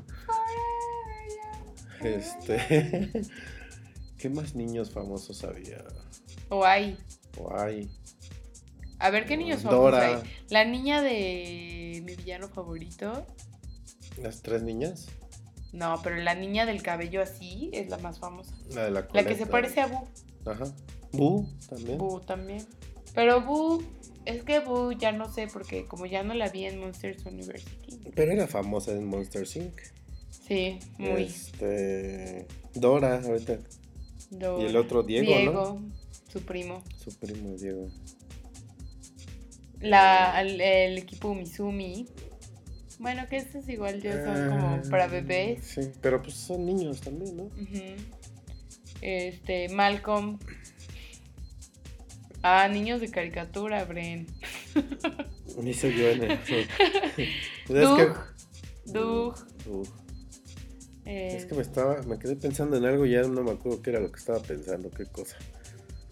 Este. ¿Qué más niños famosos había? O hay. O hay. A ver qué niños famosos Dora. hay. La niña de mi villano favorito. Las tres niñas. No, pero la niña del cabello así es la más famosa. La de la La que se parece a Boo. Ajá. Boo también. Boo también. Pero Boo, es que Boo ya no sé porque como ya no la vi en Monsters University. Pero era famosa en Monster Inc. Sí, muy. Este. Dora, ahorita. Dora. y el otro Diego, ¿no? Su primo. Su primo Diego. La, el, el equipo Mizumi. Bueno, que estos igual ya son como Ah, para bebés. Sí, pero pues son niños también, ¿no? Este, Malcolm. Ah, niños de caricatura, Bren. Me hizo yo en el. Doug. es Doug. que. Eh, es que me estaba. Me quedé pensando en algo y ya no me acuerdo qué era lo que estaba pensando, qué cosa.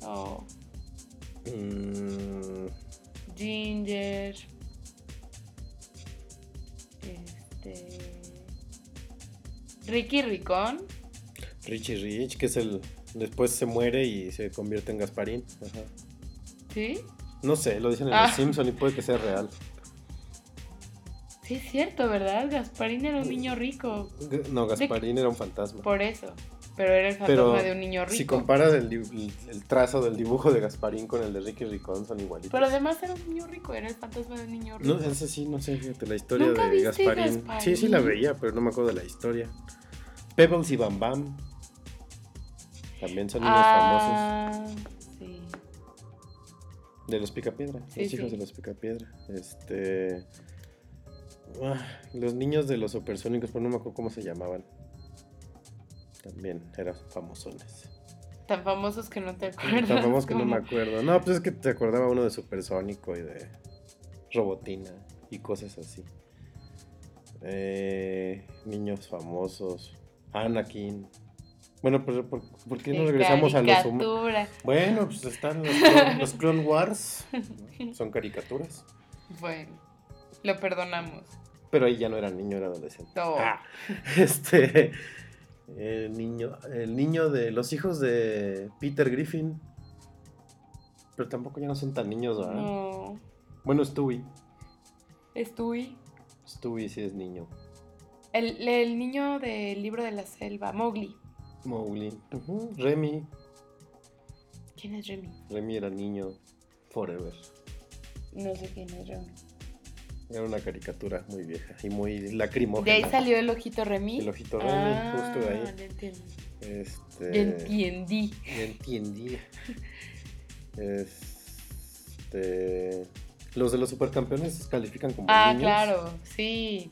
Oh, Mm, Ginger. Este. Ricky Ricón. Richie Rich, que es el. Después se muere y se convierte en Gasparín. Ajá. ¿Sí? No sé, lo dicen en Ah. Los Simpson y puede que sea real. Sí, es cierto, ¿verdad? Gasparín era un niño rico. No, Gasparín era un fantasma. Por eso. Pero era el fantasma Pero de un niño rico. si comparas el, trazo del dibujo de Gasparín con el de Ricky Ricón, son igualitos. Pero además era un niño rico, era el fantasma de un niño rico. No, ese sí, no sé, fíjate, la historia ¿Nunca de viste Gasparín. Gasparín? Sí, sí la veía, pero no me acuerdo de la historia. Pebbles y Bam Bam. También son niños ah, sí. famosos. De los Picapiedra. Sí, los hijos sí. de los Picapiedra. Este. ah, los niños de los supersónicos, pero no me acuerdo cómo se llamaban. También eran famosones. Tan famosos que no te acuerdas. Tan famosos que no me acuerdo. No, pues es que te acordaba uno de supersónico y de robotina y cosas así. Eh, niños famosos. Anakin. Bueno, pero ¿por, por qué no regresamos a los humanos? Bueno, pues están los, Clone- los Clone Wars. ¿no? Son caricaturas. Bueno, lo perdonamos. Pero ahí ya no era niño, era adolescente. No. Ah, este. El niño, el niño de los hijos de Peter Griffin. Pero tampoco ya no son tan niños, ¿verdad? No. Bueno, Stewie. Stewie. Stewie sí es niño. El, el niño del libro de la selva, Mowgli. Mowgli. Ujú, Remy. ¿Quién es Remy? Remy era niño. Forever. No sé quién es Remy. Era una caricatura muy vieja y muy De lacrimógena. ahí salió el ojito Remy. El ojito Remy, Ah, justo de ahí. ya entiendo. Este, Ya entendí. ya entendí. Este. Los de los supercampeones califican como Ah, niños. claro, sí.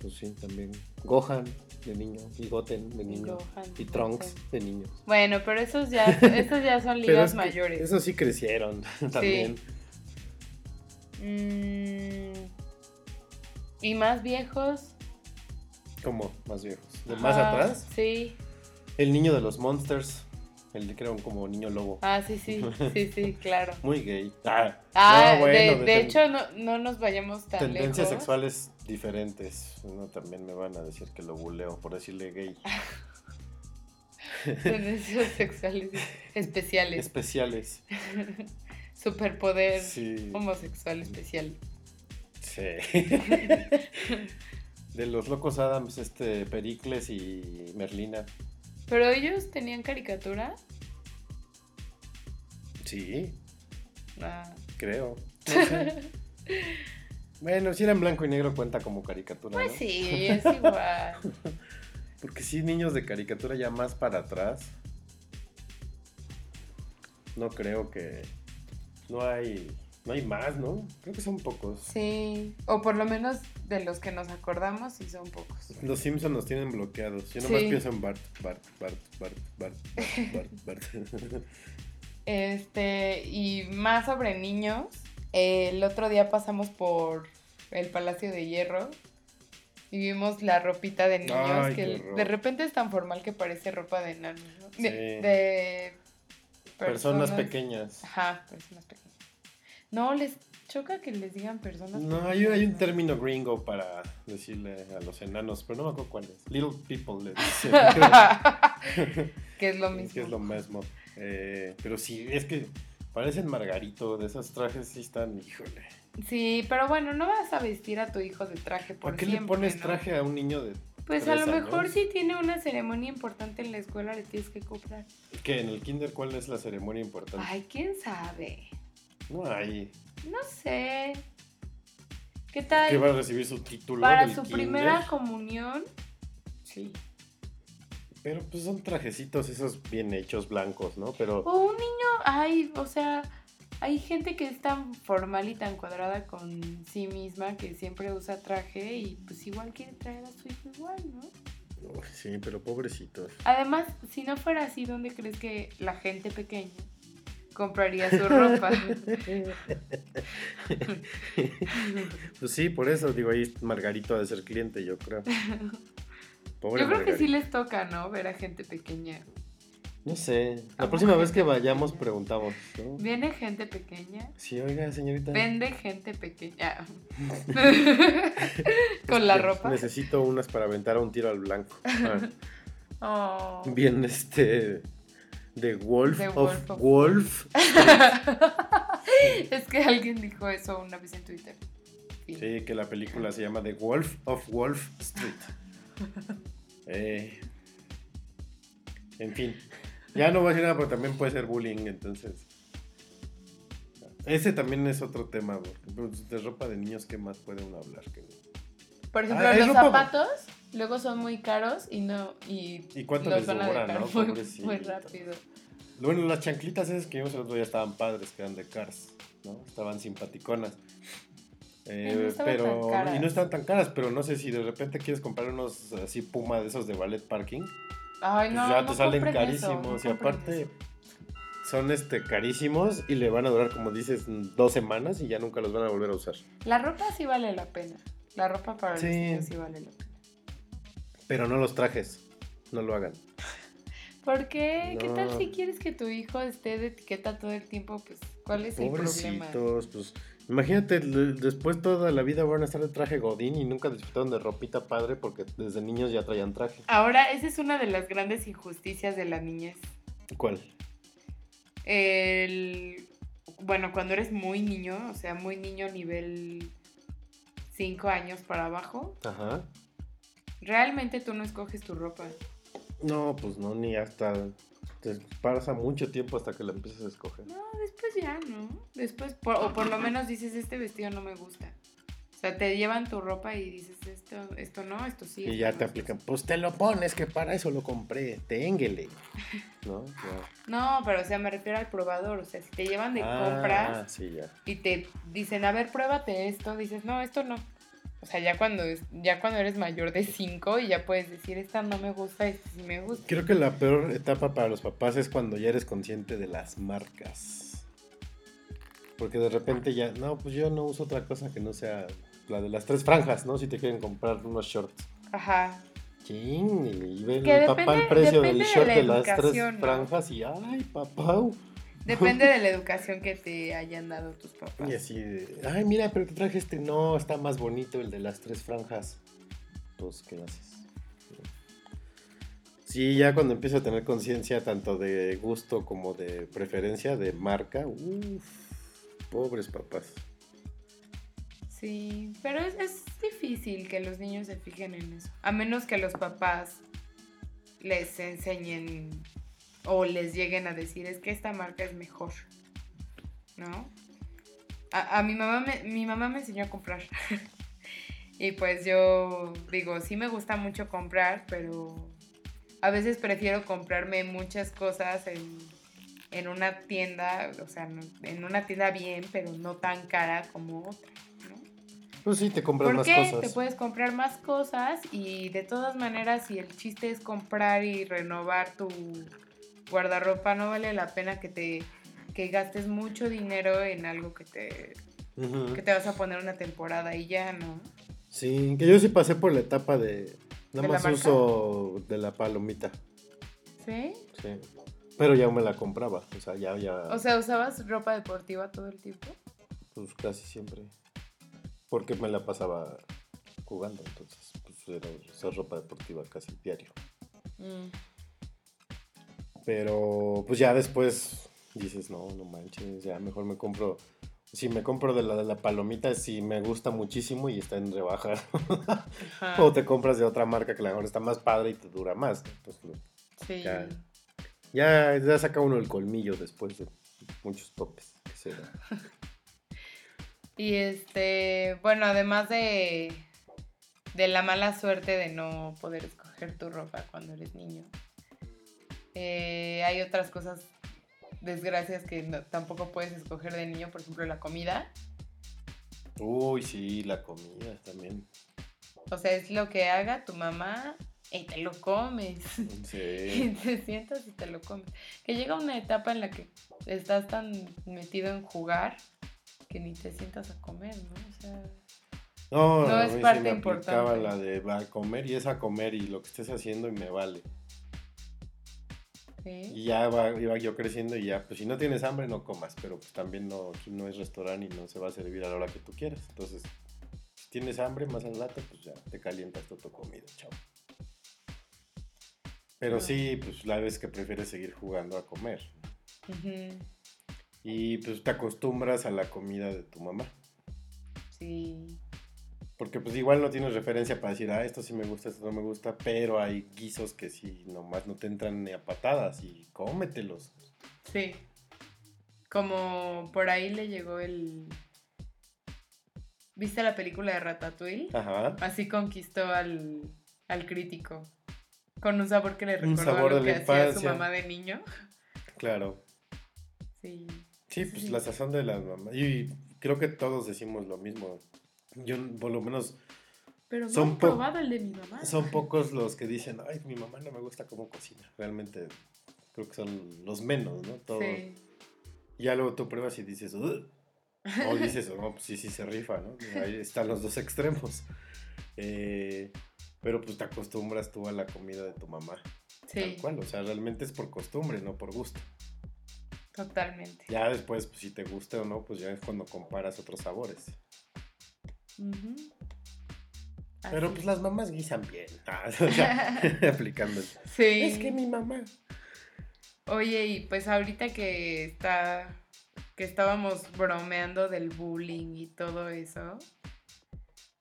Pues sí, también. Gohan de niño. Y Goten de niño. Gohan, y Trunks Goten. de niños. Bueno, pero esos ya, esos ya son ligas es que mayores. Esos sí crecieron también. Mm, y más viejos. Como más viejos. De más Ah, atrás. Sí. El niño de los Monsters. El de que era como niño lobo. Ah, sí, sí, sí, sí, claro. Muy gay. Ah, Ah, no, bueno, de, hecho, no, no nos vayamos tan Tendencias lejos. sexuales diferentes. No, también me van a decir que lo buleo por decirle gay. Tendencias sexuales especiales. Especiales. Superpoder Sí. homosexual especial. Sí. De los locos Adams, este Pericles y Merlina. Pero ellos tenían caricatura. Sí, Ah, creo. No sé. bueno, si era en blanco y negro cuenta como caricatura. Pues ¿no? sí, es igual. Porque sí, niños de caricatura ya más para atrás. No creo que. No hay. No hay más, ¿no? Creo que son pocos. Sí. O por lo menos de los que nos acordamos, sí son pocos. Los Simpsons nos tienen bloqueados. Yo nomás Sí. pienso en Bart, Bart, Bart, Bart, Bart, Bart, Bart, Bart. Este, y más sobre niños. el otro día pasamos por el Palacio de Hierro y vimos la ropita de niños Ay, que de repente es tan formal que parece ropa de enanos, ¿no? De, Sí. de Personas pequeñas. Ajá, personas pequeñas. No, les choca que les digan personas No, hay, hay un término gringo para decirle a los enanos, pero no me acuerdo cuál es. Little people le dicen. que es lo mismo. que es lo mismo. Eh, pero sí, es que parecen Margarito, de esos trajes sí están, híjole. Sí, pero bueno, no vas a vestir a tu hijo de traje por ¿Por qué le pones ¿no? traje a un niño de Pues a lo mejor si tiene una ceremonia importante en la escuela le tienes que comprar. que en el kinder cuál es la ceremonia importante? Ay, quién sabe. No hay. No sé. ¿Qué tal? Que va a recibir su título Para del su kinder? primera comunión. Sí. Pero pues son trajecitos esos bien hechos blancos, ¿no? Pero O un niño, ay, o sea, hay gente que es tan formal y tan cuadrada con sí misma que siempre usa traje y pues igual quiere traer a su hijo igual, ¿no? Uy, sí, pero pobrecitos. Además, si no fuera así, ¿dónde crees que la gente pequeña compraría su ropa? Pues sí, por eso digo ahí Margarito ha de ser cliente, yo creo. Pobre Yo creo que sí les toca, ¿no? Ver a gente pequeña. No sé. ¿A La próxima vez que vayamos preguntamos. ¿no? Viene gente pequeña. Sí, oiga, señorita. Vende gente pequeña. Con la ropa. Necesito unas para aventar un tiro al blanco. Ah, Oh. bien, este. The Wolf The of Wolf of- Wolf. Es que alguien dijo eso una vez en Twitter. Sí, que la película se llama The Wolf of Wolf Street. Eh, en fin. Ya no voy a decir nada, pero también puede ser bullying, entonces. Ese también es otro tema, porque, de ropa de niños, ¿qué más puede uno hablar? Que- Por ejemplo, Ah, los ropa- zapatos luego son muy caros y no. ¿Y, ¿Y cuánto los les van a no? muy, rápido. Bueno, las chanclitas esas que vimos el otro día estaban padres, que eran de Cars, ¿no? Estaban simpaticonas. Eh, no pero, y no estaban tan caras, pero no sé si de repente quieres comprar unos así Puma de esos de ballet parking, Ay, pues no. ya no te salen carísimos. eso, no y aparte eso. son este carísimos y le van a durar, como dices, dos semanas y ya nunca los van a volver a usar. La ropa sí vale la pena. La ropa para Sí. los niños sí vale la pena. Pero no los trajes, no lo hagan. ¿Por qué? ¿Qué tal si quieres que tu hijo esté de etiqueta todo el tiempo? Pues, ¿cuál es el problema? Pues Imagínate, después toda la vida van a estar de traje godín y nunca disfrutaron de ropita padre porque desde niños ya traían traje. Ahora, esa es una de las grandes injusticias de la niñez. ¿Cuál? El, bueno, cuando eres muy niño, o sea, muy niño nivel 5 años para abajo, Ajá. realmente tú no escoges tu ropa. No, pues no, ni hasta... Te pasa mucho tiempo hasta que la empiezas a escoger. No, después ya, ¿no? Después, por- o por lo menos dices, este vestido no me gusta. O sea, te llevan tu ropa y dices, esto, esto no, esto sí. Y ya no, te aplican, sí". pues te lo pones, que para eso lo compré, ténguele. ¿No? Ya. No, pero o sea, me refiero al probador. O sea, si te llevan de Ah, compras sí, ya. y te dicen, a ver, pruébate esto, dices, no, esto no. O sea, ya cuando, ya cuando eres mayor de 5 y ya puedes decir, esta no me gusta, esta sí me gusta. Creo que la peor etapa para los papás es cuando ya eres consciente de las marcas. Porque de repente ya, no, pues yo no uso otra cosa que no sea la de las tres franjas, ¿no? Si te quieren comprar unos shorts. Ajá. Chin, y ve Que el papá el precio del de short la de, las tres franjas y ay, papá. Depende de la educación que te hayan dado tus papás. Y así de, ay, mira, pero te traje este, no, está más bonito el de las tres franjas. Pues, ¿qué haces? Sí, ya cuando empiezo a tener conciencia tanto de gusto como de preferencia, de marca, uff, pobres papás. Sí, pero es, es difícil que los niños se fijen en eso. A menos que los papás les enseñen o les lleguen a decir, es que esta marca es mejor. ¿No? A, a mi, mamá me, mi mamá me enseñó a comprar. y pues yo digo, sí me gusta mucho comprar, pero a veces prefiero comprarme muchas cosas en, en una tienda, o sea, en una tienda bien, pero no tan cara como otra. ¿no? Pues sí, te compras ¿Por más qué? cosas. Te puedes comprar más cosas y de todas maneras, si el chiste es comprar y renovar tu guardarropa, no vale la pena que te que gastes mucho dinero en algo que te, que te vas a poner una temporada y ya, ¿no? Sí, que yo sí pasé por la etapa de, nada ¿De la más uso de la palomita, ¿Sí? sí. Pero ya me la compraba, o sea, ya, ya, O sea, ¿usabas ropa deportiva todo el tiempo? pues casi siempre. Porque me la pasaba jugando, entonces, pues era usar ropa deportiva casi diario. Mm. Pero pues ya después dices, no, no manches, ya mejor me compro. Si me compro de la de la palomita, si me gusta muchísimo y está en rebaja. O te compras de otra marca que a lo mejor está más padre y te dura más. Pues, Sí. ya. ya, ya saca uno el colmillo después de muchos topes. que se da. Y este, bueno, además de, de la mala suerte de no poder escoger tu ropa cuando eres niño, eh, hay otras cosas, desgracias que no- tampoco puedes escoger de niño, por ejemplo, la comida. Uy, sí, la comida también. O sea, es lo que haga tu mamá y te lo comes. Y Sí. te sientas y te lo comes. Que llega una etapa en la que estás tan metido en jugar que ni te sientas a comer, ¿no? O sea, No, No a es parte me importante. la de va a comer y es a comer y lo que estés haciendo y me vale. Y ya va, iba yo creciendo y ya, pues si no tienes hambre no comas, pero pues también no, aquí no es restaurante y no se va a servir a la hora que tú quieras. Entonces, si tienes hambre más al rato, pues ya te calientas toda tu comida, chao. Pero sí, pues la vez que prefieres seguir jugando a comer. Y pues te acostumbras a la comida de tu mamá. Sí. Porque pues igual no tienes referencia para decir, ah, esto sí me gusta, esto no me gusta, pero hay guisos que sí, nomás no te entran ni a patadas y cómetelos. Sí. Como por ahí le llegó el. ¿Viste la película de Ratatouille? Ajá. Así conquistó al, al crítico. Con un sabor que le recordó a lo de que hacía su mamá de niño. Claro. Sí. Sí, Sí, pues sí. la sazón de las mamás. Y creo que todos decimos lo mismo. Yo, por lo menos, Pero no Son he po- probado el de mi mamá. son pocos los que dicen, ay, mi mamá no me gusta cómo cocina. Realmente, creo que son los menos, ¿no? Todos. Sí. Ya luego tú pruebas y dices, "Ugh". o dices, no, pues sí, sí se rifa, ¿no? Ahí están los dos extremos. Eh, pero pues te acostumbras tú a la comida de tu mamá. Tal Sí, cual, o sea, realmente es por costumbre, no por gusto. Totalmente. Ya después, pues, si te gusta o no, pues ya es cuando comparas otros sabores. Pero pues las mamás guisan bien. Ah, o sea, aplicando. Sí. Es que mi mamá. Oye, y pues ahorita que está que estábamos bromeando del bullying y todo eso,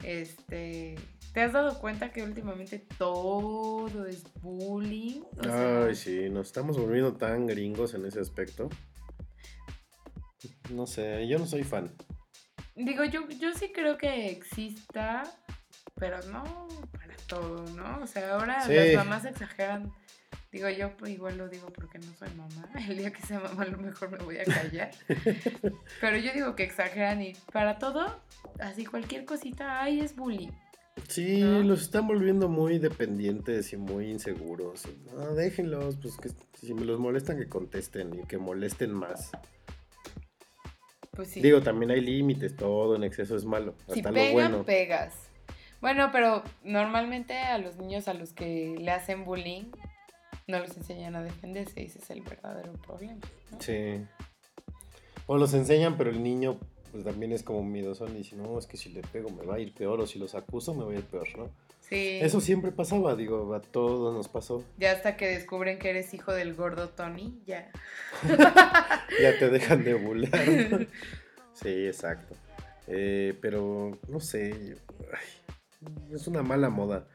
este, ¿te has dado cuenta que últimamente todo es bullying? O sea, Ay, sí, nos estamos volviendo tan gringos en ese aspecto. No sé, yo no soy fan. Digo, yo, yo sí creo que exista, pero no para todo, ¿no? O sea, ahora Sí. las mamás exageran. Digo, yo pues, igual lo digo porque no soy mamá. El día que sea mamá a lo mejor me voy a callar. pero yo digo que exageran y para todo, así cualquier cosita, ay, es bullying. Sí, ¿No? los están volviendo muy dependientes y muy inseguros. No, déjenlos, pues que si me los molestan que contesten y que molesten más. Pues sí. Digo, también hay límites, todo en exceso es malo. si Hasta lo pegan, bueno. pegas. Bueno, pero normalmente a los niños a los que le hacen bullying no les enseñan a defenderse y ese es el verdadero problema. ¿no? Sí. O los enseñan, pero el niño pues también es como miedoso y dice, no, es que si le pego me va a ir peor o si los acuso me va a ir peor, ¿no? Sí. Eso siempre pasaba, digo, a todos nos pasó. Ya hasta que descubren que eres hijo del gordo Tony, ya. Ya te dejan de burlar. sí, exacto. Eh, pero, no sé, ay, es una mala moda.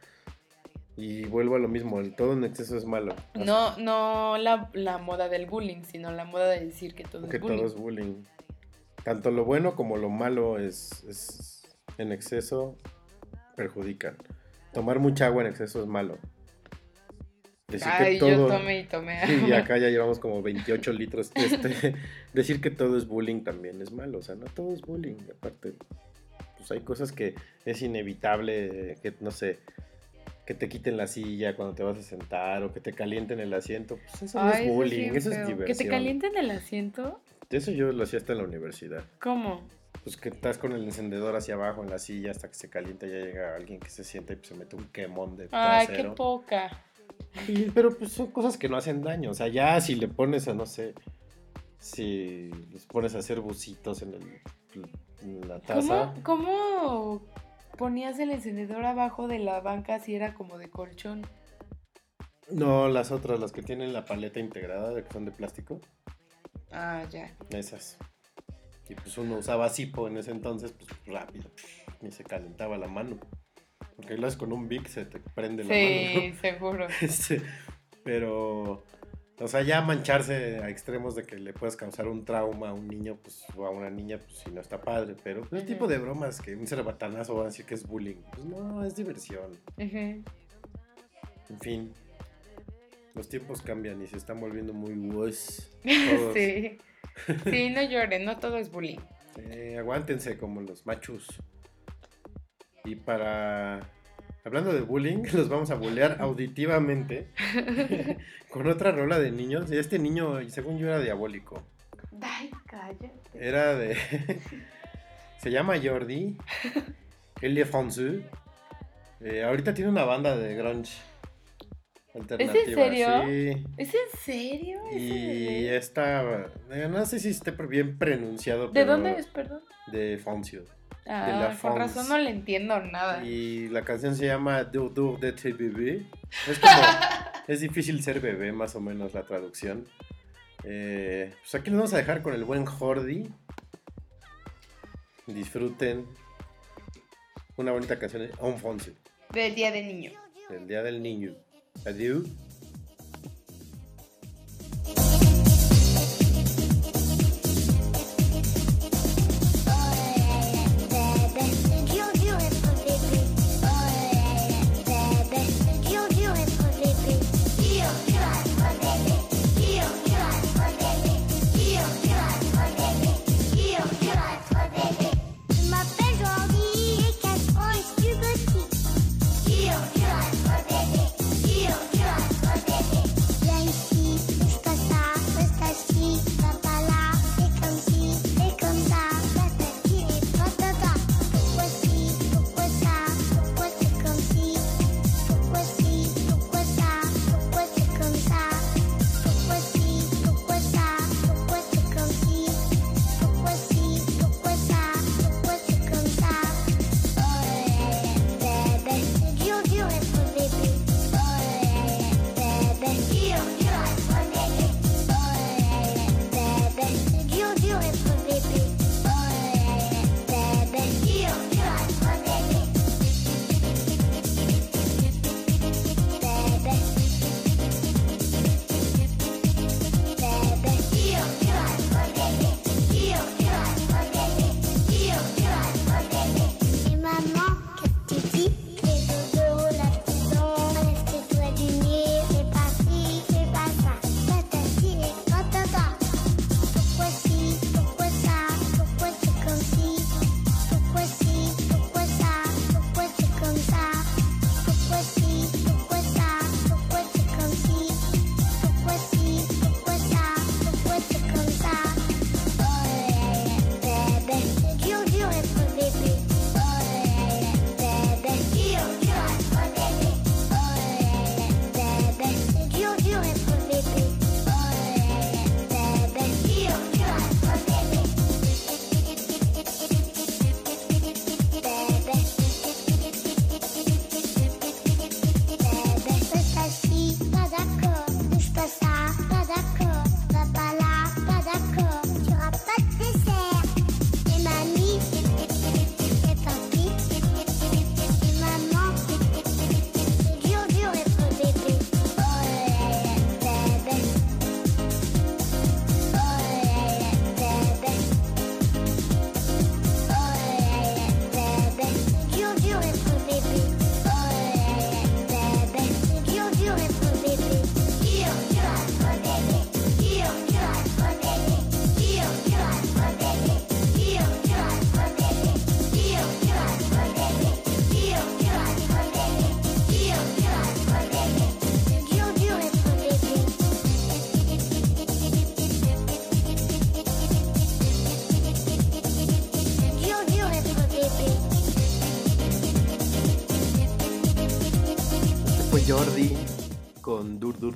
Y vuelvo a lo mismo, el todo en exceso es malo. No, no la, la moda del bullying, sino la moda de decir que todo que es bullying. todo es bullying. Tanto lo bueno como lo malo es, es en exceso perjudican. Tomar mucha agua en exceso es malo. Decir Ay, que todo yo tomé y tomé. y acá ya llevamos como 28 litros. Este, decir que todo es bullying también es malo. O sea, no todo es bullying. Aparte, pues hay cosas que es inevitable que, no sé, que te quiten la silla cuando te vas a sentar o que te calienten el asiento. Pues eso no Ay, es eso es bullying, bien eso es diversión. Que te calienten el asiento. Eso yo lo hacía hasta en la universidad. ¿Cómo? Pues que estás con el encendedor hacia abajo en la silla hasta que se calienta y ya llega alguien que se sienta y pues, se mete un quemón de Ay, qué poca. Y- pero pues son cosas que no hacen daño. O sea, ya si le pones a, no sé, si les pones a hacer bucitos en, el- en la taza. ¿Cómo, ¿Cómo ponías el encendedor abajo de la banca si era como de colchón? No, las otras, las que tienen la paleta integrada, de que son de plástico, Ah, ya. esas. Y pues uno usaba Zipo en ese entonces, pues rápido, y se calentaba la mano. Porque lo haces con un Vic, se te prende la mano. Sí, seguro. Este, pero, o sea, ya mancharse a extremos de que le puedas causar un trauma a un niño, pues, o a una niña, pues, si no está padre. Pero Ujú. tipo de bromas que un cerbatanazo va a decir que es bullying. Pues no, es diversión. En fin, los tiempos cambian y se están volviendo muy wuss. Sí. Sí, no lloren, no todo es bullying. Eh, aguántense como los machos. Y para. Hablando de bullying, los vamos a bullear auditivamente con otra rola de niños. Y este niño, según yo, era diabólico. Ay, cállate. Era de. Se llama Jordi. Elie Fonsu. Eh, ahorita tiene una banda de grunge. Alternativa. serio? Sí. ¿Es en serio? ¿Ese Y esta. eh, No sé si esté bien pronunciado. ¿De dónde es, perdón? De Fonsu. Ah, la con Fons. razón no le entiendo nada. Y la canción se llama Dur Dur de bebé. Es como. es difícil ser bebé, más o menos la traducción. Eh, pues aquí les vamos a dejar con el buen Jordi. Disfruten. Una bonita canción de Onfonse, Del Día del Niño. el Día del Niño. Adiós.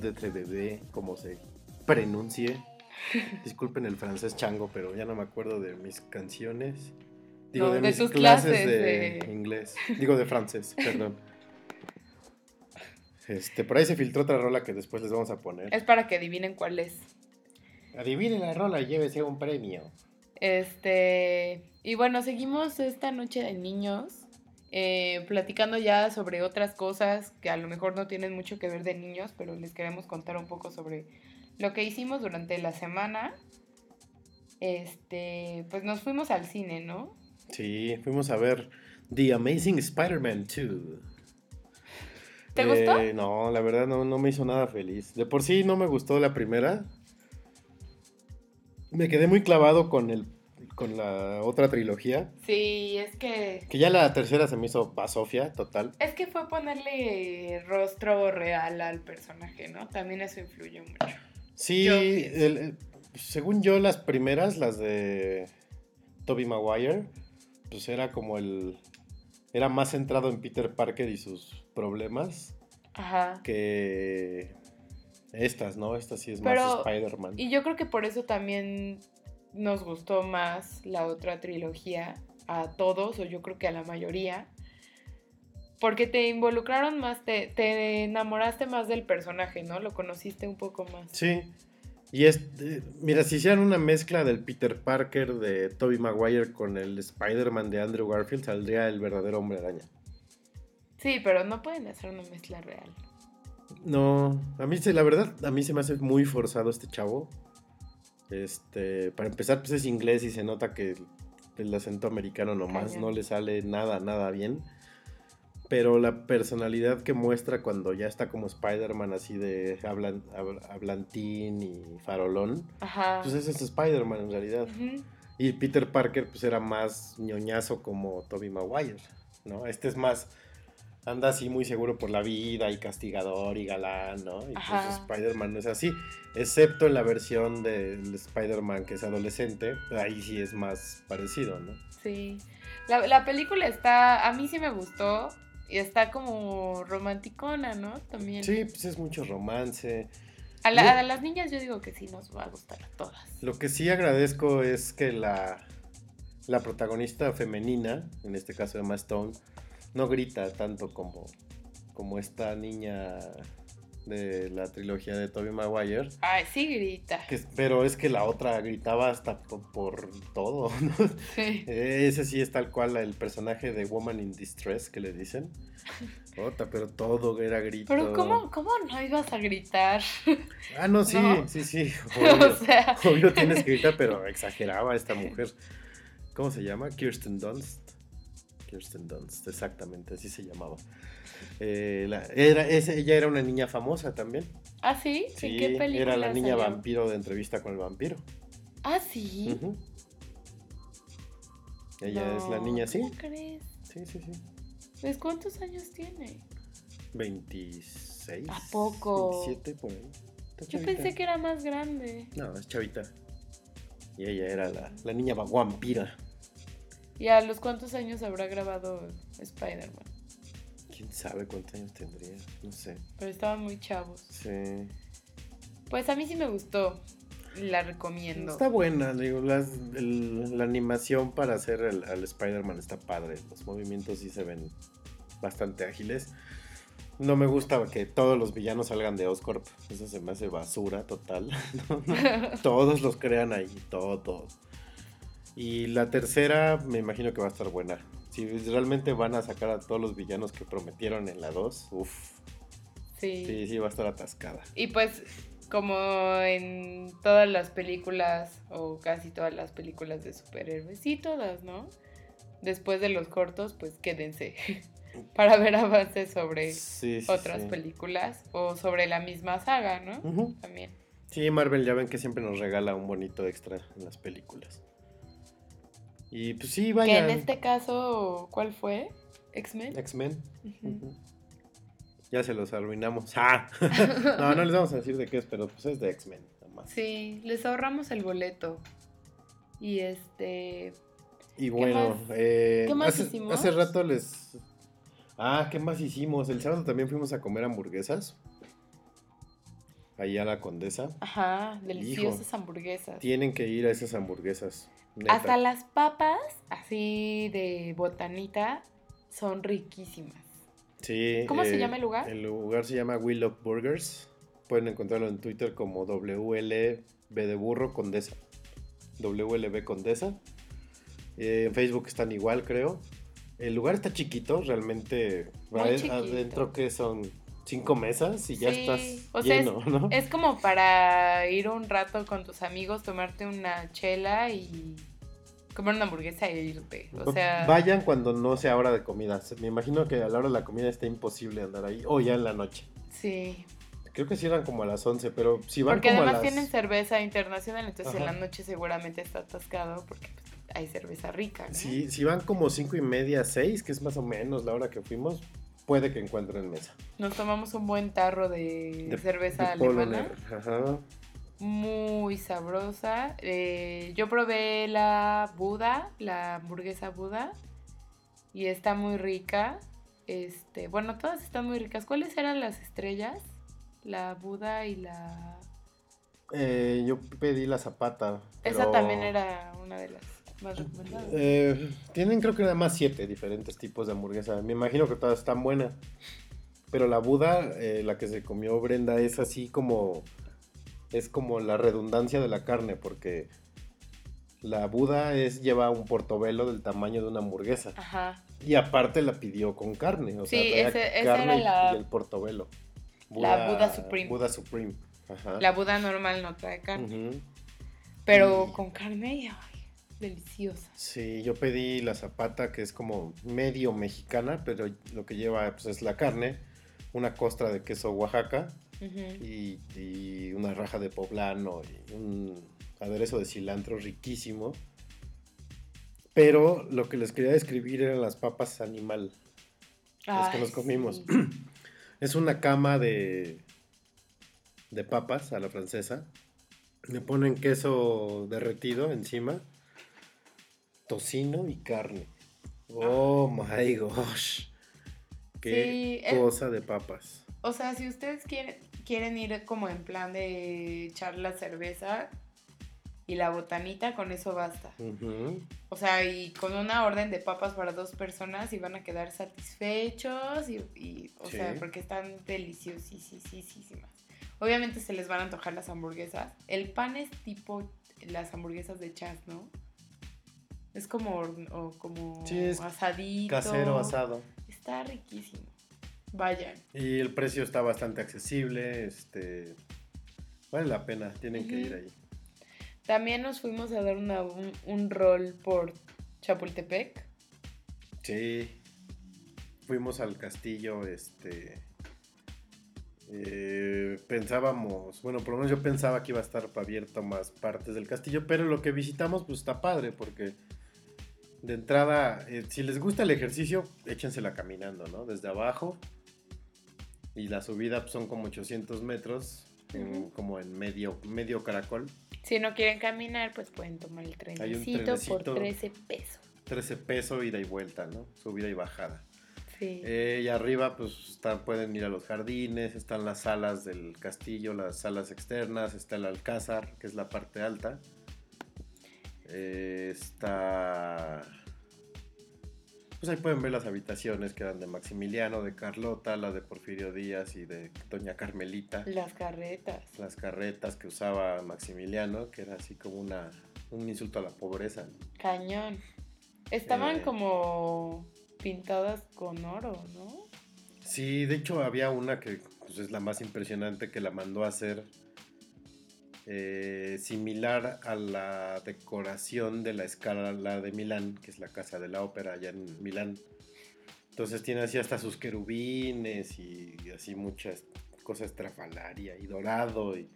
De Trebebé, como se pronuncie. Disculpen el francés chango, pero ya no me acuerdo de mis canciones. Digo, No, de, de mis clases, clases de, de- inglés. Digo, de francés, perdón. Este, por ahí se filtró otra rola que después les vamos a poner. Es para que adivinen cuál es. Adivine la rola y llévese un premio. Este, y bueno, seguimos esta noche de niños, eh, platicando ya sobre otras cosas que a lo mejor no tienen mucho que ver de niños, pero les queremos contar un poco sobre lo que hicimos durante la semana. Este, pues nos fuimos al cine, ¿no? Sí, fuimos a ver The Amazing Spider-Man 2. ¿Te gustó? Eh, no, la verdad no, no me hizo nada feliz. De por sí no me gustó la primera. Me quedé muy clavado con el con la otra trilogía. Sí, es que Que ya la tercera se me hizo pasofia, total. es que fue ponerle rostro real al personaje, ¿no? También eso influyó mucho. Sí, Yo el- el- según yo las primeras, las de Toby Maguire, pues era como el... Era más centrado en Peter Parker y sus problemas Ajá. que estas, ¿no? Esta sí es Pero- más Spider-Man. Y yo creo que por eso también nos gustó más la otra trilogía a todos, o yo creo que a la mayoría. Porque te involucraron más, te, te enamoraste más del personaje, ¿no? Lo conociste un poco más. Sí. Y es, eh, mira, si hicieran una mezcla del Peter Parker de Tobey Maguire con el Spider-Man de Andrew Garfield, saldría el verdadero hombre araña. Sí, pero no pueden hacer una mezcla real. No, a mí se, la verdad, a mí se me hace muy forzado este chavo. Este, para empezar, pues es inglés y se nota que el, acento americano nomás Cañón. no le sale nada, nada bien. Pero la personalidad que muestra cuando ya está como Spider-Man, así de hablan, hab- hablantín y farolón, Ajá. pues ese es Spider-Man en realidad. Ujú. Y Peter Parker pues era más ñoñazo como Tobey Maguire, ¿no? Este es más, anda así muy seguro por la vida y castigador y galán, ¿no? Y pues Ajá. Spider-Man no es así, excepto en la versión del Spider-Man que es adolescente, ahí sí es más parecido, ¿no? Sí. La, la película está, a mí sí me gustó. Y está como romanticona, ¿no? También. Sí, pues es mucho romance. A, la- Yo- a las niñas yo digo que sí nos va a gustar a todas. Lo que sí agradezco es que la, la protagonista femenina, en este caso Emma Stone, no grita tanto como, como esta niña de la trilogía de Tobey Maguire. Ay, sí grita. que pero es que la otra gritaba hasta por, por todo, ¿no? Sí. Ese sí es tal cual el personaje de Woman in Distress que le dicen. Ota, pero todo era grito. Pero ¿cómo, ¿cómo no ibas a gritar? Ah, no, sí, No. sí, sí. o Obvio, sea, obvio tienes que gritar, pero exageraba esta mujer. ¿Cómo se llama? Kirsten Dunst. Kirsten Dunst, exactamente, así se llamaba. Eh, la- era, ese- ella era una niña famosa también. ¿ah, sí? ¿En Sí, qué película era la niña salió? vampiro de entrevista con el vampiro. ¿Ah, sí? Ella es la niña, sí. ¿Cómo crees? Sí, sí, sí. Pues, ¿cuántos años tiene? 26. ¿A poco? 27 por ahí. Yo pensé que era más grande. No, es chavita. Y ella era la, la niña va- vampira. ¿Y a los cuántos años habrá grabado Spider-Man? ¿Quién sabe cuántos años tendría? No sé. Pero estaban muy chavos. Sí. Pues a mí sí me gustó. La recomiendo. Está buena, digo, las- el- la animación para hacer el, al Spider-Man está padre. Los movimientos sí se ven bastante ágiles. No me gusta que todos los villanos salgan de Oscorp. Eso se me hace basura total. Todos los crean ahí, todo, todo. Y la tercera me imagino que va a estar buena. Si realmente van a sacar a todos los villanos que prometieron en la 2, uff, Sí. sí, sí va a estar atascada. Y pues, como en todas las películas, o casi todas las películas de superhéroes, sí, todas, ¿no? Después de los cortos, pues quédense para ver avances sobre Sí, sí, otras películas o sobre la misma saga, ¿no? También. Sí, Marvel ya ven que siempre nos regala un bonito extra en las películas. Y pues sí, Que vayan. en este caso, ¿cuál fue? ¿X-Men? X-Men. Ya se los arruinamos. ¡Ah! no, no les vamos a decir de qué es, pero pues es de X-Men. Sí, les ahorramos el boleto. Y este. Y bueno, más? eh, ¿Qué más hace, hicimos? hace rato les... Ah, ¿qué más hicimos? El sábado también fuimos a comer hamburguesas. Ahí a la Condesa. Ajá, deliciosas hamburguesas. Tienen que ir a esas hamburguesas. Neta. Hasta las papas, así de botanita, son riquísimas. Sí. ¿Cómo se eh, llama el lugar? El lugar se llama Love Burgers. Pueden encontrarlo en Twitter como WLB de burro Condesa. WLB Condesa. Eh, en Facebook están igual, creo. El lugar está chiquito, realmente. Muy ade- chiquito. Adentro que son cinco mesas y ya Sí, estás o sea, lleno, ¿no? Es como para ir un rato con tus amigos, tomarte una chela y comer una hamburguesa e irte. O sea, Vayan cuando no sea hora de comida. Me imagino que a la hora de la comida está imposible andar ahí. O ya en la noche. sí. Creo que cierran como a las 11, pero si van Porque como además a las... tienen cerveza internacional, entonces en la noche seguramente está atascado porque pues, hay cerveza rica, ¿no? Si, si van como cinco y media, 6, que es más o menos la hora que fuimos, puede que encuentren mesa. Nos tomamos un buen tarro de, cerveza de alemana. Ajá. muy sabrosa. Eh, yo probé la Buda, la hamburguesa Buda, y está muy rica. Este, bueno, todas están muy ricas. ¿Cuáles eran las estrellas? La Buda y la... Eh, yo pedí la zapata. Esa también era una de las más recomendadas. eh, tienen creo que nada más siete diferentes tipos de hamburguesa. Me imagino que todas están buenas. Pero la Buda, eh, la que se comió Brenda, es así como. Es como la redundancia de la carne, porque la Buda es, lleva un portobelo del tamaño de una hamburguesa. Ajá. Y aparte la pidió con carne. O sea, Sí, traía ese- esa carne era y- la- y el portobelo. la Buda Supreme. Buda Supreme. Ajá. La Buda normal no trae carne, pero Y- con carne, deliciosa. Sí, yo pedí la zapata que es como medio mexicana, pero lo que lleva pues, es la carne, una costra de queso Oaxaca y, y una raja de poblano y un aderezo de cilantro riquísimo. Pero lo que les quería describir eran las papas animal. Las que nos comimos. sí. Es una cama de, de papas a la francesa. Le ponen queso derretido encima, tocino y carne. Oh my gosh. Qué Sí, eh. cosa de papas. O sea, si ustedes quieren, quieren ir como en plan de echar la cerveza y la botanita, con eso basta. O sea, y con una orden de papas para dos personas y van a quedar satisfechos y, y, o Sí. sea, porque están deliciosísimas. Obviamente se les van a antojar las hamburguesas. El pan es tipo las hamburguesas de chas, ¿no? Es como, o como Sí, es asadito. Casero asado. Está riquísimo. Vayan. Y el precio está bastante accesible. Este. Vale la pena, tienen que ir ahí. También nos fuimos a dar una- un, un rol por Chapultepec. Sí. Fuimos al castillo, este. eh, pensábamos, bueno, por lo menos yo pensaba que iba a estar abierto más partes del castillo, pero lo que visitamos pues está padre porque de entrada, eh, si les gusta el ejercicio, échensela caminando, ¿no? Desde abajo y la subida pues, son como 800 metros, en- como en medio, medio caracol, Si no quieren caminar, pues pueden tomar el Hay un trenecito por trenecito. 13 pesos. 13 pesos ida y vuelta, ¿no? Subida y bajada. Sí. Eh, y arriba, pues están, pueden ir a los jardines, están las salas del castillo, las salas externas, está el alcázar, que es la parte alta. Eh, está. Pues ahí pueden ver las habitaciones que eran de Maximiliano, de Carlota, la de Porfirio Díaz y de Doña Carmelita. Las carretas. Las carretas que usaba Maximiliano, que era así como una, un insulto a la pobreza. ¿no? Cañón. Estaban Eh. como pintadas con oro, ¿no? Sí, de hecho había una que pues, es la más impresionante que la mandó a hacer eh, similar a la decoración de la escala de Milán, que es la casa de la ópera allá en Milán. Entonces tiene así hasta sus querubines y, y así muchas cosas estrafalaria y dorado y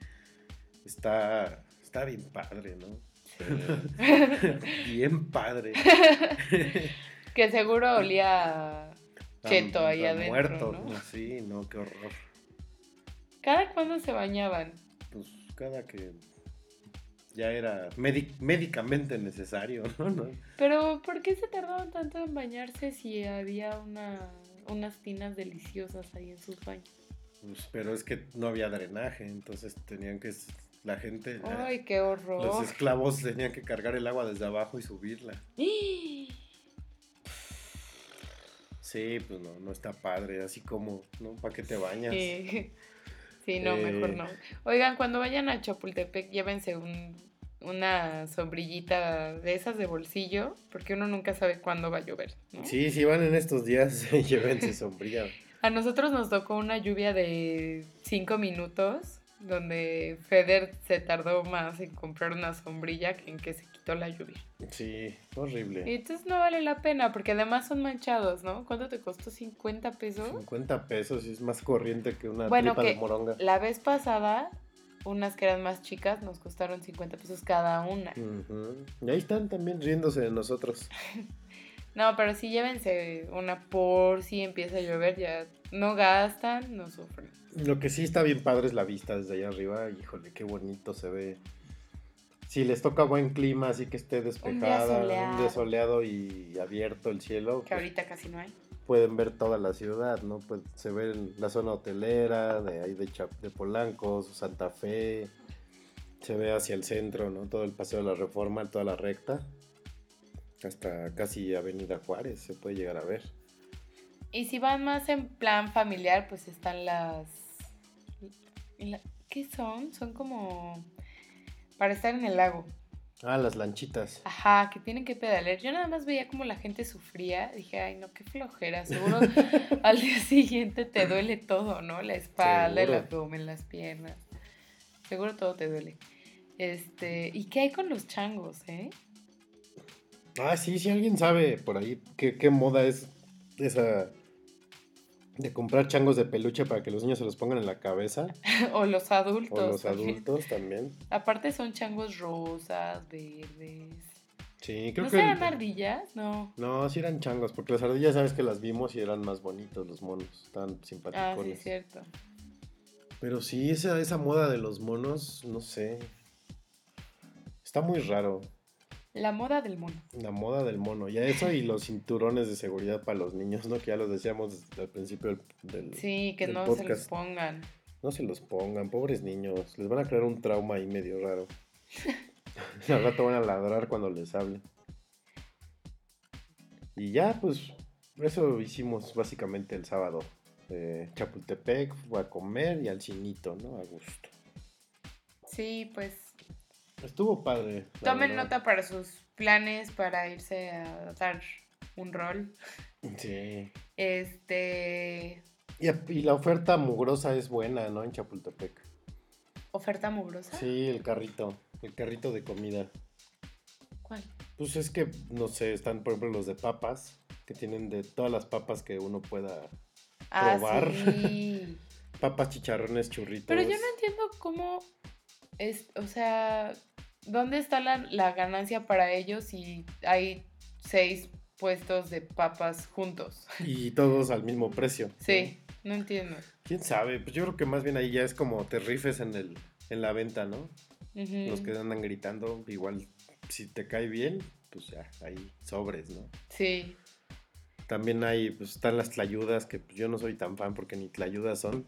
está, está bien padre, ¿no? bien padre. Que seguro olía cheto ahí adentro, muerto, ¿no? Sí, no, qué horror. ¿Cada cuándo se bañaban? Cada que ya era médi- médicamente necesario, ¿no? ¿no? Pero ¿por qué se tardaban tanto en bañarse si había una unas tinas deliciosas ahí en sus baños. Pues, pero es que no había drenaje, entonces tenían que. La gente. la- Ay, qué horror. los esclavos tenían que cargar el agua desde abajo y subirla. Sí, pues no, no está padre, así como, ¿no? ¿Para qué te bañas? Sí. Sí, no, Eh. mejor no. Oigan, cuando vayan a Chapultepec, llévense un, una sombrillita de esas de bolsillo, porque uno nunca sabe cuándo va a llover. ¿no? Sí, si van en estos días, llévense sombrilla. A nosotros nos tocó una lluvia de cinco minutos, donde Feder se tardó más en comprar una sombrilla que en que se quitó la lluvia. Sí, horrible. Y entonces no vale la pena, porque además son manchados, ¿no? ¿Cuánto te costó? ¿50 pesos? 50 pesos y es más corriente que una Bueno, tripa que de moronga. la vez pasada, unas que eran más chicas nos costaron 50 pesos cada una. Y ahí están también riéndose de nosotros. No, pero sí llévense una por si empieza a llover, ya no gastan, no sufren. Lo que sí está bien padre es la vista desde allá arriba. Híjole, qué bonito se ve. Si les toca buen clima, así que esté despejada, un soleado. día soleado y abierto el cielo, Que pues, ahorita casi no hay. pueden ver toda la ciudad, ¿no? Pues se ve la zona hotelera, de ahí de, Chap- de Polanco, Santa Fe, se ve hacia el centro, ¿no? Todo el Paseo de la Reforma, toda la recta, hasta casi Avenida Juárez se puede llegar a ver. Y si van más en plan familiar, pues están las... la- ¿Qué son? Son como... Para estar en el lago. Ah, las lanchitas. Ajá, que tienen que pedalear. Yo nada más veía como la gente sufría. Dije, ay, no, qué flojera. Seguro al día siguiente te duele todo, ¿no? La espalda, el abdomen, las piernas. Seguro todo te duele. Este, ¿y qué hay con los changos, eh? Ah, sí, si alguien sabe por ahí qué, qué moda es esa de comprar changos de peluche para que los niños se los pongan en la cabeza, o los adultos. o los adultos también. Aparte son changos rosas, verdes. Sí, creo ¿No que... serán ardillas? No. No, sí eran changos, porque las ardillas sabes que las vimos y eran más bonitos los monos, estaban Ah, sí, simpáticos. es cierto. Pero sí, esa, esa moda de los monos, no sé. Está muy raro, La moda del mono. la moda del mono. Ya eso y los cinturones de seguridad para los niños, ¿no? Que ya los decíamos desde el principio del... del- Sí, que del no se los pongan. No se los pongan, pobres niños. Les van a crear un trauma ahí medio raro. Al rato van a ladrar cuando les hable. Y ya, pues, eso hicimos básicamente el sábado. Eh, Chapultepec, fue a comer y al cinito, ¿no? A gusto. Sí, pues Estuvo padre. Tomen verdad. nota para sus planes para irse a dar un rol. Sí. Este. Y, y la oferta mugrosa es buena, ¿no? En Chapultepec. Oferta mugrosa. Sí, el carrito. El carrito de comida. ¿Cuál? Pues es que, no sé, están por ejemplo los de papas, que tienen de todas las papas que uno pueda. Ah, Probar. sí. Papas, chicharrones, churritos. Pero yo no entiendo cómo es, o sea, ¿dónde está la, la ganancia para ellos si hay seis puestos de papas juntos? Y todos al mismo precio. Sí, no entiendo. ¿Quién sabe? Pues yo creo que más bien ahí ya es como te rifes en, el, en la venta, ¿no? Los que andan gritando, igual si te cae bien, pues ya, ahí sobres, ¿no? Sí, También hay, pues están las tlayudas, que pues, yo no soy tan fan porque ni tlayudas son.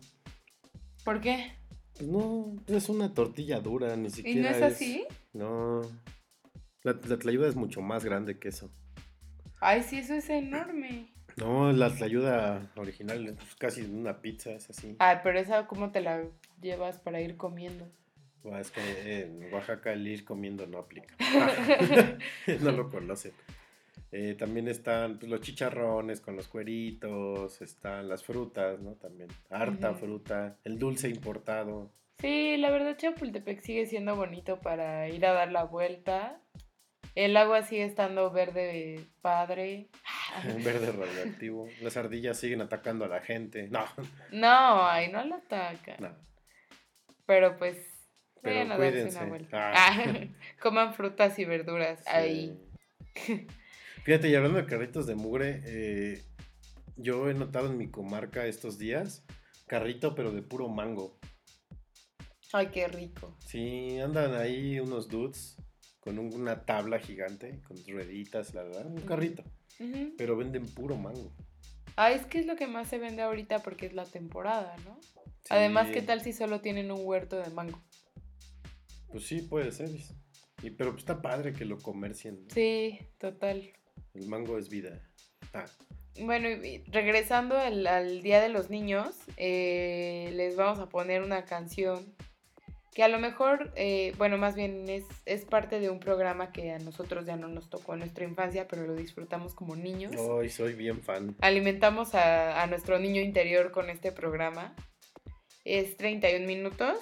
¿por qué? Pues no, es una tortilla dura, ni ¿Y siquiera no es así? No. La, la tlayuda es mucho más grande que eso. Ay, sí, eso es enorme. No, la tlayuda original es pues, casi una pizza, es así. Ay, pero esa, ¿cómo te la llevas para ir comiendo? Bueno, es que en Oaxaca el ir comiendo no aplica. no lo conocen. Eh, también están pues, los chicharrones con los cueritos, están las frutas, ¿no? También harta fruta, el dulce importado. Sí, la verdad Chapultepec sigue siendo bonito para ir a dar la vuelta. El agua sigue estando verde padre. verde radioactivo. Las ardillas siguen atacando a la gente. No, No, ahí no la atacan. no. Pero pues, Pero vayan a darse una vuelta. Ah. Ah, Coman frutas y verduras ahí. Fíjate, y hablando de carritos de mugre, eh, yo he notado en mi comarca estos días carrito, pero de puro mango. Ay, qué rico. Sí, andan ahí unos dudes con un- una tabla gigante, con rueditas, la verdad, un carrito, pero venden puro mango. Ah, es que es lo que más se vende ahorita porque es la temporada, ¿no? Además, ¿qué tal si solo tienen un huerto de mango? Pues sí, puede ser. Y, pero está padre que lo comercien. ¿no? Sí, total. El mango es vida. Ah, Bueno, y- regresando al, al Día de los Niños, eh, les vamos a poner una canción que a lo mejor, eh, bueno, más bien es, es parte de un programa que a nosotros ya no nos tocó en nuestra infancia, pero lo disfrutamos como niños. hoy soy bien fan. Alimentamos a, a nuestro niño interior con este programa. Es 31 minutos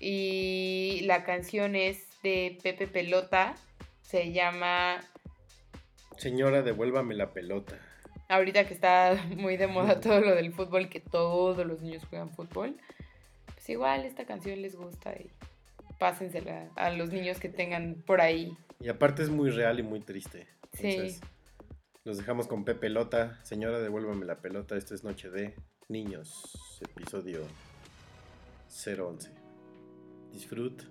y la canción es de Pepe Pelota. Se llama Señora, devuélvame la pelota. ahorita que está muy de moda todo lo del fútbol, que todos los niños juegan fútbol, pues igual esta canción les gusta y pásensela a los niños que tengan por ahí. Y aparte es muy real y muy triste. Sí. Entonces, Los dejamos con Pepe Pelota. Señora, devuélvame la pelota. Esta es Noche de Niños, episodio 011. Disfrut.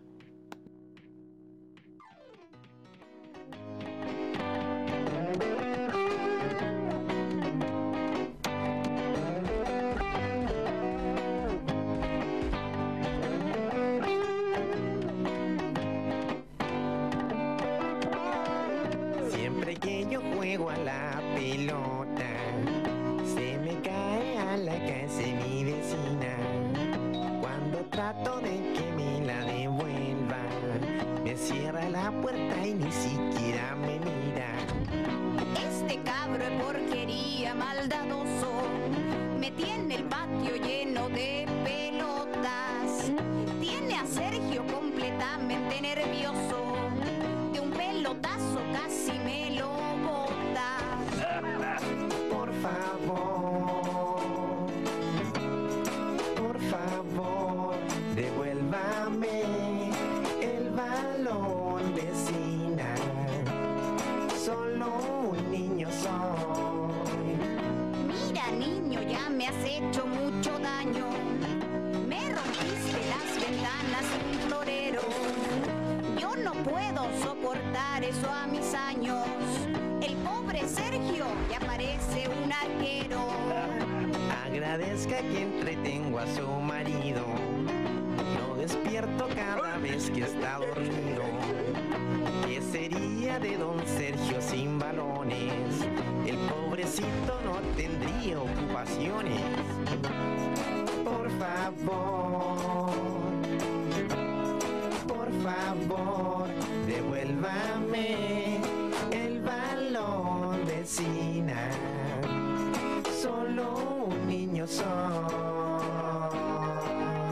Un niño soy.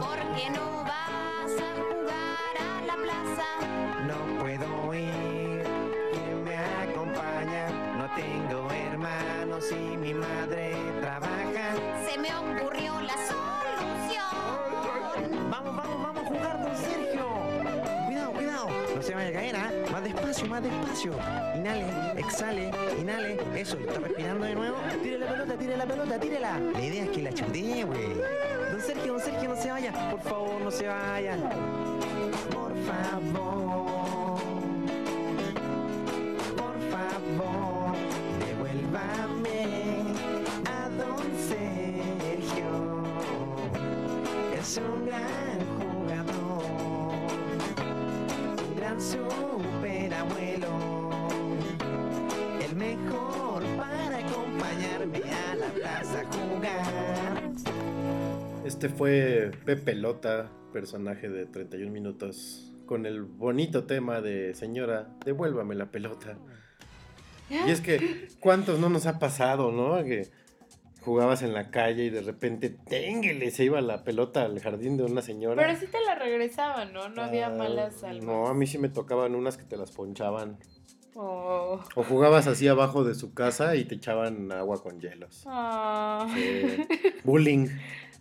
¿Por qué no vas a jugar a la plaza? No puedo ir, ¿quién me acompaña? No tengo hermanos y mi madre despacio. Inhale, exhale, inhale. Eso, está respirando de nuevo. Tire la pelota, tire la pelota, tírela. La idea es que la chutee, güey. Don Sergio, don Sergio, no se vaya. Por favor, no se vaya. Por favor. Este fue Pepe Lota, personaje de 31 minutos, con el bonito tema de Señora, devuélvame la pelota. Y es que, ¿cuántos no nos ha pasado, no? Que jugabas en la calle y de repente, ténguele, se iba la pelota al jardín de una señora. Pero sí te la regresaban, ¿no? No había Ah, malas almas. No, a mí sí me tocaban unas que te las ponchaban. Oh. O jugabas así abajo de su casa y te echaban agua con hielos. Sí. Bullying.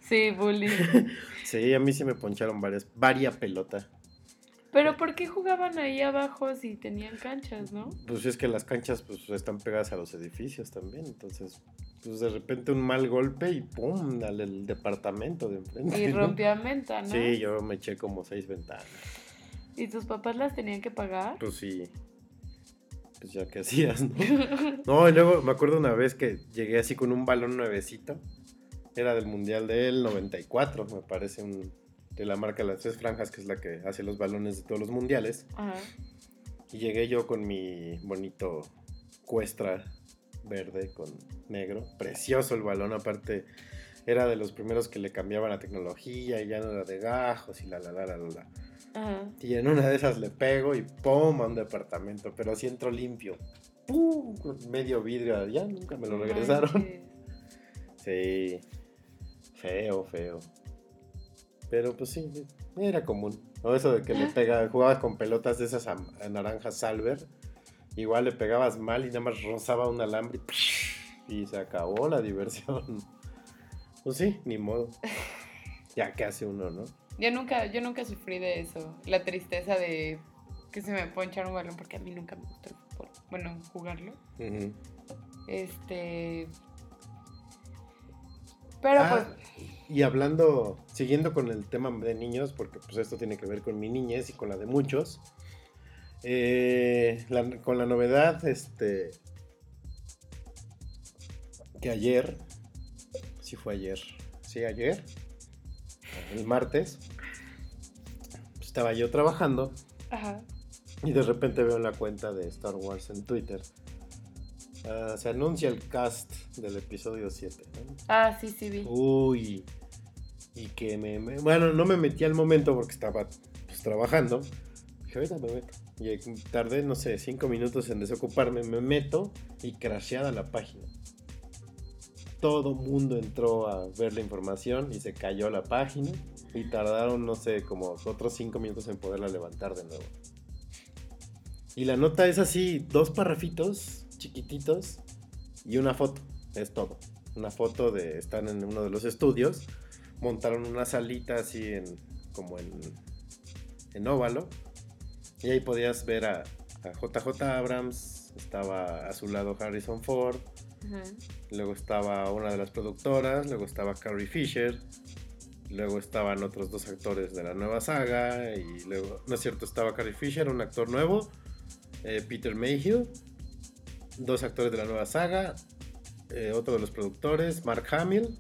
Sí, bullying. Sí, a mí sí me poncharon varias, varia pelota. Pero ¿por qué jugaban ahí abajo si tenían canchas, no? Pues es que las canchas pues están pegadas a los edificios también, entonces pues de repente un mal golpe y pum, al el departamento de enfrente. Y venta, ¿no? Sí, yo me eché como seis ventanas. ¿Y tus papás las tenían que pagar? Pues sí. pues ya que hacías, ¿no? No, y luego me acuerdo una vez que llegué así con un balón nuevecito. Era del Mundial del 94, me parece, un, de la marca Las Tres Franjas, que es la que hace los balones de todos los mundiales. Ajá. Y llegué yo con mi bonito Cuestra verde con negro. Precioso el balón, aparte era de los primeros que le cambiaban la tecnología y ya no era de gajos y la la la la la. la. Ajá. Y en una de esas le pego y ¡pum! a un departamento, pero así entro limpio. ¡Pum! Medio vidrio, ya nunca me lo regresaron. manches. Sí, feo, feo. Pero pues sí, era común. O eso de que le pega, jugabas con pelotas de esas naranjas Salver. Igual le pegabas mal y nada más rozaba un alambre y, y se acabó la diversión. Pues sí, ni modo. Ya que hace uno, ¿no? Yo nunca, yo nunca sufrí de eso. La tristeza de que se me ponchara un balón porque a mí nunca me gustó el fútbol. Bueno, jugarlo. Este. Pero Ah, pues. y hablando, siguiendo con el tema de niños, porque pues esto tiene que ver con mi niñez y con la de muchos. eh, la- con la novedad, este, que ayer, sí fue ayer, sí ayer, el martes, estaba yo trabajando Ajá. y de repente veo la cuenta de Star Wars en Twitter. Ah, se anuncia el cast del episodio 7. ¿no? Ah, sí, sí, vi. Uy. Y que me, me- Bueno, no me metí al momento porque estaba pues, trabajando. Dije, ahorita me meto. Y tardé, no sé, cinco minutos en desocuparme. Me meto y crasheada la página. Todo mundo entró a ver la información y se cayó la página. Y tardaron, no sé, como otros cinco minutos en poderla levantar de nuevo. Y la nota es así, dos parrafitos chiquititos y una foto. Es todo. Una foto de están en uno de los estudios. Montaron una salita así en como en, en óvalo. Y ahí podías ver a, a JJ Abrams. Estaba a su lado Harrison Ford. Ajá. Luego estaba una de las productoras. Luego estaba Carrie Fisher. Luego estaban otros dos actores de la nueva saga. Y luego, no es cierto, estaba Carrie Fisher, un actor nuevo. eh, Peter Mayhew. Dos actores de la nueva saga. eh, otro de los productores, Mark Hamill.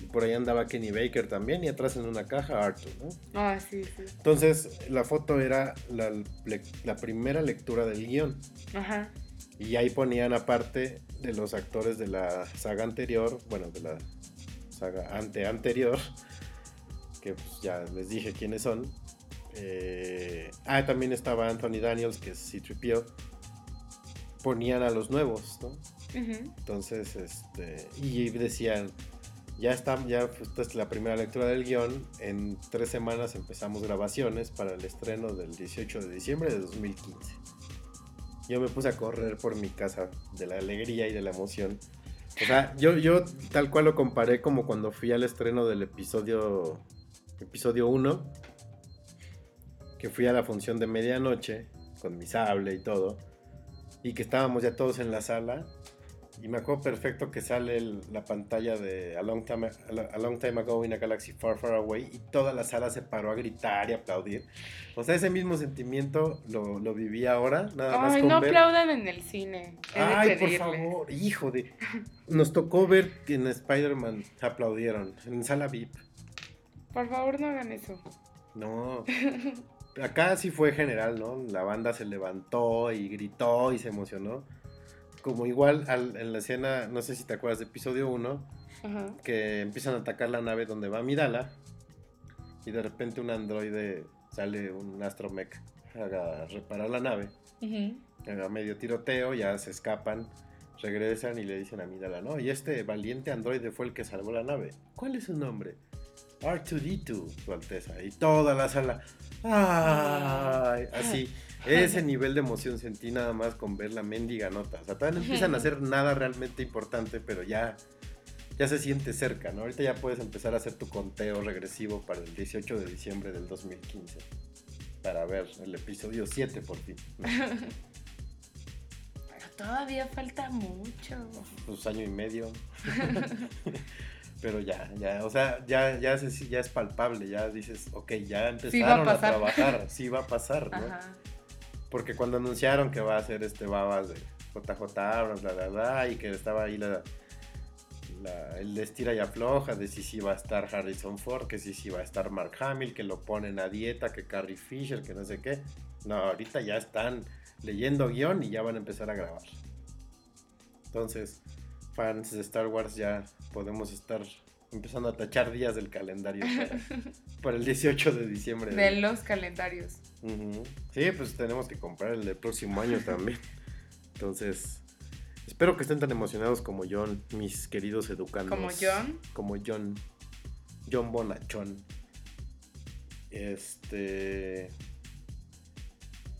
Y por ahí andaba Kenny Baker también. Y atrás en una caja, Arthur. ¿no? Ah, sí, sí. Entonces, la foto era la, primera lectura del guion. Ajá. Y ahí ponían aparte de los actores de la saga anterior, bueno, de la saga ante anterior, que pues ya les dije quiénes son. Eh, ah, también estaba Anthony Daniels, que es C-3PO. Ponían a los nuevos, ¿no? Ujú. Entonces, este, y decían, ya está, ya esta es la primera lectura del guion, en tres semanas empezamos grabaciones para el estreno del 18 de diciembre de 2015. Yo me puse a correr por mi casa de la alegría y de la emoción. O sea, yo, yo tal cual lo comparé como cuando fui al estreno del episodio, episodio 1, que fui a la función de medianoche con mi sable y todo, y que estábamos ya todos en la sala y me acuerdo perfecto que sale el- la pantalla de a long, time, a Lo- A Long Time Ago in a Galaxy Far Far Away y toda la sala se paró a gritar y aplaudir. O sea, ese mismo sentimiento lo, lo viví ahora, nada más Ay, con no ver... aplaudan en el cine. Ay, por favor, hijo de... Nos tocó ver que en Spider-Man aplaudieron, en sala VIP. Por favor, no hagan eso. No. Acá sí fue general, ¿no? La banda se levantó y gritó y se emocionó. Como igual al- en la escena, no sé si te acuerdas de episodio 1, Ajá. que empiezan a atacar la nave donde va Midala y de repente un androide sale un astromech a reparar la nave, Ujú. a medio tiroteo, ya se escapan, regresan y le dicen a Midala, no, y este valiente androide fue el que salvó la nave. ¿Cuál es su nombre? R2D2, Su Alteza. Y toda la sala. ¡Ay! Así. Ese nivel de emoción sentí nada más con ver la mendiga nota. O sea, todavía no empiezan a hacer nada realmente importante, pero ya, ya se siente cerca, ¿no? Ahorita ya puedes empezar a hacer tu conteo regresivo para el 18 de diciembre del 2015. Para ver el episodio 7 por fin. ¿no? Pero todavía falta mucho. Pues año y medio. Pero ya, ya, o sea, ya, ya, se- ya es palpable, ya dices, ok, ya empezaron a, trabajar, sí va a pasar, ¿no? Ajá. Porque cuando anunciaron que va a ser este babas de JJ Abrams, bla, bla, bla, y que estaba ahí la, la- el estira y afloja, de si sí va a estar Harrison Ford, que si sí va a estar Mark Hamill, que lo ponen a dieta, que Carrie Fisher, que no sé qué. No, ahorita ya están leyendo guion y ya van a empezar a grabar. Entonces, fans de Star Wars ya podemos estar empezando a tachar días del calendario para, para el 18 de diciembre. De los calendarios. Sí, pues tenemos que comprar el del próximo año también. Entonces, espero que estén tan emocionados como John, mis queridos educandos. Como John. Como John. John Bonachón. Este.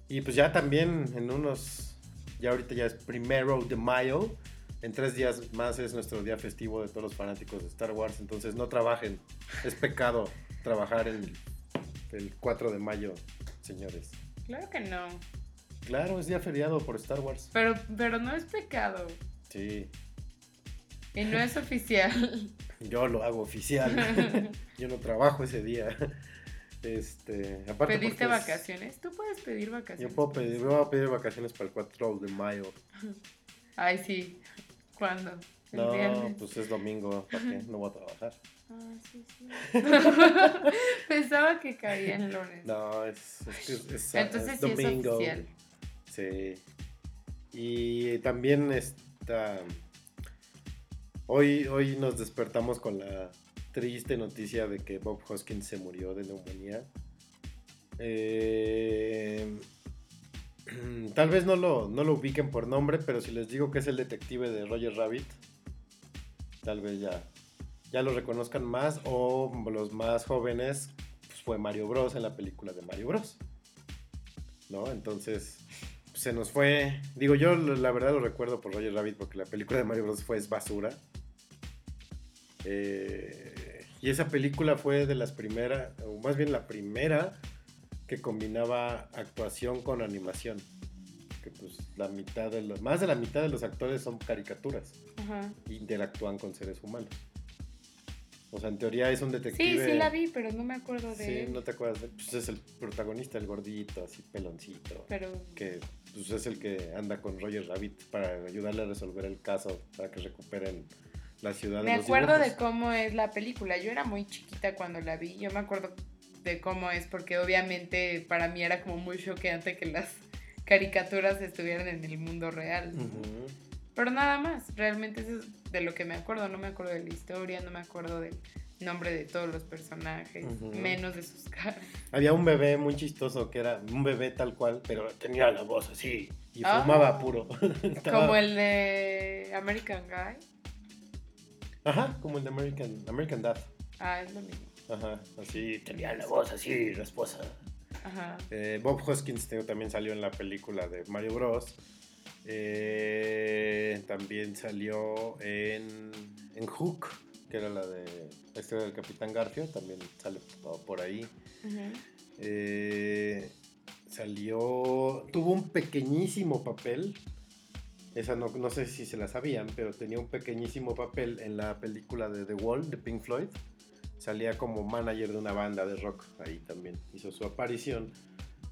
Y pues ya también en unos. Ya ahorita ya es primero de mayo. En tres días más es nuestro día festivo de todos los fanáticos de Star Wars. Entonces no trabajen. Es pecado trabajar en el 4 de mayo, señores. Claro que no. Claro, es día feriado por Star Wars. Pero, pero no es pecado. Sí, Y no es oficial. yo lo hago oficial. yo no trabajo ese día. Este, aparte ¿Pediste es- vacaciones? Tú puedes pedir vacaciones. Yo puedo pedir, voy a pedir vacaciones para el 4 de mayo. Ay, sí. ¿Cuándo? El No, viernes. pues es domingo, ¿para qué? No voy a trabajar. Ah, sí, sí. Pensaba que caía en lunes. No, es, es, que es- es- Entonces es sí es domingo. oficial. Sí. Y también está. Hoy, hoy nos despertamos con la triste noticia de que Bob Hoskins se murió de neumonía. Eh, tal vez no lo, no lo ubiquen por nombre, pero si les digo que es el detective de Roger Rabbit, tal vez ya, ya lo reconozcan más. O los más jóvenes, pues fue Mario Bros. en la película de Mario Bros. ¿No? Entonces, se nos fue. Digo, yo la verdad lo recuerdo por Roger Rabbit porque la película de Mario Bros. fue basura. Eh, y esa película fue de las primeras, o más bien la primera que combinaba actuación con animación. Que pues la mitad de los, más de la mitad de los actores son caricaturas, Ajá. interactúan con seres humanos. O sea, en teoría es un Sí, detective. sí la vi, pero no me acuerdo de Sí, él. no te acuerdas. de- Pues es el protagonista, el gordito, así peloncito. Pero Que pues, es el que anda con Roger Rabbit para ayudarle a resolver el caso, para que recuperen la ciudad. me de los acuerdo de dibujos. cómo es la película. Yo era muy chiquita cuando la vi. Yo me acuerdo de cómo es, porque obviamente para mí era como muy choqueante que las caricaturas estuvieran en el mundo real. ¿no? Ujú. Pero nada más, realmente eso es de lo que me acuerdo. No me acuerdo de la historia, no me acuerdo del nombre de todos los personajes, menos de sus caras. Había un bebé muy chistoso que era un bebé tal cual, pero tenía la voz así y Ah. fumaba puro. Estaba- Como el de American Guy. Ajá, como el de American, American Dad. Ah, es lo mismo. Ajá, así tenía la voz así, la esposa. Ajá. Eh, Bob Hoskins también salió en la película de Mario Bros. Eh, también salió en, en Hook, que era la de la historia del Capitán Garfio, también sale por- ahí. Eh, salió, tuvo un pequeñísimo papel, esa no, no sé si se la sabían, pero tenía un pequeñísimo papel en la película de The Wall de Pink Floyd. Salía como manager de una banda de rock, ahí también hizo su aparición.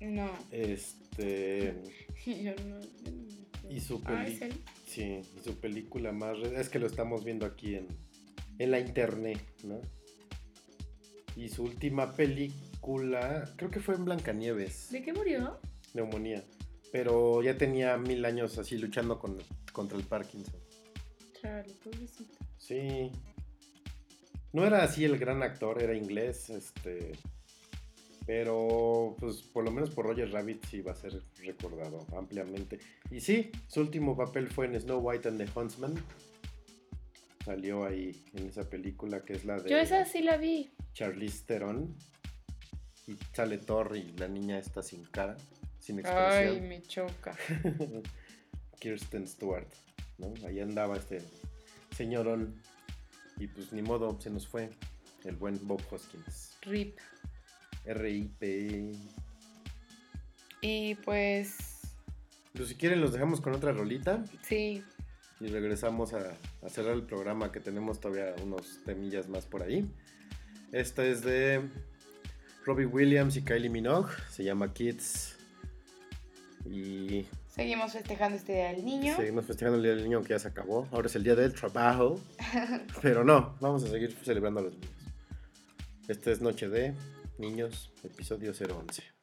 No. Este, Yo no. yo no- y su Ah, ¿es él? sí, y su película más re- es que lo estamos viendo aquí en, en la internet, ¿no? Y su última película, creo que fue en Blancanieves. ¿De qué murió? neumonía. Pero ya tenía mil años así luchando con, contra el Parkinson. Pobrecito. Sí. No era así el gran actor, era inglés, este. Pero, pues, por lo menos por Roger Rabbit sí va a ser recordado ampliamente. Y sí, su último papel fue en Snow White and the Huntsman. Salió ahí en esa película que es la de Yo esa sí la vi. Charlize Theron. Y sale Thor y la niña está sin cara, sin Ay, expresión. me choca. Kirsten Stewart, ¿no? Ahí andaba este señorón. Y pues ni modo, se nos fue el buen Bob Hoskins. RIP. RIP. Y pues. Pues si quieren, los dejamos con otra rolita. Sí. Y regresamos a, a cerrar el programa que tenemos todavía unos temillas más por ahí. Esta es de Robbie Williams y Kylie Minogue. Se llama Kids. Y Seguimos festejando este Día del Niño. Seguimos festejando el Día del Niño, que ya se acabó. Ahora es el Día del Trabajo. Pero no, vamos a seguir celebrando a los niños. Esta es Noche de Niños, episodio 011.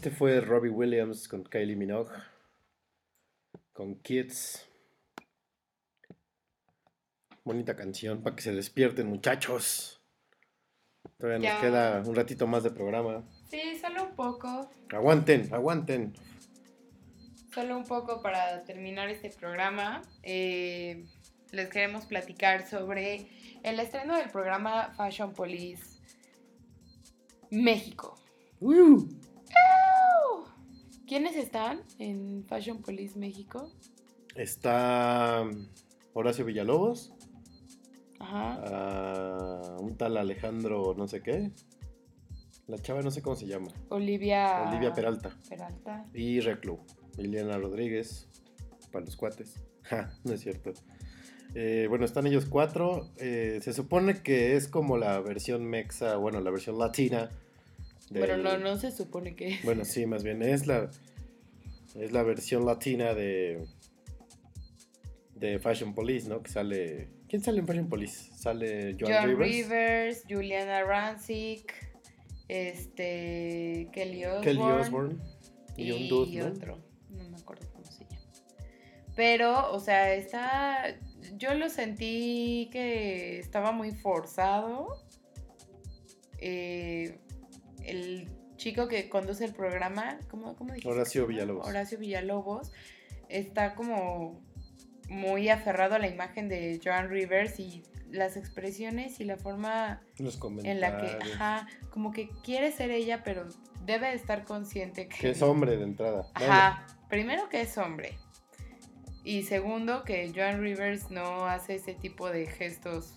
Este fue Robbie Williams con Kylie Minogue, con Kids. Bonita canción para que se despierten, muchachos. Todavía nos queda un ratito más de programa. Sí, solo un poco. Aguanten, aguanten. Solo un poco para terminar este programa. Eh, les queremos platicar sobre el estreno del programa Fashion Police México. Uh. ¿Quiénes están en Fashion Police México? Está Horacio Villalobos, Ajá. ah, un tal Alejandro no sé qué. La chava no sé cómo se llama. Olivia. Olivia Peralta. Peralta. Y Reclu. Liliana Rodríguez. Para los cuates. Ja, no es cierto. Eh, bueno, están ellos cuatro. Eh, se supone que es como la versión mexa, bueno, la versión latina. Del- Bueno, no, no se supone que. Bueno, sí, más bien es la es la versión latina de de Fashion Police, ¿no? Que sale ¿Quién sale en Fashion Police? Sale Joan, John Rivers, Rivers, Juliana Rancic, este. Kelly Osbourne. Kelly Osbourne y, y un dude, ¿no? otro. No me acuerdo cómo se llama. Pero, o sea, está. Yo lo sentí que estaba muy forzado. Eh, el chico que conduce el programa, ¿cómo, cómo dijiste? Horacio? Villalobos. Horacio Villalobos está como muy aferrado a la imagen de Joan Rivers y las expresiones y la forma Los en la que, ajá, como que quiere ser ella, pero debe de estar consciente que... Que es hombre de entrada. Ajá, primero que es hombre. Y segundo que Joan Rivers no hace ese tipo de gestos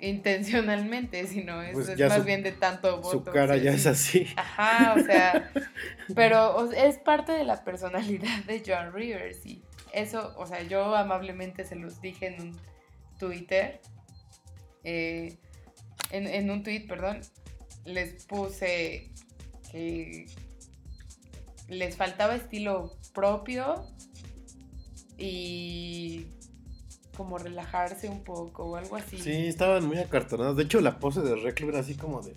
intencionalmente, sino es, Pues es más su- bien de tanto Bueno, su voto. cara ya es así. Ajá, o sea, pero o sea, es parte de la personalidad de Joan Rivers y eso, o sea, yo amablemente se los dije en un Twitter, eh, en, en un tweet, perdón, les puse que les faltaba estilo propio y como relajarse un poco o algo así. Sí, estaban muy acartonados. De hecho, la pose de Reclu era así como de.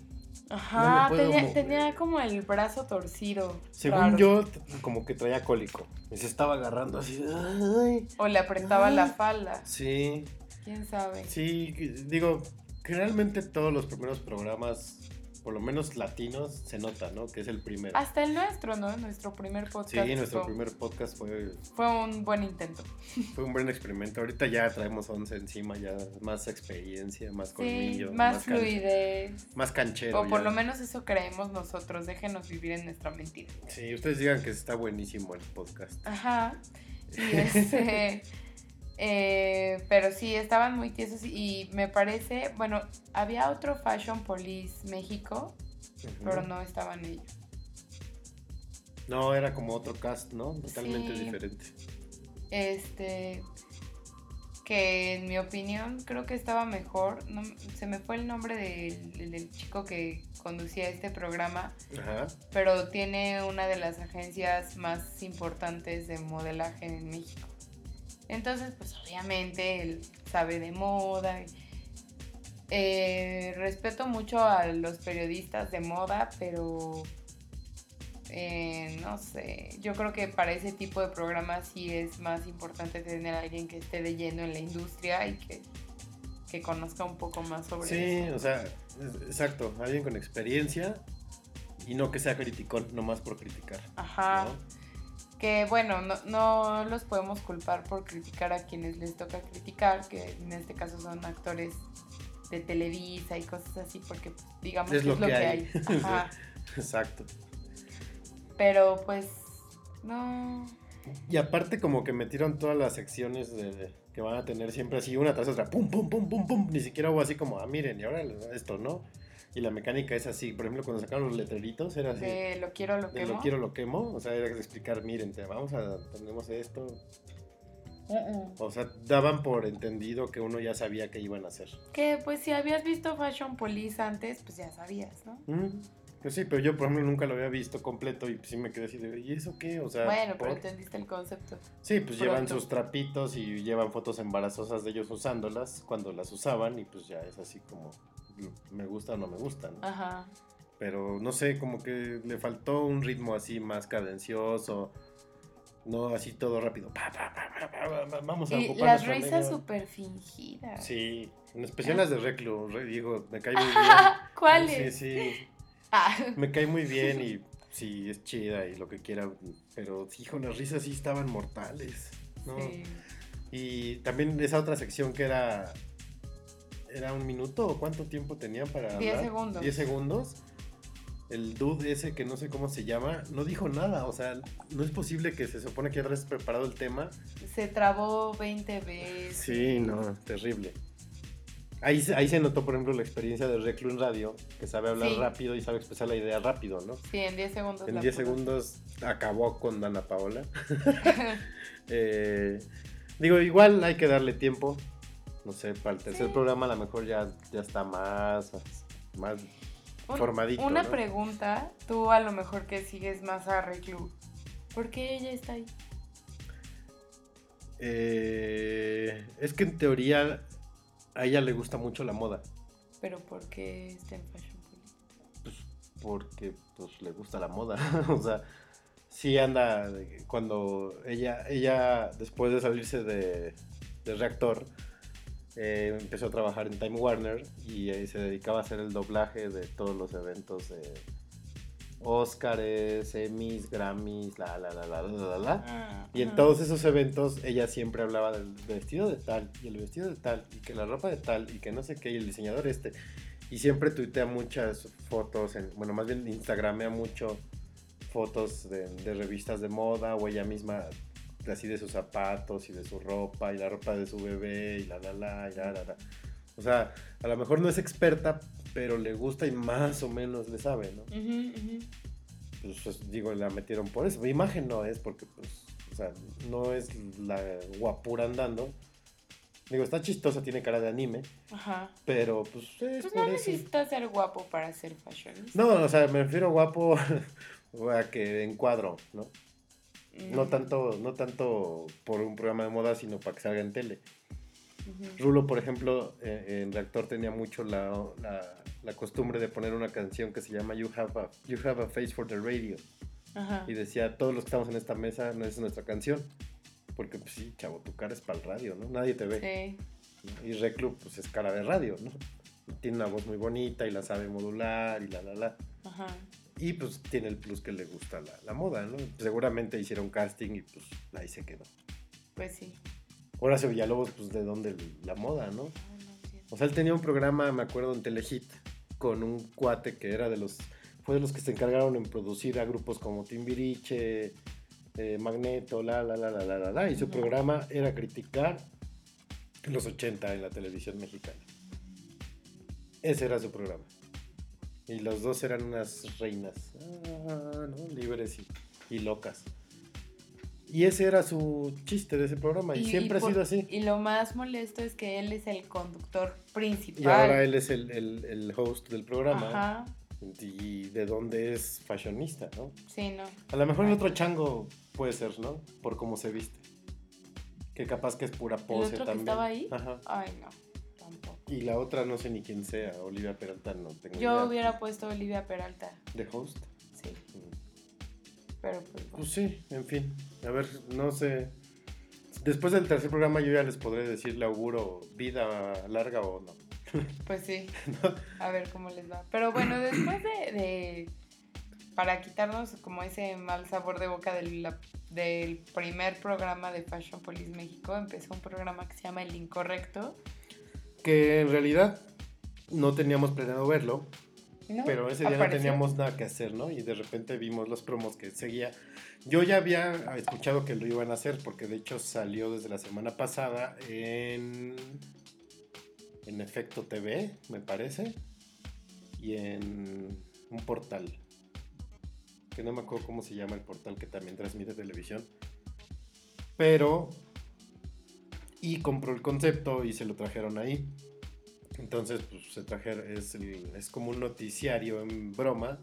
Ajá, tenía, como el brazo torcido. Según raro. yo, como que traía cólico. Y se estaba agarrando así. Ay. O le apretaba la falda, Sí, quién sabe. sí. Digo, generalmente todos los primeros programas, por lo menos latinos, se nota, ¿no? Que es el primero. Hasta el nuestro, ¿no? Nuestro primer podcast. Sí, nuestro fue, primer podcast fue, fue un buen intento. fue un buen experimento. Ahorita ya traemos 11 encima, ya más experiencia, más Sí, colmillo. más fluidez. Más canchero. O por ya. lo menos eso creemos nosotros. Déjenos vivir en nuestra mentira. Sí, ustedes digan que está buenísimo el podcast. Ajá. Y este. Eh, pero sí, estaban muy tiesos y me parece. Bueno, había otro Fashion Police México, pero no estaban ellos. No, era como otro cast, ¿no? Totalmente Sí. diferente. Este. Que en mi opinión creo que estaba mejor. No, se me fue el nombre del, del- del chico que conducía este programa, Ajá. pero tiene una de las agencias más importantes de modelaje en México. Entonces, pues obviamente él sabe de moda. Eh, respeto mucho a los periodistas de moda, pero eh, no sé, yo creo que para ese tipo de programas sí es más importante tener a alguien que esté de lleno en la industria y que, que conozca un poco más sobre Sí, eso. o sea, es- exacto. Alguien con experiencia y no que sea criticón, nomás por criticar. Ajá. ¿no? Que bueno, no, no los podemos culpar por criticar a quienes les toca criticar, que en este caso son actores de Televisa y cosas así, porque pues, digamos Es que lo es lo que que hay. hay. Ajá. Exacto. Pero pues no. Y aparte como que metieron todas las secciones de, de- que van a tener siempre así una tras otra, pum, pum, pum, pum, pum. Ni siquiera hubo así como, ah, miren, y ahora esto, ¿no? Y la mecánica es así, por ejemplo, cuando sacaron los letreritos era así. De lo quiero, lo de quemo. lo quiero, lo quemo. O sea, era explicar, miren, te vamos a, tenemos esto. O sea, daban por entendido que uno ya sabía que iban a hacer. Que pues si habías visto Fashion Police antes, pues ya sabías, ¿no? Mm, Pues sí, pero yo, por ejemplo, nunca lo había visto completo y sí me quedé así de, ¿y eso qué? O sea, bueno, pero ¿por? entendiste el concepto. Sí, pues llevan sus trapitos y llevan fotos embarazosas de ellos usándolas cuando las usaban y pues ya es así como me gusta o no me gusta, ¿no? Ajá. Pero no sé, como que le faltó un ritmo así más cadencioso. No así todo rápido. Pa, pa, pa, vamos a Y ocupar las risas súper fingidas. Sí, en especial las de Reclu. Re- Digo, me cae muy bien. ¿Cuáles? Sí, sí. Ah, Me cae muy bien y sí, es chida y lo que quiera. Pero, hijo, las risas sí estaban mortales. ¿no? sí. Y también esa otra sección que era. ¿Era un minuto o cuánto tiempo tenía para Diez hablar? segundos. 10 segundos. El dude ese que no sé cómo se llama, no dijo nada. O sea, no es posible que se supone que ya traes preparado el tema. Se trabó 20 veces. Sí, no, terrible. Ahí, se- ahí se notó, por ejemplo, la experiencia de Reclu en radio, que sabe hablar Sí. rápido y sabe expresar la idea rápido, ¿no? Sí, en 10 segundos. En la 10 pudo. segundos acabó con Dana Paola. Eh, digo, igual hay que darle tiempo. No sé, para el tercer Sí. programa a lo mejor ya, ya está más, más Un- formadito. Una ¿no? pregunta, tú a lo mejor que sigues más a Reclu. ¿Por qué ella está ahí? Eh, es que en teoría a ella le gusta mucho la moda. Pero ¿por qué está en Fashion Police? Pues porque pues, le gusta la moda. o sea, sí anda cuando ella, ella después de salirse de, de reactor, eh, empezó a trabajar en Time Warner y ahí se dedicaba a hacer el doblaje de todos los eventos de Oscars, Emmys, Grammys, la la la la la la la. Ah, Y en todos esos eventos ella siempre hablaba del vestido de tal y el vestido de tal y que la ropa de tal y que no sé qué y el diseñador este. Y siempre tuitea muchas fotos, en, bueno, más bien Instagramea mucho fotos de, de revistas de moda o ella misma así de sus zapatos y de su ropa y la ropa de su bebé y la la la y la la la. O sea, a lo mejor no es experta, pero le gusta y más o menos le sabe, ¿no? Ujú, ujú. pues, pues, digo, la metieron por eso. Mi imagen no es porque, pues, o sea, no es la guapura andando. Digo, está chistosa, tiene cara de anime, Ajá. pero pues es Pues no necesitas ser guapo para ser fashionista. No, o sea, me refiero guapo a que encuadro, ¿no? No tanto, no tanto por un programa de moda, sino para que salga en tele. Rulo, por ejemplo, eh, en Reactor tenía mucho la, la, la costumbre de poner una canción que se llama You Have a, you have a Face for the Radio. Ajá. y decía, todos los que estamos en esta mesa, no es nuestra canción. Porque, pues sí, chavo, tu cara es para el radio, ¿no? Nadie te ve. Sí. Y Reclu, pues es cara de radio, ¿no? Tiene una voz muy bonita y la sabe modular y la, la, la. Ajá. Y pues tiene el plus que le gusta la, la moda, ¿no? Seguramente hicieron casting y pues ahí se quedó. Pues sí. Horacio Villalobos, pues de dónde la moda, ¿no? Ah, no. O sea, él tenía un programa, me acuerdo, en Telehit, con un cuate que era de los. Fue de los que se encargaron en producir a grupos como Timbiriche, eh, Magneto, la, la, la, la, la, la, la. Y su Ujú. programa era criticar los 80 en la televisión mexicana. Ese era su programa. Y los dos eran unas reinas, ah, ¿no? libres y, y locas. Y ese era su chiste de ese programa. Y, siempre ha por- sido así. Y lo más molesto es que él es el conductor principal. Y ahora él es el, el- el host del programa. Ajá. Y de dónde es fashionista, ¿no? Sí, no. A lo mejor el otro chango puede ser, ¿no? Por cómo se viste. Que capaz que es pura pose otro que también. estaba ahí? Ajá. Ay, no. Y la otra no sé ni quién sea, Olivia Peralta, no tengo Yo idea. hubiera puesto Olivia Peralta. ¿De host? Sí. Mm. Pero pues bueno. Pues sí, en fin. A ver, no sé. Después del tercer programa yo ya les podré decir, le auguro vida larga o no. Pues sí. A ver cómo les va. Pero bueno, después de. de- para quitarnos como ese mal sabor de boca del, la- del primer programa de Fashion Police México, empezó un programa que se llama El Incorrecto. Que en realidad no teníamos planeado verlo, ¿no? pero ese día no teníamos nada que hacer, ¿no? Y de repente vimos los promos que seguía. Yo ya había escuchado que lo iban a hacer, porque de hecho salió desde la semana pasada en, en Efecto TV, me parece, y en un portal, que no me acuerdo cómo se llama el portal que también transmite televisión, pero... Y compró el concepto y se lo trajeron ahí. Entonces, pues se trajeron, es, el- es como un noticiario en broma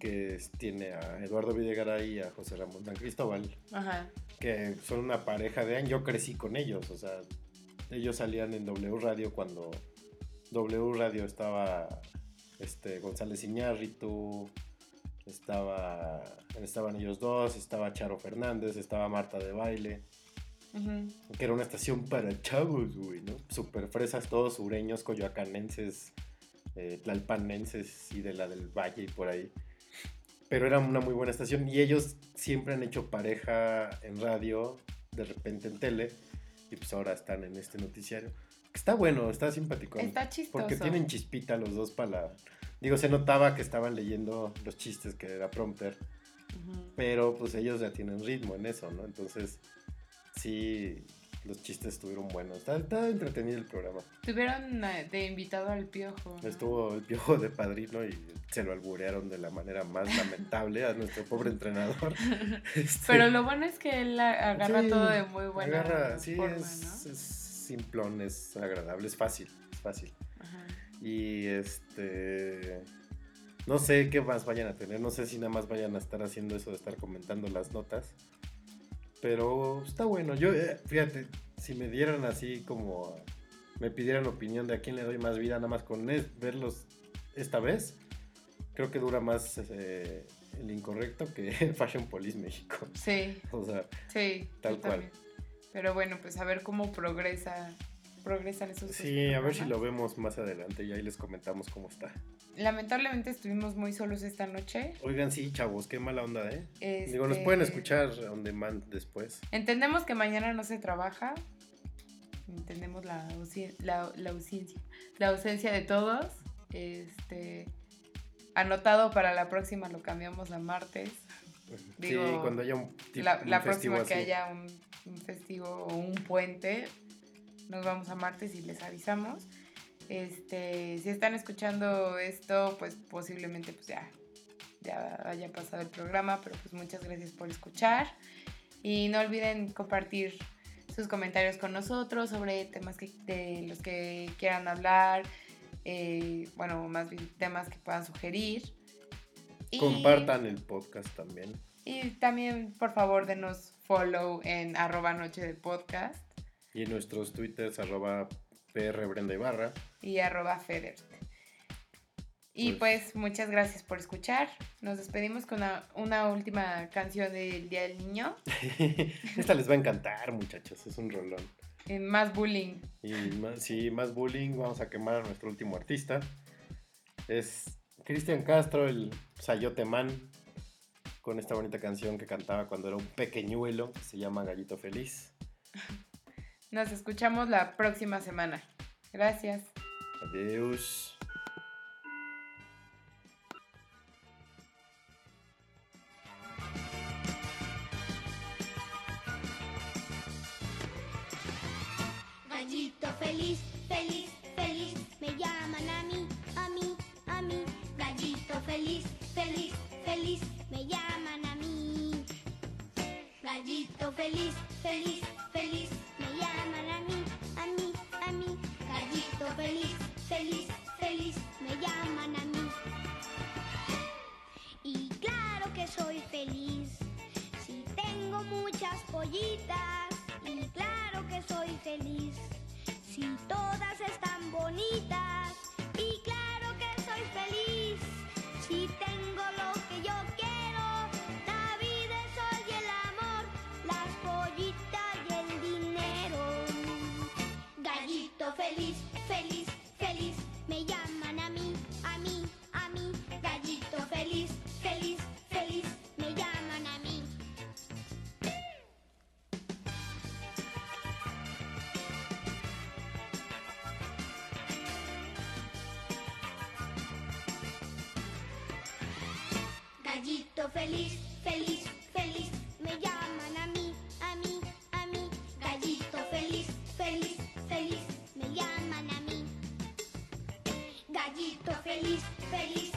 que tiene a Eduardo Videgaray y a José Ramón San Cristóbal, Ajá. que son una pareja de años. Yo crecí con ellos, o sea, ellos salían en W Radio cuando W Radio estaba este, González Iñárritu, Estaba, estaban ellos dos, estaba Charo Fernández, estaba Marta de Baile, Que era una estación para chavos, güey, ¿no? Super fresas, todos sureños, coyoacanenses, eh, tlalpanenses y de la del Valle y por ahí. Pero era una muy buena estación y ellos siempre han hecho pareja en radio, de repente en tele, y pues ahora están en este noticiario. Está bueno, está simpático. Está chistoso. Porque tienen chispita los dos para la... Digo, se notaba que estaban leyendo los chistes que era prompter, pero pues ellos ya tienen ritmo en eso, ¿no? Entonces, sí, los chistes estuvieron buenos. Está, está entretenido el programa. Tuvieron eh, de invitado al piojo. ¿no? Estuvo el piojo de padrino y se lo alburearon de la manera más lamentable a nuestro pobre entrenador. Este, Pero lo bueno es que él agarra sí, todo de muy buena agarra- sí, forma, es, ¿no? es simplón, es agradable, es fácil, es fácil. Ajá. Y este. No sé qué más vayan a tener. No sé si nada más vayan a estar haciendo eso de estar comentando las notas. Pero está bueno. Yo, eh, fíjate, si me dieran así como. Me pidieran opinión de a quién le doy más vida, nada más con verlos esta vez. Creo que dura más eh, el incorrecto que Fashion Police México. Sí, O sea, sí. Tal cual. también. Pero bueno, pues a ver cómo progresa, progresan esos sí, a ver si lo vemos más adelante y ahí les comentamos cómo está. Lamentablemente estuvimos muy solos esta noche. Oigan, sí, chavos, qué mala onda, ¿eh? Digo, nos Este, pueden escuchar on demand después. Entendemos que mañana no se trabaja. Entendemos la, la, la ausencia, la ausencia de todos. Este, anotado para la próxima lo cambiamos a martes. Digo, sí, cuando haya un, la un la próxima que haya un, un festivo o un puente, nos vamos a martes y les avisamos. Este, si están escuchando esto, pues posiblemente pues ya, ya haya pasado el programa, pero pues muchas gracias por escuchar. Y no olviden compartir sus comentarios con nosotros sobre temas que, de los que quieran hablar, eh, bueno, más bien temas que puedan sugerir. Y- Compartan el podcast también. y también, por favor, denos follow en arroba noche de podcast Y en nuestros twitters, arroba PR Brenda Ibarra. y arroba feder. Y Pues- pues muchas gracias por escuchar. Nos despedimos con una, una última canción del Día del Niño. Esta les va a encantar, muchachos. Es un rolón. eh, más bullying. Y más, sí, más bullying. Vamos a quemar a nuestro último artista. Es Cristian Castro, el Sayote Man. Con esta bonita canción que cantaba cuando era un pequeñuelo. que Se llama Gallito Feliz. Nos escuchamos la próxima semana. Gracias. Adiós. Gallito feliz, feliz, feliz, me llaman a mí, a mí, a mí. Gallito feliz, feliz, feliz, me llaman a mí. Gallito feliz, feliz, feliz, llaman a mí, a mí, a mí. Gallito feliz, feliz, feliz, me llaman a mí. Y claro que soy feliz si tengo muchas pollitas. Y claro que soy feliz si todas están bonitas. Y claro que soy feliz si tengo lo que yo quiero. Feliz, feliz, feliz, me llaman a mí, a mí, a mí. Gallito feliz, feliz, feliz, me llaman a mí. Gallito feliz, feliz, feliz,